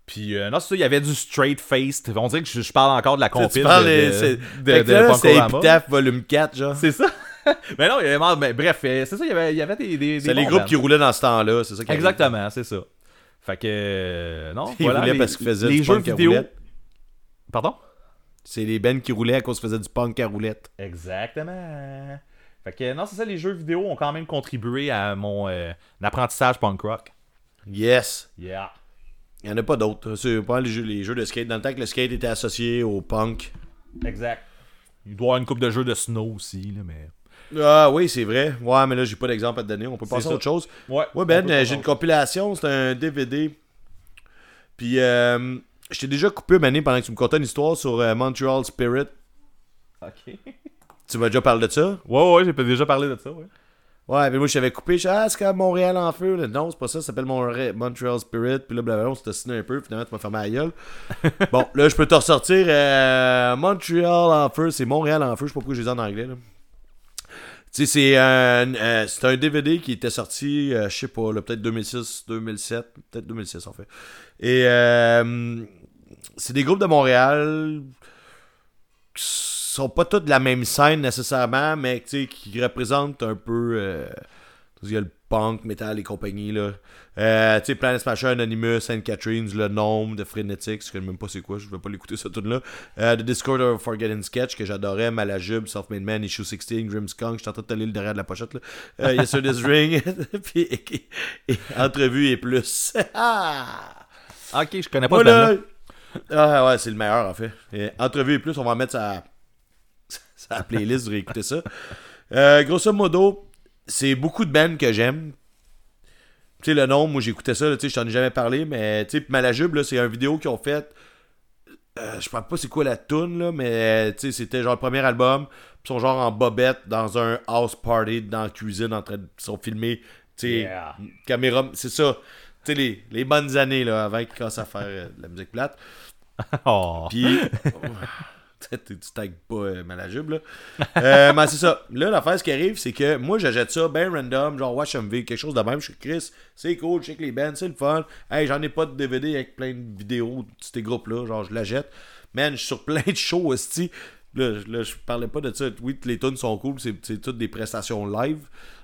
Puis, euh, non, c'est ça, il y avait du straight faced. On dirait que je, je parle encore de la compile tu parles de, c'est- de, de. Epitaph volume 4, genre. C'est ça. *laughs* mais non, il y avait, mais bref, euh, c'est ça, il y avait, il y avait des, des, C'est les groupes qui roulaient dans ce temps-là, c'est ça. Exactement, c'est ça. Fait que, euh, non, Ils voilà. les, parce qu'ils faisaient les du jeux punk à vidéo. Pardon? C'est les bands qui roulaient à cause qu'ils faisaient du punk à roulette. Exactement. Fait que, non, c'est ça, les jeux vidéo ont quand même contribué à mon euh, apprentissage punk rock. Yes. Yeah. Il n'y en a pas d'autres. C'est pas les jeux, les jeux de skate. Dans le temps que le skate était associé au punk. Exact. Il doit y avoir une coupe de jeux de snow aussi, là, mais. Ah oui, c'est vrai. Ouais, mais là, j'ai pas d'exemple à te donner. On peut passer à autre chose. Ouais. Ouais, Ben, euh, j'ai une compilation. C'est un DVD. Puis, euh, je t'ai déjà coupé, Mané, pendant que tu me contais une histoire sur euh, Montreal Spirit. Ok. Tu m'as déjà parlé de ça? Ouais, ouais, j'ai déjà parlé de ça, ouais. Ouais, mais moi, je t'avais coupé. Je ah, c'est comme Montréal en feu. Là. Non, c'est pas ça. Ça s'appelle Montreal Spirit. Puis là, blablabla, on s'est assassiné un peu. Finalement, tu m'as fermé la gueule. *laughs* bon, là, je peux te ressortir euh, Montreal en feu. C'est Montréal en feu. Je sais pas pourquoi je les ai en anglais. Là. Tu sais, c'est un, euh, c'est un DVD qui était sorti, euh, je sais pas, là, peut-être 2006, 2007, peut-être 2006 en fait. Et euh, c'est des groupes de Montréal qui sont pas tous de la même scène nécessairement, mais qui représentent un peu. euh, il y a le punk, metal et compagnie. Là. Euh, tu sais, Planet Smasher, Anonymous, Saint Catherine's, Le Nombre, de Frenetics, je sais même pas c'est quoi, je vais pas l'écouter ça tout là. Euh, The Discord of Forgetting Sketch, que j'adorais, Malajube, Self-Made Man, Issue 16, Grimmskunk, je suis en train de t'aller le derrière de la pochette. Là. Euh, Yes Sir This Ring, *laughs* puis et- et- Entrevue et plus. *laughs* ah! Ok, je connais pas Voilà. ce. Ah ouais, c'est le meilleur en fait. Et entrevue et plus, on va en mettre sa, sa playlist, vous réécouter ça. Euh, grosso modo, c'est beaucoup de bands que j'aime. Tu sais, le nom, moi j'écoutais ça, tu sais, je t'en ai jamais parlé, mais tu sais, Malajube, c'est un vidéo qu'ils ont fait. euh, je sais pas c'est quoi la tune là, mais tu sais, c'était genre le premier album. Ils sont genre en bobette dans un house party dans la cuisine en train de. Ils sont filmés. Tu sais, Yeah. caméra. C'est ça. Tu sais, les, les bonnes années là, avant qu'ils commencent à faire euh, de la musique plate. *laughs* Oh. Puis. *laughs* tu tagues pas euh, Malajube, là. Euh, mais c'est ça. Là, l'affaire, ce qui arrive, c'est que moi, j'achète ça ben random, genre Watch MV, quelque chose de même. Je suis Chris, c'est cool, je que les bands, c'est le fun. Hey, j'en ai pas de DVD avec plein de vidéos de ces groupes-là, genre je la jette. Man, je suis sur plein de shows, hostie. Là, je- là, je parlais pas de ça. Oui, les tunes sont cool, c'est c'est toutes des prestations live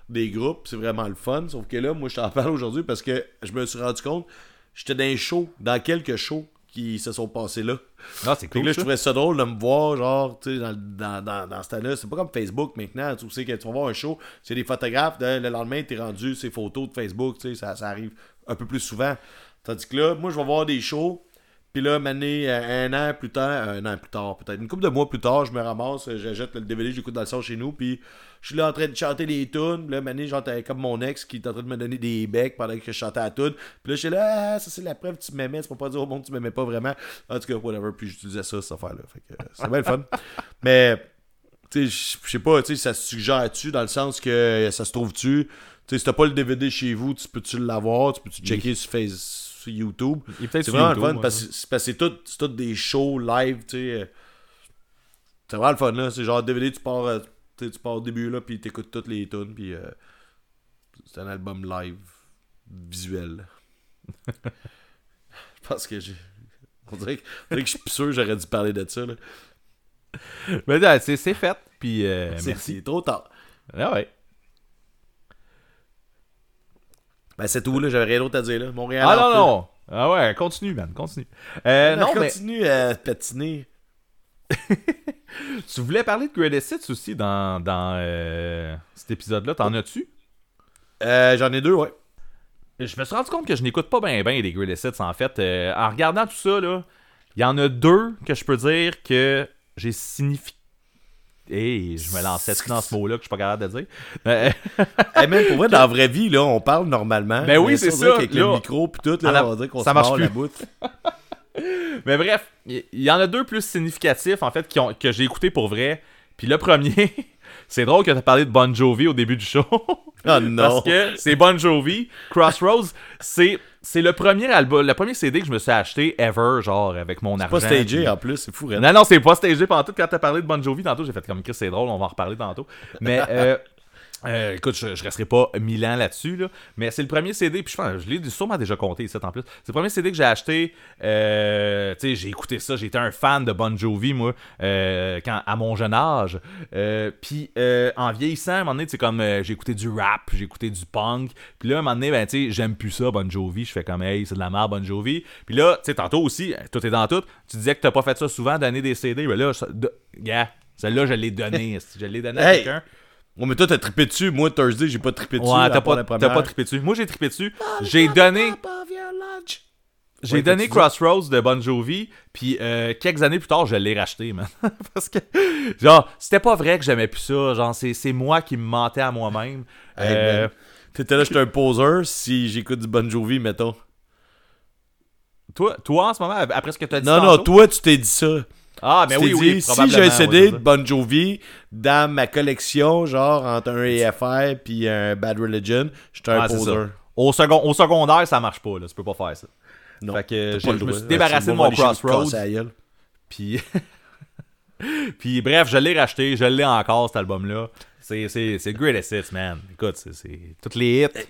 des groupes, c'est vraiment le fun. Sauf que là, moi, je t'en parle aujourd'hui parce que je me suis rendu compte, j'étais dans un show, dans quelques shows qui se sont passés là. Non, c'est Fait que cool. là, je trouvais ça drôle de me voir, genre, tu sais, dans, dans, dans, dans ce temps-là. C'est pas comme Facebook maintenant. Tu sais que tu vas voir un show, c'est des photographes. le lendemain, t'es rendu ces photos de Facebook. Tu sais, ça, ça arrive un peu plus souvent. Tandis que là, moi, je vais voir des shows. Puis là, mané, euh, un an plus tard, un an plus tard, peut-être une couple de mois plus tard, je me ramasse, euh, j'achète le DVD, j'écoute dans le son chez nous, puis je suis là en train de chanter les tunes. Puis Là, mané, j'entends comme mon ex qui est en train de me donner des becs pendant que je chantais la tune. Puis là, je suis là, ah, ça c'est la preuve tu m'aimais, c'est pour pas dire au monde que tu m'aimais pas vraiment. En tout cas, whatever. Puis j'utilisais ça, cette affaire-là. Fait que euh, c'est bien le fun. *laughs* Mais, tu sais, je sais pas, tu sais, ça se suggère-tu dans le sens que euh, ça se trouve-tu? Tu sais, si t'as pas le DVD chez vous, tu peux-tu l'avoir? Tu peux-tu checker sur, Facebook, sur YouTube? C'est vraiment YouTube, le fun ouais. parce que c'est parce tout, tout des shows live, tu sais. euh, C'est vraiment le fun, là. C'est genre DVD, tu pars, euh, tu pars au début, là, puis t'écoutes toutes les tunes, puis euh, c'est un album live, visuel. *laughs* Je pense que j'ai... On dirait que, on dirait que je suis sûr que j'aurais dû parler de ça, là. Mais c'est fait. Puis, euh, merci. c'est trop tard. Ah ouais. Ben, c'est tout, là. J'avais rien d'autre à dire, là. Montréal. Ah non, non. Ah ouais, continue, man, continue. Euh, non, mais continue à patiner. *laughs* tu voulais parler de Greatest Hits aussi dans, dans euh, cet épisode-là. T'en as-tu? Euh, J'en ai deux, ouais. Je me suis rendu compte que je n'écoute pas bien bien les Greatest Hits, en fait. Euh, en regardant tout ça, là, il y en a deux que je peux dire que j'ai signifié. Hey, je me lançais dans ce mot-là que je suis pas capable de dire? *laughs* Hey, man, pour vrai, dans la vraie vie, là, on parle normalement. Ben oui, c'est ça, Avec là. le micro pis tout, là, la- on dirait qu'on ça marche mord plus. la boute. *laughs* Mais bref, il y, en a deux plus significatifs, en fait, qui ont, que j'ai écouté pour vrai. Puis le premier, c'est drôle que tu as parlé de Bon Jovi au début du show. *laughs* Oh non. Parce que c'est Bon Jovi. Crossroads, c'est c'est le premier album, le premier CD que je me suis acheté ever, genre avec mon argent. Pas stagé puis- en plus, c'est fou. Non, non, c'est pas stagé pendant tout. Quand t'as parlé de Bon Jovi tantôt, j'ai fait comme Chris, c'est drôle, on va en reparler tantôt. Mais euh, euh, écoute, je, je resterai pas mille ans là-dessus, là. mais c'est le premier CD, puis je pense, je l'ai sûrement déjà compté ici en plus. C'est le premier CD que j'ai acheté. Euh, tu sais, j'ai écouté ça, j'étais un fan de Bon Jovi, moi, euh, quand, à mon jeune âge. Euh, puis en vieillissant, à un moment donné, sais, comme j'ai écouté du rap, j'ai écouté du punk, puis là, à un moment donné, ben, tu sais, j'aime plus ça, Bon Jovi, je fais comme, hey, c'est de la merde, Bon Jovi. Puis là, tu sais, tantôt aussi, tout est dans tout, tu disais que t'as pas fait ça souvent, donner des CD, ben là, ça- de- gars, celle-là, je l'ai donné, *laughs* je l'ai donné à Hey! quelqu'un. Oh, mais toi, t'as trippé dessus. Moi, Thursday, j'ai pas trippé dessus. Ouais, t'as pas, t'as trippé dessus. Moi, j'ai trippé dessus. J'ai donné, j'ai Ouais, donné? Crossroads de Bon Jovi, puis euh, quelques années plus tard, je l'ai racheté, man. *laughs* Parce que, genre, c'était pas vrai que j'aimais plus ça. Genre, c'est, moi qui me mentais à moi-même. Hey, Euh. T'étais là, j'étais un poseur si j'écoute du Bon Jovi, mettons. toi, toi, en ce moment, après ce que t'as dit Non, non, toi, tu t'es dit ça. Ah, mais tu oui, oui, dit, si j'ai un CD de. Bon Jovi dans ma collection, genre entre un AFR puis un Bad Religion, j'étais un Ah. Au, second, au secondaire, ça marche pas, là. Tu peux pas faire ça. Non, Fait que je- le je me suis débarrassé de mon Crossroads. Puis, *laughs* puis bref, je l'ai racheté, je l'ai encore cet album-là. C'est, c'est Greatest Hits, man. Écoute, c'est, toutes les hits.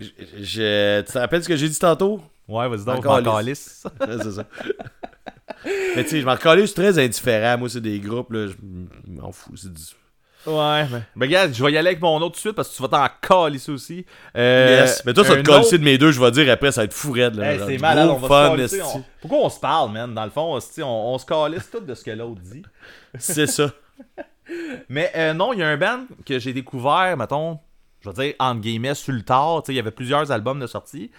Je- je- Tu te rappelles ce que j'ai dit tantôt? Ouais, vas-y donc, Encore je lisse. *laughs* c'est ça. *laughs* Mais tu sais, je m'en calais, je suis très indifférent. Moi, c'est des groupes, là, je m'en fous. C'est du... Ouais, mais. Ben, regarde, je vais y aller avec mon autre tout de suite parce que tu vas t'en calisser aussi. Euh, Yes. Mais toi, ça te colle autre- de mes deux, je vais dire après, ça va être fou raide. Là, Hey, c'est malade, on va fun, se calisser, esti. on- Pourquoi on se parle, man? Dans le fond, on, on se calisse tout de ce que l'autre dit. C'est ça. *laughs* Mais euh, non, il y a un band que j'ai découvert, mettons, je veux dire, entre guillemets, sur le tard. Tu sais, Il y avait plusieurs albums de sortie.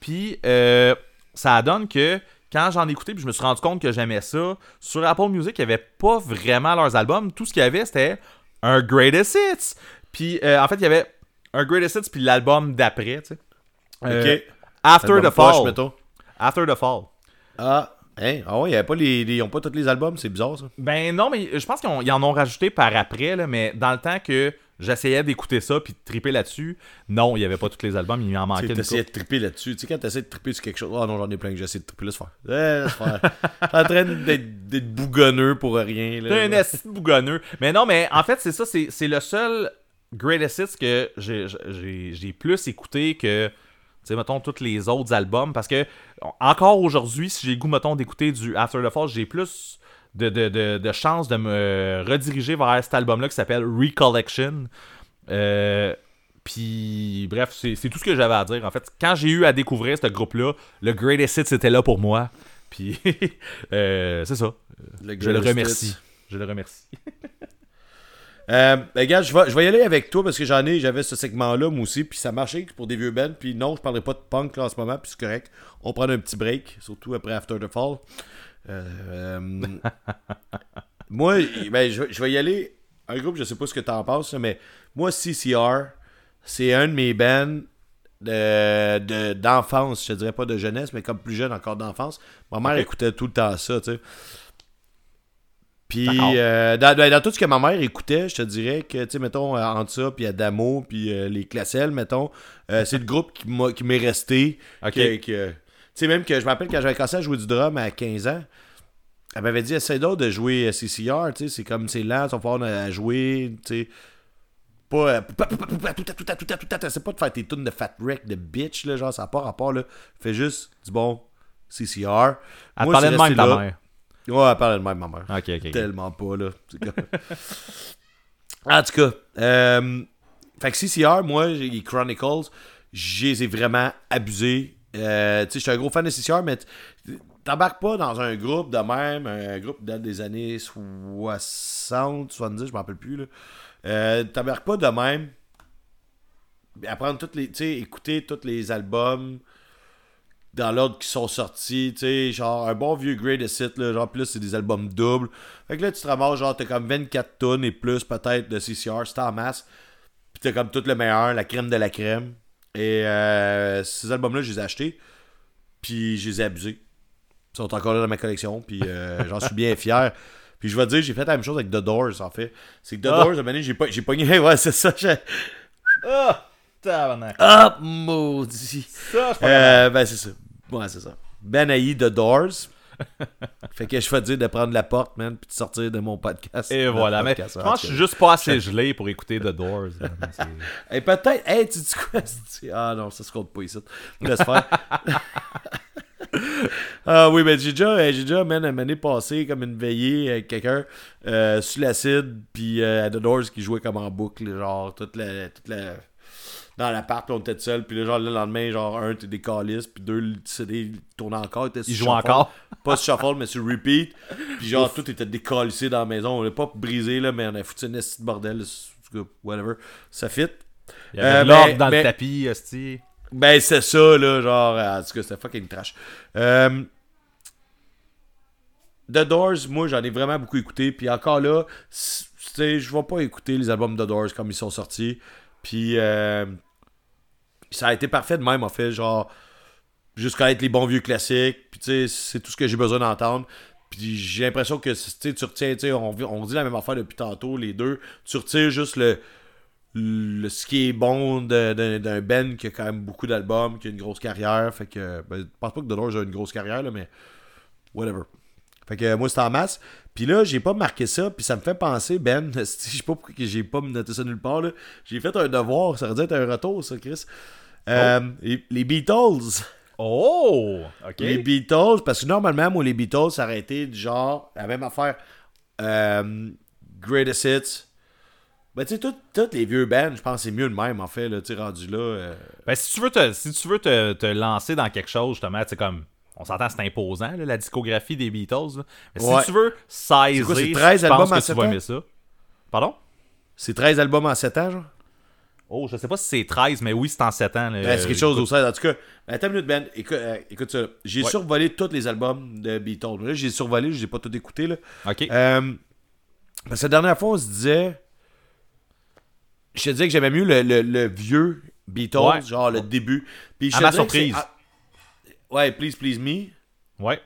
Puis, euh, ça donne que quand j'en ai écouté, puis je me suis rendu compte que j'aimais ça, sur Apple Music, il n'y avait pas vraiment leurs albums. Tout ce qu'il y avait, c'était un Greatest Hits. Puis, euh, en fait, il y avait un Greatest Hits, puis l'album d'après, tu sais. Euh, Ok. After the poche, Fall. mettons. After the Fall. Ah, hein? Ah ouais, y avait pas les, les- ils ont pas tous les albums, c'est bizarre ça. Ben non, mais je pense qu'ils en ont rajouté par après, là, mais dans le temps que j'essayais d'écouter ça puis de triper là-dessus, non, il n'y avait pas tous les albums, il en manquait Tu une essayais couple. de triper là-dessus. Tu sais, quand tu essaies de triper sur quelque chose, oh non, j'en ai plein que j'essaie de triper, laisse faire. Laisse faire. *laughs* T'es en train d'être bougonneux pour rien. T'es un de bougonneux. Mais non, mais en fait, c'est ça, c'est le seul Greatest Hits que j'ai- plus écouté que, tu sais, mettons, tous les autres albums. Parce que, encore aujourd'hui, si j'ai le goût, mettons, d'écouter du After the Fall, j'ai plus de, de, de, de chances de me rediriger vers cet album-là qui s'appelle Recollection. Euh, puis, bref, c'est tout ce que j'avais à dire. En fait, quand j'ai eu à découvrir ce groupe-là, le Greatest Hits était là pour moi. Puis, *laughs* euh, c'est ça. Je le remercie. Je le remercie. Euh, ben, regarde, je vais, je vais y aller avec toi parce que j'en ai, j'avais ce segment-là, moi aussi, puis ça marchait pour des vieux bands. Puis non, je parlerai pas de punk là, en ce moment, puis c'est correct. On prend un petit break, surtout après After the Fall. Euh, euh, moi, ben, je, vais- je vais y aller. Un groupe, je sais pas ce que t'en penses, mais moi, CCR, c'est un de mes bands de, de- d'enfance, je te dirais pas de jeunesse, mais comme plus jeune encore d'enfance. Ma mère écoutait tout le temps ça, tu sais. Puis, euh, dans, dans- dans tout ce que ma mère écoutait, je te dirais que, tu sais, mettons, euh, entre ça, puis Adamo, puis euh, les Classelles, mettons, c'est le groupe qui m'est resté. Ok. Sais, même que je me rappelle quand j'avais commencé à jouer du drum à 15 ans, elle m'avait dit, essaie donc de jouer euh, CCR, tu sais, c'est comme, c'est lent, tu vas pouvoir à jouer, tu sais. Pas, euh, tout à tout à tout à tout à tout à tout à c'est pas de faire tes tunes de fat wreck de bitch, là, genre, ça n'a pas rapport, là. Fais juste du bon CCR. Elle Moi, parlait de même, ta mère. Ouais, elle parlait de même, ma mère. Ok, ok. ok. Tellement pas, là. En tout cas, euh, fait que CCR, moi, les Chronicles, je les ai vraiment abusés. Euh, je suis un gros fan de CCR, mais t'embarques pas dans un groupe de même, un groupe date des années 60, 70, je m'en rappelle plus, là. Euh, t'embarques pas de même. Apprendre toutes les. Tu écouter tous les albums dans l'ordre qui sont sortis, tu sais, genre un bon vieux Greatest Hit, là, genre plus c'est des albums doubles. Fait que là, tu te ramasses, genre, t'as comme 24 tonnes et plus peut-être de CCR, c'est en masse. Puis t'as comme tout le meilleur, la crème de la crème. Et euh, ces albums-là, je les ai achetés, puis je les ai abusés. Ils sont encore là dans ma collection, puis euh, *laughs* j'en suis bien fier. Puis je vais te dire, j'ai fait la même chose avec The Doors, en fait. C'est que The Ah. Doors, à un j'ai pas- j'ai pogné, *laughs* ouais, c'est ça. j'ai- Ah! Tabarnak. Ah, maudit. Ça, je Euh, ben, c'est ça. Ouais, c'est ça. Ben Aïe The Doors. *laughs* fait que je vais te dire de prendre la porte, man, puis de sortir de mon podcast. Et voilà. Mais podcast, je en pense que je suis juste pas assez gelé pour écouter The Doors. Et *laughs* peut-être, hey, tu dis quoi? Ah non, ça se compte pas ici. Laisse faire. *laughs* ah oui, ben j'ai déjà, j'ai déjà, man, année passée, comme une veillée avec quelqu'un euh, sur l'acide, puis euh, à The Doors qui jouait comme en boucle, genre, toute la. Toute la dans l'appart, on était seul, puis là, genre, le lendemain, genre, un, t'es des calices, puis deux, le CD, tournait encore, t'es Il joue encore. *laughs* pas sur shuffle, mais sur repeat. Puis genre, tout était décalissé dans la maison. On l'a pas brisé, là, mais on a foutu une esti de bordel. Whatever. Ça fit. Il y avait Euh, l'ordre mais- dans mais- le tapis, hostie. Ben, c'est ça, là, genre, en tout cas, c'était fucking trash. Euh, The Doors, moi, j'en ai vraiment beaucoup écouté. Puis encore là, je vais pas écouter les albums The Doors comme ils sont sortis. Puis euh, ça a été parfait de même, en fait, genre, jusqu'à être les bons vieux classiques. Puis tu sais, c'est tout ce que j'ai besoin d'entendre. Puis j'ai l'impression que, tu retiens, tu on, on dit la même affaire depuis tantôt, les deux. Tu retires juste le, le- ce qui est bon d'un band qui a quand même beaucoup d'albums, qui a une grosse carrière. Fait que, ben, je pense pas que Doors a une grosse carrière, là, mais whatever. Fait que moi, c'est en masse. Puis là, j'ai pas marqué ça, puis ça me fait penser, Ben, *laughs* je sais pas pourquoi j'ai pas noté ça nulle part, là. J'ai fait un devoir, ça aurait dû être un retour, ça, Chris. Euh, les, les Beatles. Oh! Ok. Les Beatles, parce que normalement, moi, les Beatles, ça aurait été du genre, la même affaire. Euh, Greatest Hits. Ben, tu sais, tout- tous les vieux bands, je pense que c'est mieux de même, en fait, là, tu sais, rendu là. euh, Ben, si tu veux te, si tu veux te, te lancer dans quelque chose, justement, c'est comme. On s'entend, c'est imposant, là, la discographie des Beatles. là. Mais Ouais. si tu veux sizer, quoi, c'est je 13 pense albums en que tu vas ans? aimer ça. Pardon? C'est 13 albums en 7 ans, genre? Oh, je sais pas si c'est 13, mais oui, c'est en 7 ans. Ben, c'est quelque chose au 16. En tout cas, attends une minute, Ben. Écoute, euh, écoute ça. J'ai Ouais. survolé tous les albums de Beatles. Là, j'ai survolé, je les ai pas tout écoutés. Là. Ok. Euh, parce que la dernière fois, on se disait. Je te disais que j'aimais mieux le, le- le vieux Beatles, Ouais. genre le début. Puis je À ma surprise. ouais, Please Please Me. Ouais.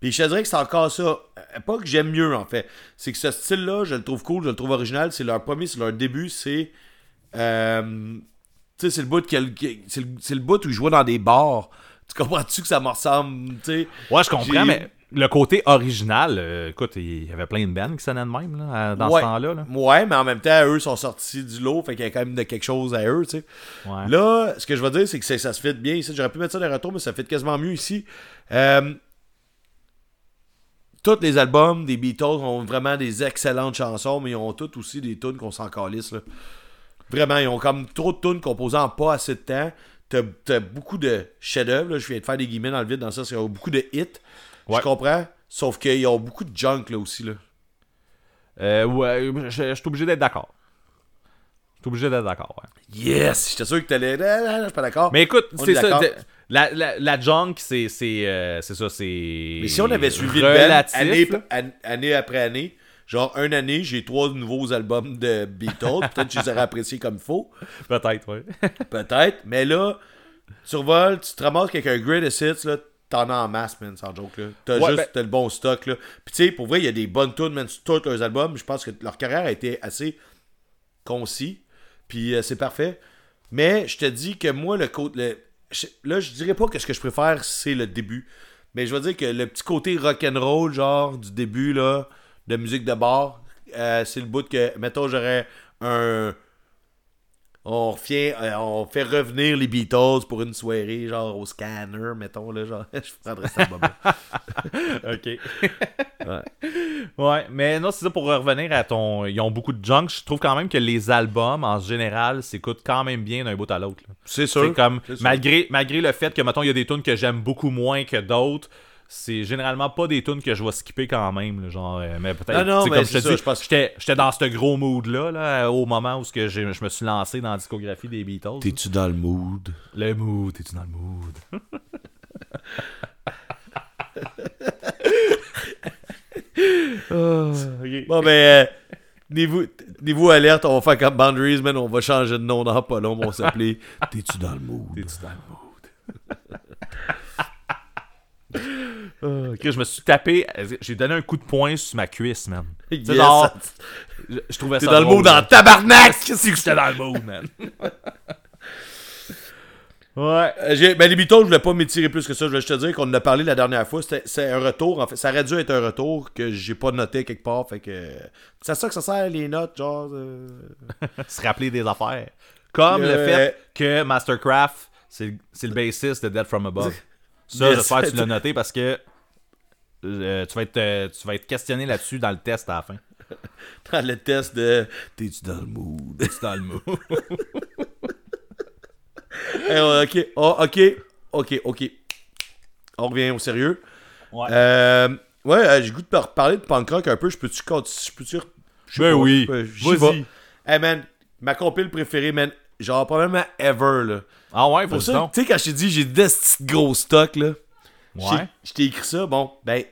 Puis je te dirais que c'est encore ça. Euh, Pas que j'aime mieux, en fait. C'est que ce style-là, je le trouve cool, je le trouve original. C'est leur premier, c'est leur début, c'est. Euh, tu sais, c'est le bout c'est le, le bout où ils jouaient dans des bars. Tu comprends-tu que ça me ressemble, tu sais? Ouais, je comprends, mais le côté original, euh, écoute, il y avait plein de bands qui sonnaient de même là, dans ouais. ce temps-là. Là. Ouais, mais en même temps, eux sont sortis du lot, fait qu'il y a quand même de quelque chose à eux, tu sais. Ouais. Là, ce que je veux dire, c'est que ça se fait bien ici. J'aurais pu mettre ça dans les retours, mais ça fait quasiment mieux ici. Euh, tous les albums des Beatles ont vraiment des excellentes chansons, mais ils ont tous aussi des tunes qu'on s'en calisse. Là. Vraiment, ils ont comme trop de tunes composées en pas assez de temps. T'as t'as beaucoup de chefs-d'œuvre. Je viens de faire des guillemets dans le vide dans ça. Il y a beaucoup de hits. Ouais. Je comprends. Sauf qu'ils ont beaucoup de junk là aussi. Là. Euh, ouais, je, je suis obligé d'être d'accord. Je suis obligé d'être d'accord, ouais. Yes! J'étais sûr que t'allais. Je suis pas d'accord. Mais écoute, On c'est est ça. La, la, la junk, c'est c'est, euh, c'est ça, c'est. Mais si on avait suivi le band relatif, année, année après année, genre une année, j'ai trois nouveaux albums de Beatles. Peut-être que je les aurais appréciés comme il faut. Peut-être, ouais. *laughs* Peut-être. Mais là, tu revoles, tu te ramasses avec un Greatest Hits, là, t'en as en masse, man, sans joke. là. T'as Ouais, juste ben- le bon stock. Là. Puis tu sais, pour vrai, il y a des bonnes tunes, man, sur tous leurs albums. Je pense que leur carrière a été assez concis. Puis euh, c'est parfait. Mais je te dis que moi, le côté. je- Là, je dirais pas que ce que je préfère, c'est le début. Mais je veux dire que le petit côté rock'n'roll, genre, du début, là, de musique de bar, euh, c'est le bout que, mettons, j'aurais un. On, refait, euh, on fait revenir les Beatles pour une soirée, genre au scanner, mettons, là, genre, *laughs* je prendrais ça *laughs* ok. ouais. mais non, c'est ça pour revenir à ton. Ils ont beaucoup de junk. Je trouve quand même que les albums, en général, s'écoutent quand même bien d'un bout à l'autre. C'est C'est comme, c'est sûr. malgré, malgré le fait que, mettons, il y a des tunes que j'aime beaucoup moins que d'autres, c'est généralement pas des tunes que je vais skipper quand même. là, genre, euh, mais peut-être, Ah non, mais comme je c'est te ça, dis, je pense que- j'étais, j'étais dans ce gros mood-là, là, au moment où ce que j'ai- je me suis lancé dans la discographie des Beatles. T'es-tu dans le mood? Le mood, t'es-tu dans le mood? *laughs* Bon, ben, euh, niveau, niveau alerte, on va faire comme Boundaries, man. On va changer de nom dans pas long. On va s'appeler T'es-tu dans le mood? T'es-tu dans le mood? *laughs* Euh, ok, je me suis tapé, j'ai donné un coup de poing sur ma cuisse, man. Yes, genre, ça- *laughs* je, je trouvais T'es ça dans le drôle, en man. tabarnak! *laughs* Qu'est-ce que j'étais dans le mood, man? *laughs* ouais. Euh, Ben, les Beatles, je voulais pas m'étirer plus que ça. Je voulais juste te dire qu'on en a parlé la dernière fois. C'est un retour, en fait. Ça aurait dû être un retour que j'ai pas noté quelque part. Fait que. C'est à ça que ça sert, les notes, genre. euh, Se rappeler des affaires. Comme le Euh, fait que Mastercraft, c'est c'est le bassiste de Dead From Above. Ça, j'espère que tu l'as noté parce que euh, tu, vas être, euh, tu vas être questionné là-dessus dans le test à la fin. *laughs* dans le test de T'es-tu dans le mood? C'est dans le mood? *laughs* Eh, ok, Oh, ok, ok, ok. On revient au sérieux. Ouais. Euh, ouais, j'ai goût de par- parler de punk rock un peu. Je peux-tu? Je peux-tu. Ben pas, oui. Vas-y. Hey man, ma compile préférée, man. Genre, probablement ever, là. Ah ouais, faut Pour ça, ça. tu sais, quand je t'ai dit, j'ai des petits gros stocks, là? Ouais. Je t'ai écrit ça, bon, ben,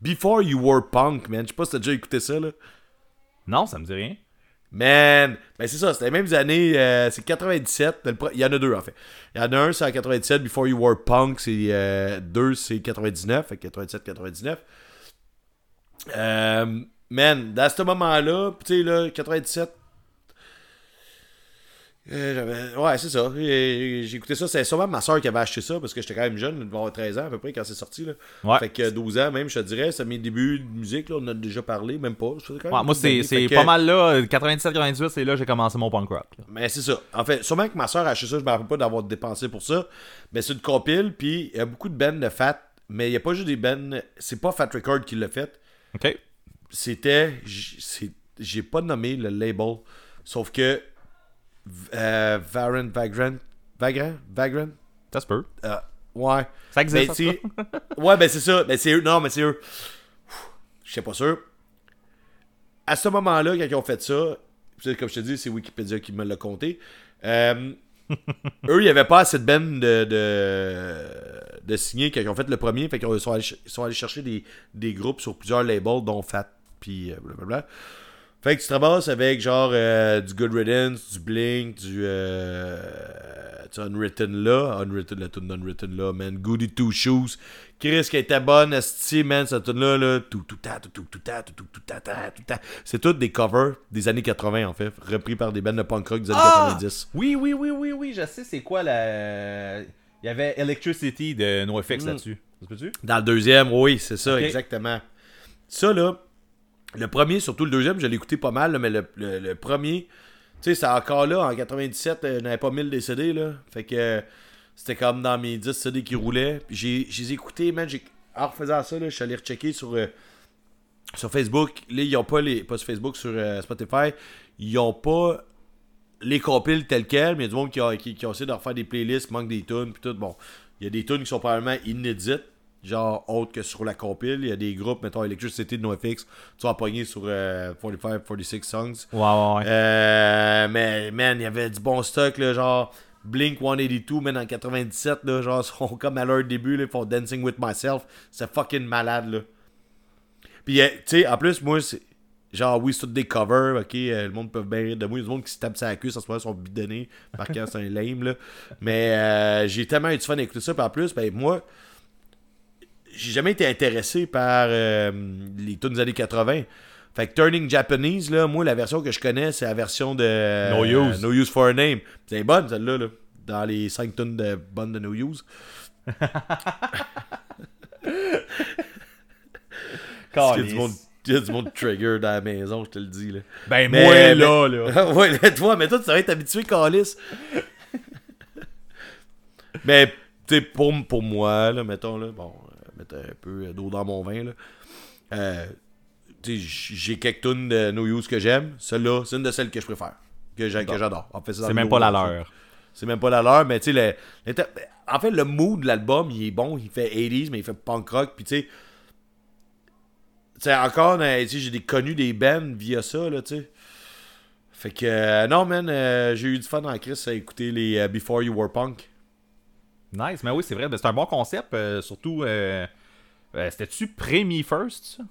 Before You Were Punk, man. Je sais pas si t'as déjà écouté ça, là. Non, ça me dit rien. Man, ben c'est ça, c'était les mêmes années, euh, c'est 97, le pro- il y en a deux en fait. Il y en a un, c'est en 97, Before You Were Punk, c'est euh, deux, c'est 99, fait 97-99. Euh, man, dans ce moment-là, tu sais, là, 97, euh, ouais, c'est ça. J'ai écouté ça. C'est sûrement ma soeur qui avait acheté ça parce que j'étais quand même jeune, avoir 13 ans à peu près quand c'est sorti. Là. Ouais. Fait que 12 ans même, je te dirais, c'est mes débuts de musique. Là, on en a déjà parlé, même pas. Ça fait quand même Ouais, moi, c'est que- pas mal là. 97-98, c'est là que j'ai commencé mon punk rock. là. mais c'est ça. En fait, sûrement que ma soeur a acheté ça, je me rappelle pas d'avoir dépensé pour ça. Mais c'est une compile, puis il y a beaucoup de bands de Fat, mais il n'y a pas juste des bands. C'est pas Fat Record qui l'a fait. OK. C'était. J'ai pas nommé le label. Sauf que. Euh, Vagrant, Vagrant. Vagrant? Vagrant? Ça se peut. Euh, ouais. Ça Ben, existe. ça, tu- ouais, ben c'est ça. Ben c'est eux. Non, mais c'est eux. Je sais pas sûr. À ce moment-là, quand ils ont fait ça, comme je te dis, c'est Wikipédia qui me l'a compté. euh, *laughs* eux, il n'y avait pas assez de ben de, de, de signer quand ils ont fait le premier. Fait qu'ils sont sont allés chercher des, des groupes sur plusieurs labels, dont Fat, puis euh, blablabla. Fait que tu te ramasses avec genre euh, du Good Riddance, du Blink, du euh, tu Unwritten là, Unwritten, la tune d'Unwritten là, man, Goody Two Shoes. Chris qui était bonne, man, cette tune là, là, tout, tout, ta, tout, tout, tout, ta, tout, tout, tout, ta, tout, ta. C'est toutes des covers des années 80 en fait, repris par des bands de punk rock des années Ah! 90. Oui, oui, oui, oui, oui, je sais c'est quoi la. Il y avait Electricity de NoFX Mm. là-dessus. Dans le deuxième, oui, c'est ça, exactement. Ça, là, le premier, surtout le deuxième, je l'ai écouté pas mal, mais le, premier, tu sais, c'est encore là, en 97, euh, je n'avais pas 1000 des CD, là. Fait que c'était comme dans mes 10 CD qui roulaient. J'ai, j'ai les écoutés, man. J'ai, en refaisant ça, là, je suis allé rechecker sur, euh, sur Facebook. Là, ils ont pas les. Pas sur Facebook, sur euh, Spotify. Ils ont pas les compiles tels quels, mais il y a du monde qui a, qui, qui a essayé de refaire des playlists, manque des tunes, puis tout. Bon, il y a des tunes qui sont probablement inédites, genre autres que sur la compile. Il y a des groupes, mettons Electricity de NoFX, tu vas pogner sur euh, 45, 46 songs. Ouais, ouais, ouais. Euh, mais man, il y avait du bon stock, là, genre Blink 182, man, en 97, là, genre, *laughs* sont comme à leur début, là, ils font Dancing with Myself. C'est fucking malade, là. Puis, euh, tu sais, en plus, moi, c'est. Genre, oui, c'est tout des covers, ok, euh, le monde peut bien rire de moi. Il y a du monde qui se tape sa cuisse, à ce moment sont bidonnés, marquant c'est un lame, là. Mais euh, j'ai tellement eu du fun à écouter ça, puis en plus, ben, moi, j'ai jamais été intéressé par euh, les tunes des années 80. Fait que Turning Japanese, là, moi, la version que je connais, c'est la version de No Use. No Use for a Name. C'est bonne, celle-là, là, dans les 5 tonnes de bonnes de No Use. *laughs* Qu'il y a du monde, il y a du monde trigger dans la maison, je te le dis. Là. Ben, Mais- moi, mais- là, là. *laughs* ouais, là, toi, mais toi, tu devrais être habitué, Calis. *laughs* mais, tu sais, pour, pour moi, là, mettons, là, bon, mettre un peu d'eau dans mon vin, là. Euh, j'ai quelques tunes de No Use que j'aime. Celle-là, c'est une de celles que je préfère. Que j'a- que j'adore. Fait C'est même pas la leur. C'est même pas la leur, mais tu sais, en fait, le mood de l'album, il est bon. Il fait 80s, mais il fait punk rock. Puis tu sais, encore, sais, j'ai des connus des bands via ça, là, tu sais. Fait que, euh, non, man, euh, j'ai eu du fun en Chris à écouter les euh, Before You Were Punk. Nice, mais oui, c'est vrai. Ben, c'est un bon concept. euh, surtout, euh, euh, c'était-tu pré-Me First, ça?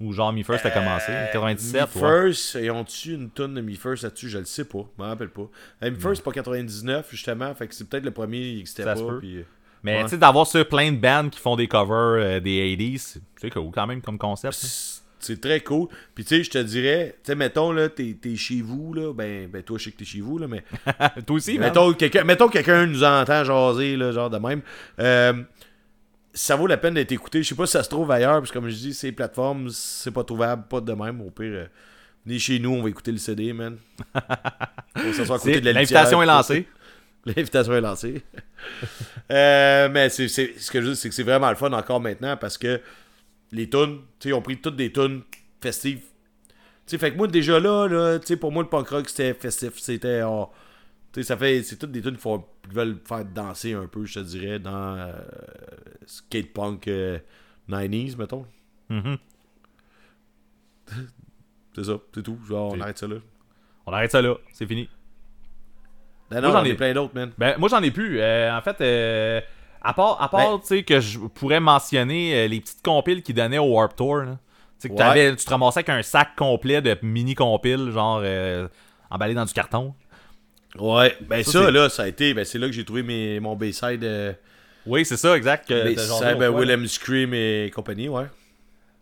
Ou genre Me First a commencé? 97, Me ouais. First, ils ont-tu une tonne de Me First là-dessus? Je le sais pas, je m'en rappelle pas. Euh, Me First, pas 99, justement, fait que c'est peut-être le premier qui pas. se peut. puis, Mais Ouais. tu sais, d'avoir plein de bands qui font des covers des 80s, c'est- c'est cool quand même comme concept. hein. C'est- très cool. Puis tu sais, je te dirais, tu sais, mettons, là, t'es t'es chez vous, là, ben, ben toi, je sais que t'es chez vous, là, mais *laughs* Toi aussi, mettons, quelqu'un mettons que quelqu'un nous entend jaser, là, genre de même. Euh, ça vaut la peine d'être écouté. Je sais pas si ça se trouve ailleurs, parce que comme je dis, ces plateformes, c'est pas trouvable, pas de même. Au pire, euh, venez chez nous, on va écouter le CD, man. L'invitation est lancée. L'invitation est lancée. Euh, mais c'est, c'est- ce que je veux dire, c'est que c'est vraiment le fun encore maintenant parce que les tunes, tu sais, ils ont pris toutes des tunes festives. Tu sais, fait que moi, déjà là, là tu sais, pour moi, le punk rock, c'était festif. C'était. oh, tu sais, ça fait. C'est toutes des tunes qui, veulent faire danser un peu, je te dirais, dans euh, skate punk euh, 90s, mettons. Mhm. *laughs* C'est ça, c'est tout. Genre, on arrête ça là. On arrête ça là, c'est fini. Non, Moi, non, j'en ai- plein d'autres, man. Ben, moi, j'en ai plus. Euh, en fait, euh, à part, à part Ben- tu sais, que je pourrais mentionner euh, les petites compiles qu'ils donnaient au Warp Tour. là. Tu sais, que Ouais. tu te ramassais avec un sac complet de mini compiles, genre euh, emballé dans du carton. Ouais, ben Ça, là, ça a été. Ben c'est là que j'ai trouvé mes, mon Bayside. Euh, Oui, c'est ça, exact. que Ben. Willem Scream et compagnie, ouais.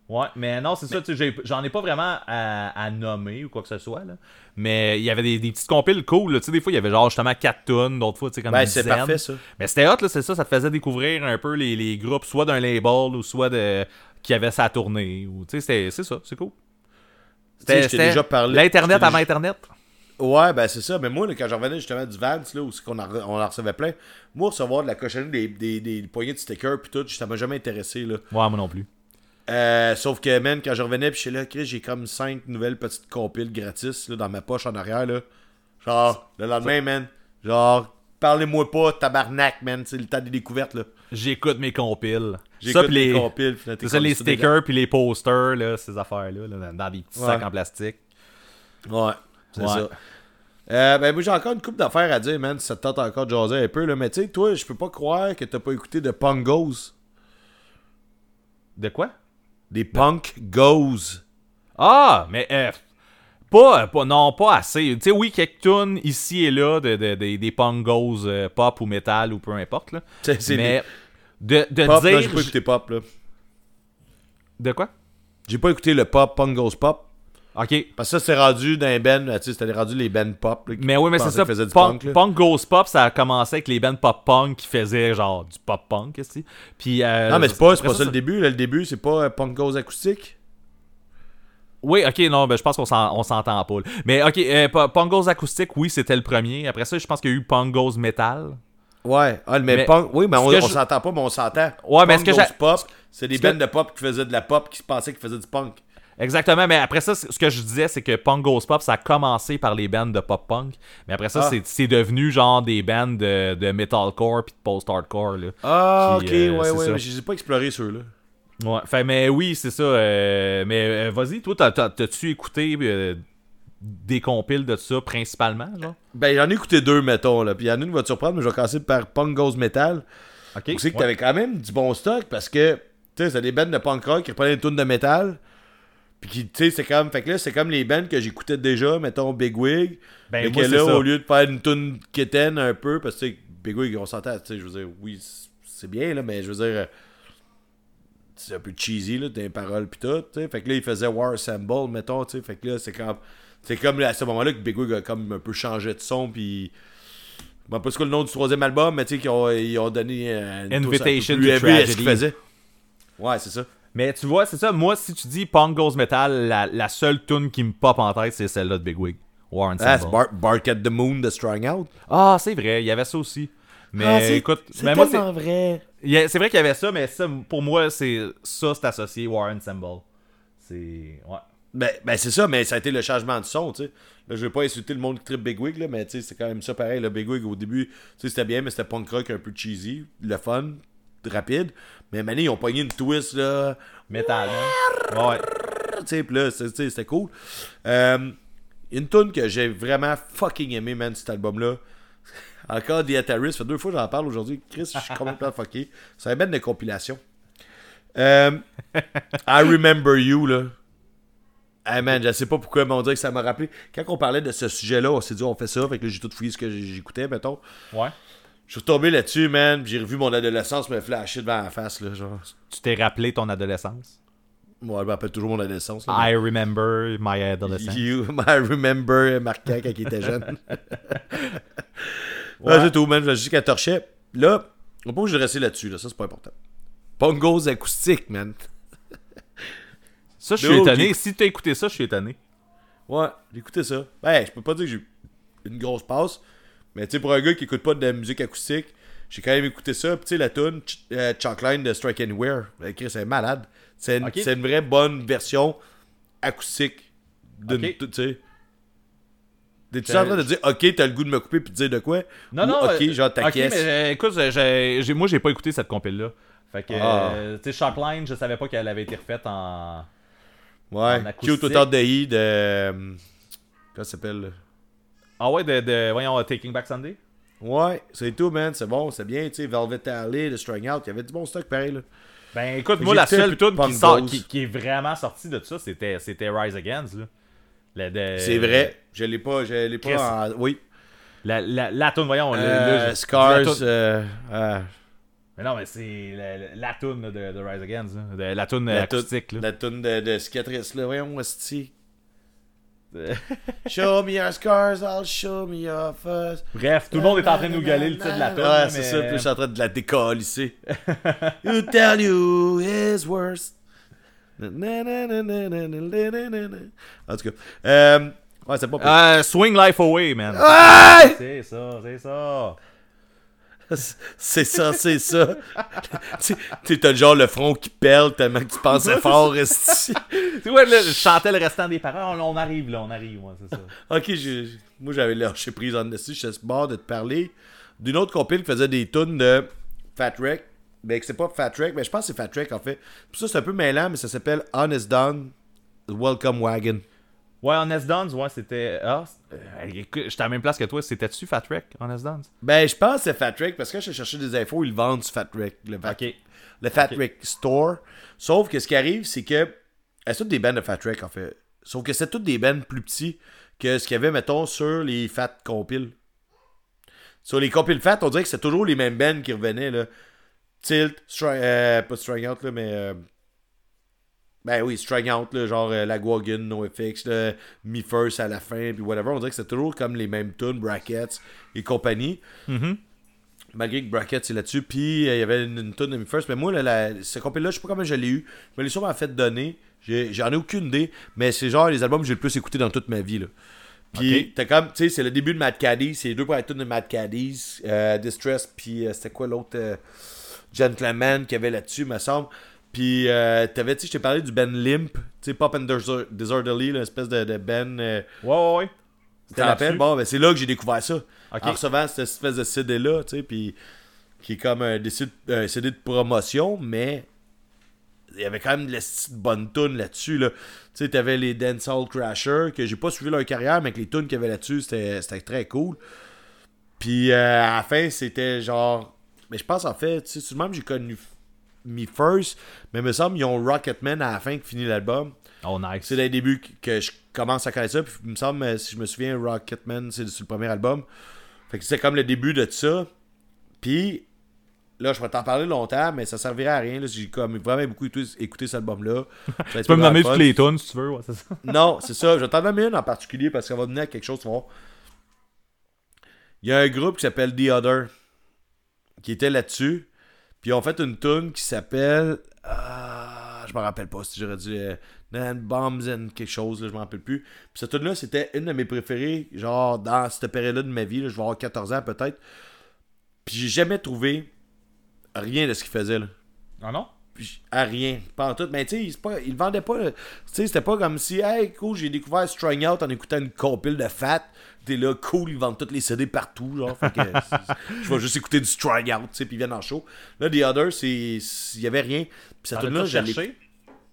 Ouais, mais non, c'est ça, tu sais, j'ai- j'en ai pas vraiment à, à nommer ou quoi que ce soit, là. Mais il y avait des, des petites compiles cool, là. Tu sais, des fois, il y avait genre justement 4 tonnes, d'autres fois, tu sais, comme Ben, une c'est dizaine. parfait, ça. Mais c'était hot, là, c'est ça, ça te faisait découvrir un peu les, les groupes, soit d'un label ou soit de qui avait sa tournée. Ou, tu sais, c'était- c'est ça, c'est cool. Je t'ai déjà parlé- L'Internet avant déjà- Internet. Ouais, ben c'est ça. Mais moi, là, quand je revenais justement du Vance, là, où c'est qu'on en, on en recevait plein, moi, recevoir de la cochonnerie, des, des, des poignées de stickers, puis tout, ça m'a jamais intéressé, là. Ouais, moi non plus. Euh, sauf que, man, quand je revenais, puis je suis là, Chris, j'ai comme 5 nouvelles petites compiles gratis, là, dans ma poche en arrière, là. Genre, le lendemain, man, genre, parlez-moi pas, tabarnak, man, c'est le temps des découvertes, là. J'écoute mes compiles. J'écoute les, mes compiles, c'est ça, les stickers puis les posters, là, ces affaires-là, là, dans- des petits Ouais. sacs en plastique. Ouais, c'est Ouais. ça. Euh, ben, moi, j'ai encore une coupe d'affaires à dire, man. si Ça te tente encore de jaser un peu, là. Mais tu sais, toi, je peux pas croire que t'as pas écouté de Punk Goes. De quoi? Des Punk Goes. Ah, mais euh, Pas, pas, non, pas assez. Tu sais, oui, quelques tunes ici et là, de, de- de- des pongos euh, pop ou métal ou peu importe. Là. *laughs* C'est- Mais de, de Pop, là, dire. j'ai pas écouté pop, là. De quoi? J'ai pas écouté le pop, Pongos Pop. Ok. Parce que ça, c'est rendu dans les bands, tu sais, c'était rendu les bands pop. là, Mais oui, mais c'est ça. punk, punk, punk Goes Pop, ça a commencé avec les bands pop punk qui faisaient genre du pop punk, Puis. euh, Non, mais c'est pas, pas ça, le début. là, le début, c'est pas euh, Pongos acoustique? Oui, ok, non, ben, je pense qu'on s'en- on s'entend pas. là. Mais ok, euh, P- Pongos acoustique, oui, c'était le premier. Après ça, je pense qu'il y a eu Pongos metal. Ouais, ah, mais, Mais punk, oui, mais on, on je- s'entend pas, mais on s'entend. Ouais, mais ce que j'ai- pop, c'est des bands de pop qui faisaient de la pop, qui pensaient qu'ils faisaient du punk. Exactement, mais après ça, ce que je disais, c'est que Pongos Pop, ça a commencé par les bands de pop punk. Mais après ça, Ah. c'est- devenu genre des bands de, de metalcore puis de post-hardcore. là. Ah, ok, euh, ouais, ouais, mais je les ai pas explorés ceux-là. Ouais, fait, mais oui, c'est ça. euh, mais euh, vas-y, toi, t'as- t'as- t'as-tu écouté euh, des compiles de ça principalement, genre? Ben, j'en ai écouté deux, mettons, là. Puis il y en a une qui va te surprendre, mais je vais commencer par Pongos Metal. Ok. Tu sais que ouais. t'avais quand même du bon stock parce que, tu sais, c'est des bands de punk rock qui reprenaient une tune de métal. Puis tu sais, c'est comme. Fait que là, c'est comme les bands que j'écoutais déjà, mettons Big Wig. Ben, mais moi, que là, ça. au lieu de faire une tune quétaine un peu, parce que, Big Wig, on s'entend, tu sais, je veux dire, oui, c'est bien, là, mais je veux dire. C'est un peu cheesy, là, des paroles pis tout, tu sais. Fait que là, il faisait War Assemble, mettons, tu sais. Fait que là, c'est comme. C'est comme à ce moment-là que Big Wig a comme un peu changé de son, puis. Je sais pas quoi le nom du troisième album, mais tu sais, qu'ils ont, ils ont donné. euh, une touche un peu Invitation to Tragedy. faisaient. Ouais, c'est ça. Mais tu vois, c'est ça. Moi, si tu dis Pongos Metal, la, la seule tune qui me pop en tête, c'est celle-là de Big Wig. War and Ah, c'est. Bar- Bark at the Moon de Strung Out? Ah, c'est vrai, il y avait ça aussi. Mais Ah, c'est- écoute, c'est mais moi, c'est- tellement vrai. c'est vrai qu'il y avait ça, mais ça, pour moi, c'est ça, c'est associé War and Symbol. C'est. Ouais. Ben, ben c'est ça, mais ça a été le changement de son, tu sais. Là, je vais pas insulter le monde qui tripe Big Wig, là, mais tu sais, c'est quand même ça pareil. Le Big Wig, au début, tu sais, c'était bien, mais c'était punk rock un peu cheesy, le fun, rapide. Mais maintenant, ils ont pogné une twist, là. Metal, hein? Ouais. tu sais, là, c'était cool. Euh, une tune que j'ai vraiment fucking aimé, man, cet album-là. Encore The Ataris, ça fait deux fois que j'en parle aujourd'hui. Chris, je suis complètement fucké. C'est un band de compilation. Euh, I Remember You, là. Hey man, je sais pas pourquoi, mais on dirait que ça m'a rappelé. Quand on parlait de ce sujet-là, on s'est dit on fait ça, fait que j'ai tout fouillé ce que j'écoutais, mettons. Ouais. Je suis retombé là-dessus, man, j'ai revu mon adolescence me flasher devant la face, là, genre. Tu t'es rappelé ton adolescence? Moi, je me rappelle toujours mon adolescence. là. I remember my adolescence. You, *laughs* I remember marquant quand il était jeune. *laughs* ouais. c'est tout, man. Je dis qu'elle torchait. Là, on peut que je rester là-dessus, là. Ça, c'est pas important. Pongos acoustique, man. Ça, je suis étonné. Si t'as écouté ça, je suis étonné. Ouais, j'ai écouté ça. Ben, je peux pas dire que j'ai une grosse passe. Mais tu sais, pour un gars qui écoute pas de la musique acoustique, j'ai quand même écouté ça. Puis tu sais, la tune Ch- euh, Chalkline de Strike Anywhere, ben, Chris, c'est malade. C'est une, une vraie bonne version acoustique. d'une- Ok. Tu sais. T'es-tu Euh, en train de dire, ok, t'as le goût de me couper puis de dire de quoi? Non, Ou, non. ok, euh, genre ta mais euh, écoute, moi, j'ai pas écouté cette compile-là. Fait que, Ah. tu sais, Shockline, je savais pas qu'elle avait été refaite en. Ouais, en acoustique. Cute Without the Heat de. Comment ça s'appelle? Ah ouais, de, de- voyons, Taking Back Sunday? Ouais, c'est tout, man. C'est bon, c'est bien. Tu sais, Velvet Alley, de Strung Out, il y avait du bon stock pareil, là. Ben écoute, moi, la seule tune qui, sort, qui, qui est vraiment sortie de ça, c'était, c'était Rise Against. Là. De- C'est vrai. Je l'ai pas, je l'ai pas en... Oui. La, la, la tune, voyons. le- Euh, le- Scars. euh, Mais non, mais c'est la, la, tune de, de Rise Against. là. De- la tune acoustique. là. La tune de, de cicatrice, là. Voyons, hostie. *laughs* show me your scars, I'll show me your fuzz. Bref, tout le monde est en train de nous gueuler le titre de la tune. Ouais, c'est ça, puis je suis en train de la décalisser. you tell you is worse? En tout cas, euh, ouais, c'est pas euh, Swing life away, man. Ouais! C'est ça, c'est ça. *laughs* C'est ça, c'est ça. *laughs* tu sais, t'as genre le front qui pèle tellement que tu pensais *laughs* fort. Tu vois, là, je chantais le restant des paroles. On, on arrive, là, on arrive, moi, c'est ça. ok, moi j'avais lâché prise en dessus. J'étais le bord de te parler d'une autre compile qui faisait des tunes de Fat Wreck. Mais que c'est pas Fat Wreck, mais je pense que c'est Fat Wreck en fait. Puis ça, c'est un peu mêlant, mais ça s'appelle Honest Done Welcome Wagon. Ouais, Honest Dons, ouais, c'était. Ah, euh, écoute, j'étais à la même place que toi. C'était-tu Fat Wreck, Honest Dons? Ben, je pense que c'est Fat Wreck parce que je cherchais des infos, ils vendent sur Fat Wreck. Le Fat, le Fat. Wreck Store. Sauf que ce qui arrive, c'est que. Elles sont toutes des bandes de Fat Wreck en fait. Sauf que c'est toutes des bands plus petits que ce qu'il y avait, mettons, sur les Fat Compiles. Sur les Compiles Fat, on dirait que c'est toujours les mêmes bands qui revenaient, là. Tilt, Stri- euh, pas Out, là, mais... euh, ben oui, Strike Out, là, genre euh, Lagwagon, NoFX, là, Me First à la fin, puis whatever. On dirait que c'est toujours comme les mêmes tunes, Brackets et compagnie. Malgré que Brackets est là-dessus. Puis euh, il y avait une, une tune de Me First. Mais moi, là, la, ce compil-là, je sais pas comment je l'ai eu. Je me l'ai sûrement fait donner. J'en ai aucune idée. Mais c'est genre les albums que j'ai le plus écouté dans toute ma vie. Là. Puis t'as comme, tu sais, c'est le début de Mad Caddies. C'est les deux premières tunes de Mad Caddies. euh, Distress, puis euh, c'était quoi l'autre euh, Gentleman qu'il y avait là-dessus, me semble. Puis euh, t'avais, tu sais, je t'ai parlé du Ben Limp. Tu sais, Pop and Disorderly, l'espèce de, de Ben. euh, Ouais, ouais, ouais. c'était la peine. là-dessus. Bon, ben c'est là que j'ai découvert ça. Ok. En recevant cette espèce de CD-là, tu sais, puis qui est comme un, un CD de promotion, mais il y avait quand même de la bonne tune là-dessus. Là. Tu sais, t'avais les Dancehall Crasher, que j'ai pas suivi leur carrière, mais que les tunes qu'il y avait là-dessus, c'était c'était très cool. Puis euh, à la fin, c'était genre. Mais je pense en fait, tu sais, tout de même, j'ai connu Me First, mais il me semble qu'ils ont Rocketman à la fin qui finit l'album. Oh, nice. C'est dès le début que- je commence à connaître ça. Puis il me semble, euh, si je me souviens, Rocketman, c'est sur le premier album. Fait que c'est comme le début de ça. Puis là, je pourrais t'en parler longtemps, mais ça servirait à rien. J'ai comme vraiment beaucoup écouté, cet album-là. *laughs* Tu peux me nommer toutes les tunes si tu veux, ouais, ça. *laughs* Non, c'est ça. Je vais t'en nommer une en particulier parce qu'elle va venir à quelque chose. tu voir. Il y a un groupe qui s'appelle The Other qui était là-dessus. Puis ils ont fait une tune qui s'appelle. Ah, je me rappelle pas si j'aurais dit. euh, Nan Bombs and quelque chose, là, je me rappelle plus. Puis cette tune là c'était une de mes préférées, genre dans cette période-là de ma vie. là, je vais avoir 14 ans peut-être. Puis j'ai jamais trouvé rien de ce qu'il faisait. Là. Ah non? Puis, à rien, pas en tout. Mais tu sais, il vendait pas. Tu sais, c'était pas comme si, hey, cool, j'ai découvert Strung Out en écoutant une compile de fat. T'es là, cool, ils vendent tous les CD partout, genre. Fait que *laughs* je vais juste écouter du Strung Out, tu sais, puis ils viennent en show. Là, The Other, c'est. Il y avait rien. Puis cette là cherché?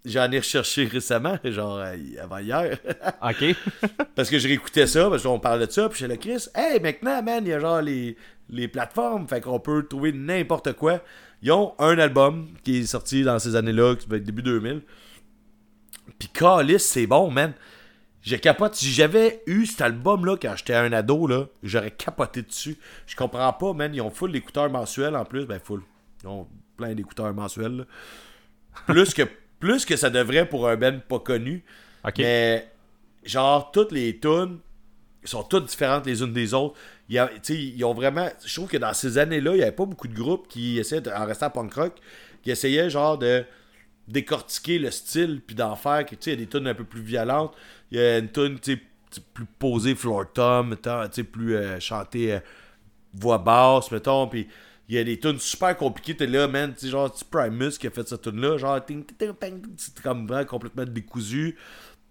j'en ai recherché récemment, *laughs* genre euh, avant hier. *laughs* Ok. parce que je réécoutais ça, parce qu'on parlait de ça, puis j'ai le Chris, hey, maintenant, man, il y a genre les, les plateformes, fait qu'on peut trouver n'importe quoi. Ils ont un album qui est sorti dans ces années-là, qui va être début 2000. Puis Calis, c'est bon, man. Je capote. Si j'avais eu cet album-là quand j'étais un ado, là, j'aurais capoté dessus. Je comprends pas, man. Ils ont full d'écouteurs mensuels en plus. Ben, full. Ils ont plein d'écouteurs mensuels. là. Plus que, *laughs* plus que ça devrait pour un band pas connu. Mais, genre, toutes les tunes sont toutes différentes les unes des autres. Tu ils ont vraiment. Je trouve que dans ces années-là, il n'y avait pas beaucoup de groupes qui essayaient, de- en restant punk rock, qui essayaient, genre, de décortiquer le style, puis d'en faire. Tu il y a des tunes un peu plus violentes. Il y a une tune, tu tu plus posée, floor tom, tu plus euh, chantée euh, voix basse, mettons, puis il y a des tunes super compliquées, t'es là, man, tu genre, c'est Primus qui a fait cette genre, ting, ting, ting, c'est comme vraiment complètement décousu.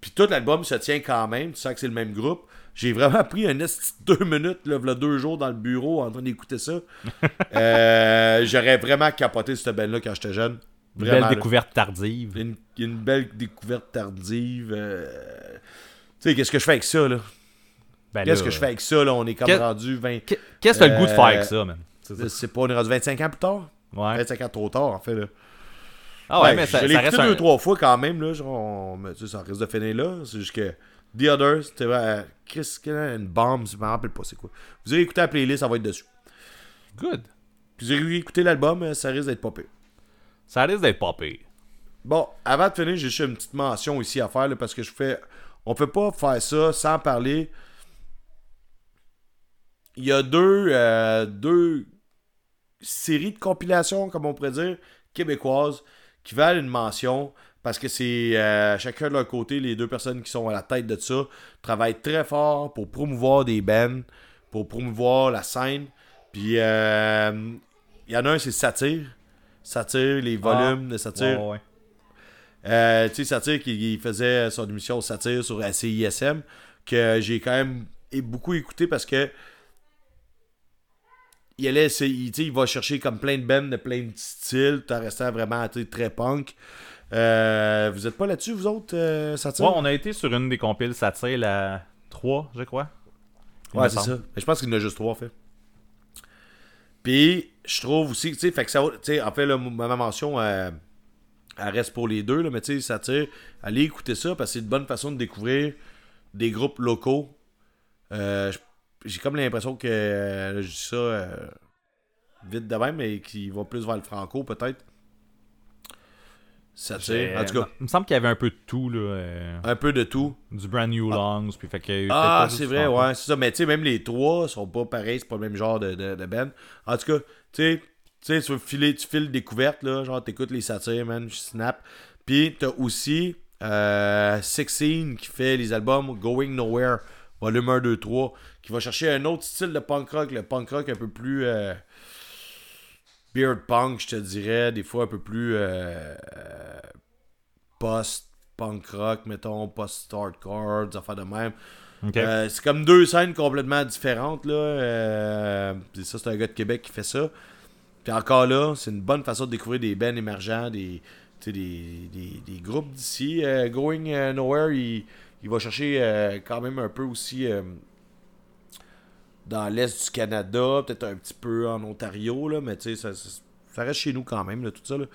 Puis tout l'album se tient quand même, tu sens que c'est le même groupe. J'ai vraiment pris un deux minutes, là, deux jours dans le bureau en train d'écouter ça. *laughs* Euh, J'aurais vraiment capoté cette band-là quand j'étais jeune. Une belle là. découverte tardive. Une, une belle découverte tardive. euh, Tu sais, qu'est-ce que je fais avec ça, là? Ben Qu'est-ce là, que je fais avec ça, là? On est comme Qu'est- rendu 20... Qu'est- Qu'est-ce que t'as le goût de faire avec Euh, ça, man? C'est pas, on est rendu 25 ans plus tard? Ouais. 25 ans trop tard, en fait, là. Ah ouais, Ouais, mais ça, je l'ai écouté deux, un... trois fois quand même, là. Genre, on- mais, tu sais, ça risque de finir là. C'est juste que The Others, c'était vrai. Chris, quelle est une bombe, je me rappelle pas c'est quoi. Vous irez écouter la playlist, ça va être dessus. Good. Puis vous irez écouter l'album, euh, ça risque d'être pire. Ça risque d'être pire. Bon, avant de finir, j'ai juste une petite mention ici à faire, là, parce que je fais. On peut pas faire ça sans parler. Il y a deux, euh, deux séries de compilations, comme on pourrait dire, québécoises, qui valent une mention. Parce que c'est euh, chacun de leur côté, les deux personnes qui sont à la tête de ça travaillent très fort pour promouvoir des bands, pour promouvoir la scène. Puis euh, il y en a un, c'est Satire. Satire, les volumes de Satire. Ouais, ouais. Euh, tu sais, Satire qui, faisait son émission Satire sur CISM, que j'ai quand même beaucoup écouté parce que il allait sais, il va chercher comme plein de bands de plein de styles, tout en restant vraiment très punk. Euh, vous êtes pas là-dessus, vous autres, euh, Satire? Ouais, on a été sur une des compiles satire, la 3, je crois. Il Ouais, c'est ça. Mais je pense qu'il y en a juste trois, en fait. Puis, je trouve aussi, tu sais, fait que ça, en fait, là, ma mention, euh, elle reste pour les deux, là, mais tu sais, ça tire. Allez écouter ça parce que c'est une bonne façon de découvrir des groupes locaux. Euh, J'ai comme l'impression que je dis ça vite de même, mais qui va plus vers le franco peut-être. Ça tire. En tout cas, il me semble qu'il y avait un peu de tout, là. euh, un peu de tout. du Brand New Longs, puis fait que. Ah, c'est vrai, ouais, c'est ça. Mais tu sais, même les trois sont pas pareils, c'est pas le même genre de, de, de band. En tout cas, tu sais, tu sais, tu veux filer, tu files découverte, là, genre t'écoutes les satires, man, je snap. Puis t'as aussi euh, Sixteen qui fait les albums Going Nowhere, volume 1, 2, 3, qui va chercher un autre style de punk rock, le punk rock un peu plus euh, beard punk, je te dirais, des fois un peu plus euh, euh, post-punk rock, mettons, post-hardcore, des affaires de même. Euh, c'est comme deux scènes complètement différentes. Là. Euh, ça, c'est un gars de Québec qui fait ça. Puis encore là, c'est une bonne façon de découvrir des bands émergents, des, tu sais, des, des, des groupes d'ici. Euh, Going Nowhere, il, il va chercher quand même un peu aussi dans l'est du Canada, peut-être un petit peu en Ontario, là, mais tu sais, ça, ça- reste chez nous quand même, là, tout ça. là.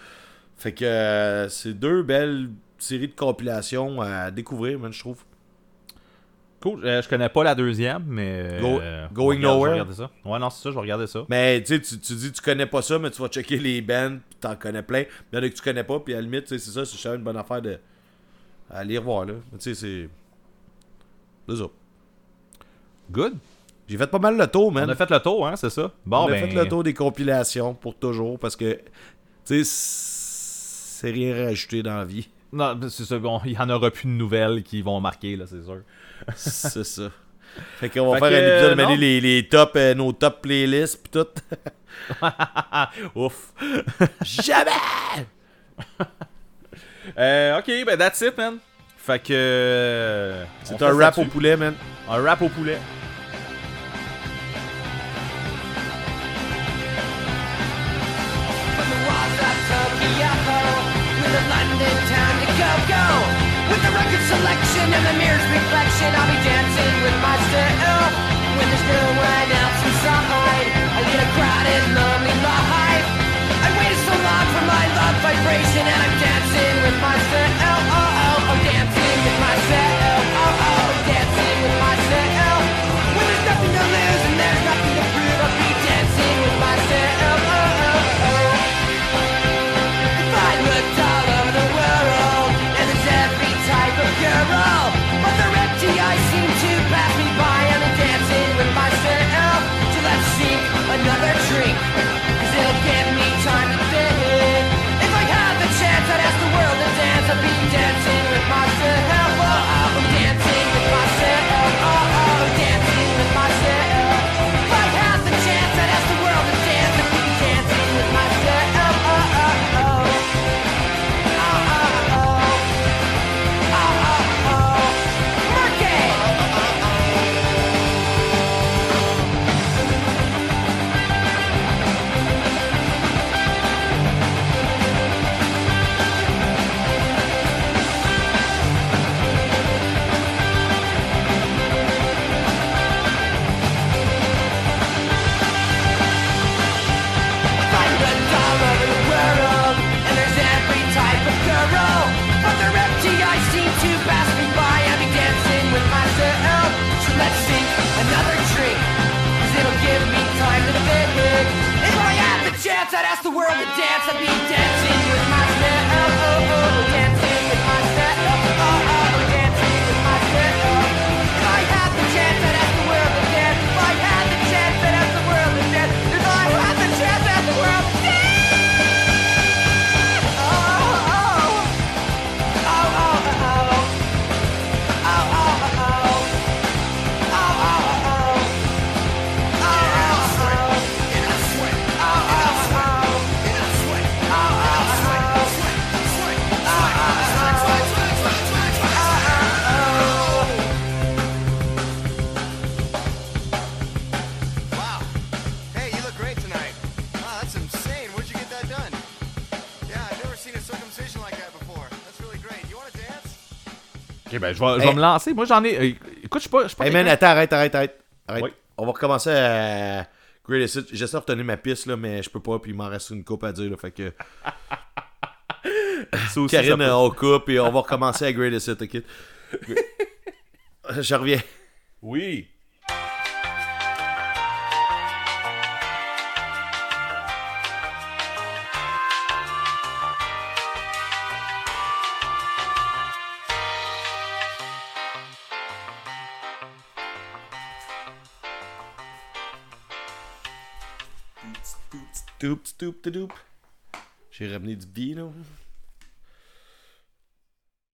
Fait que euh, c'est deux belles séries de compilations à découvrir, man, je trouve. Cool. Euh, je connais pas la deuxième, mais. Go- euh, Going je Nowhere? vais regarder ça. Ouais, non, c'est ça, je vais regarder ça. Mais tu sais, tu tu dis tu connais pas ça, mais tu vas checker les bands, puis t'en connais plein. Il y en a que tu connais pas, puis à la limite, tu sais, c'est ça, c'est une bonne affaire de à aller revoir là. Mais Tu sais, c'est. C'est ça. Good. J'ai fait pas mal le tour, man. On a fait le tour, hein, c'est ça? Bon, On a ben. fait le tour des compilations pour toujours parce que tu sais, c'est rien rajouté dans la vie. Non, c'est ça. bon, il y en aura plus de nouvelles qui vont marquer, là, c'est sûr. c'est ça. Fait qu'on va Fait faire que, un épisode, euh, les, les top, euh, nos top playlists pis tout. *laughs* Ouf. Jamais! *laughs* Euh, ok, ben that's it, man. Fait que. euh, C'est un rap au poulet, man. Un rap au poulet. With the record selection and the mirror's reflection, I'll be dancing with myself. When there's no one else inside, I lead a crowded, lonely life. I waited so long for my love vibration, and I'm dancing with myself. To dance. I'd be dancing Ok, ben je vais, je vais Hey. me lancer. Moi, j'en ai. euh, écoute, je suis pas. Je suis pas Hey man, quelqu'un- attends, arrête, arrête, arrête. arrête. Oui. On va recommencer à Greatest Hits. J'essaie de retenir ma piste, là, mais je peux pas, puis il m'en reste une coupe à dire, là, fait que... Ça aussi, ça Karine, peut- euh, on coupe et on va recommencer à Greatest Hit, ok? *laughs* Je reviens. Oui. Doop, doop, doop. J'ai ramené du vino.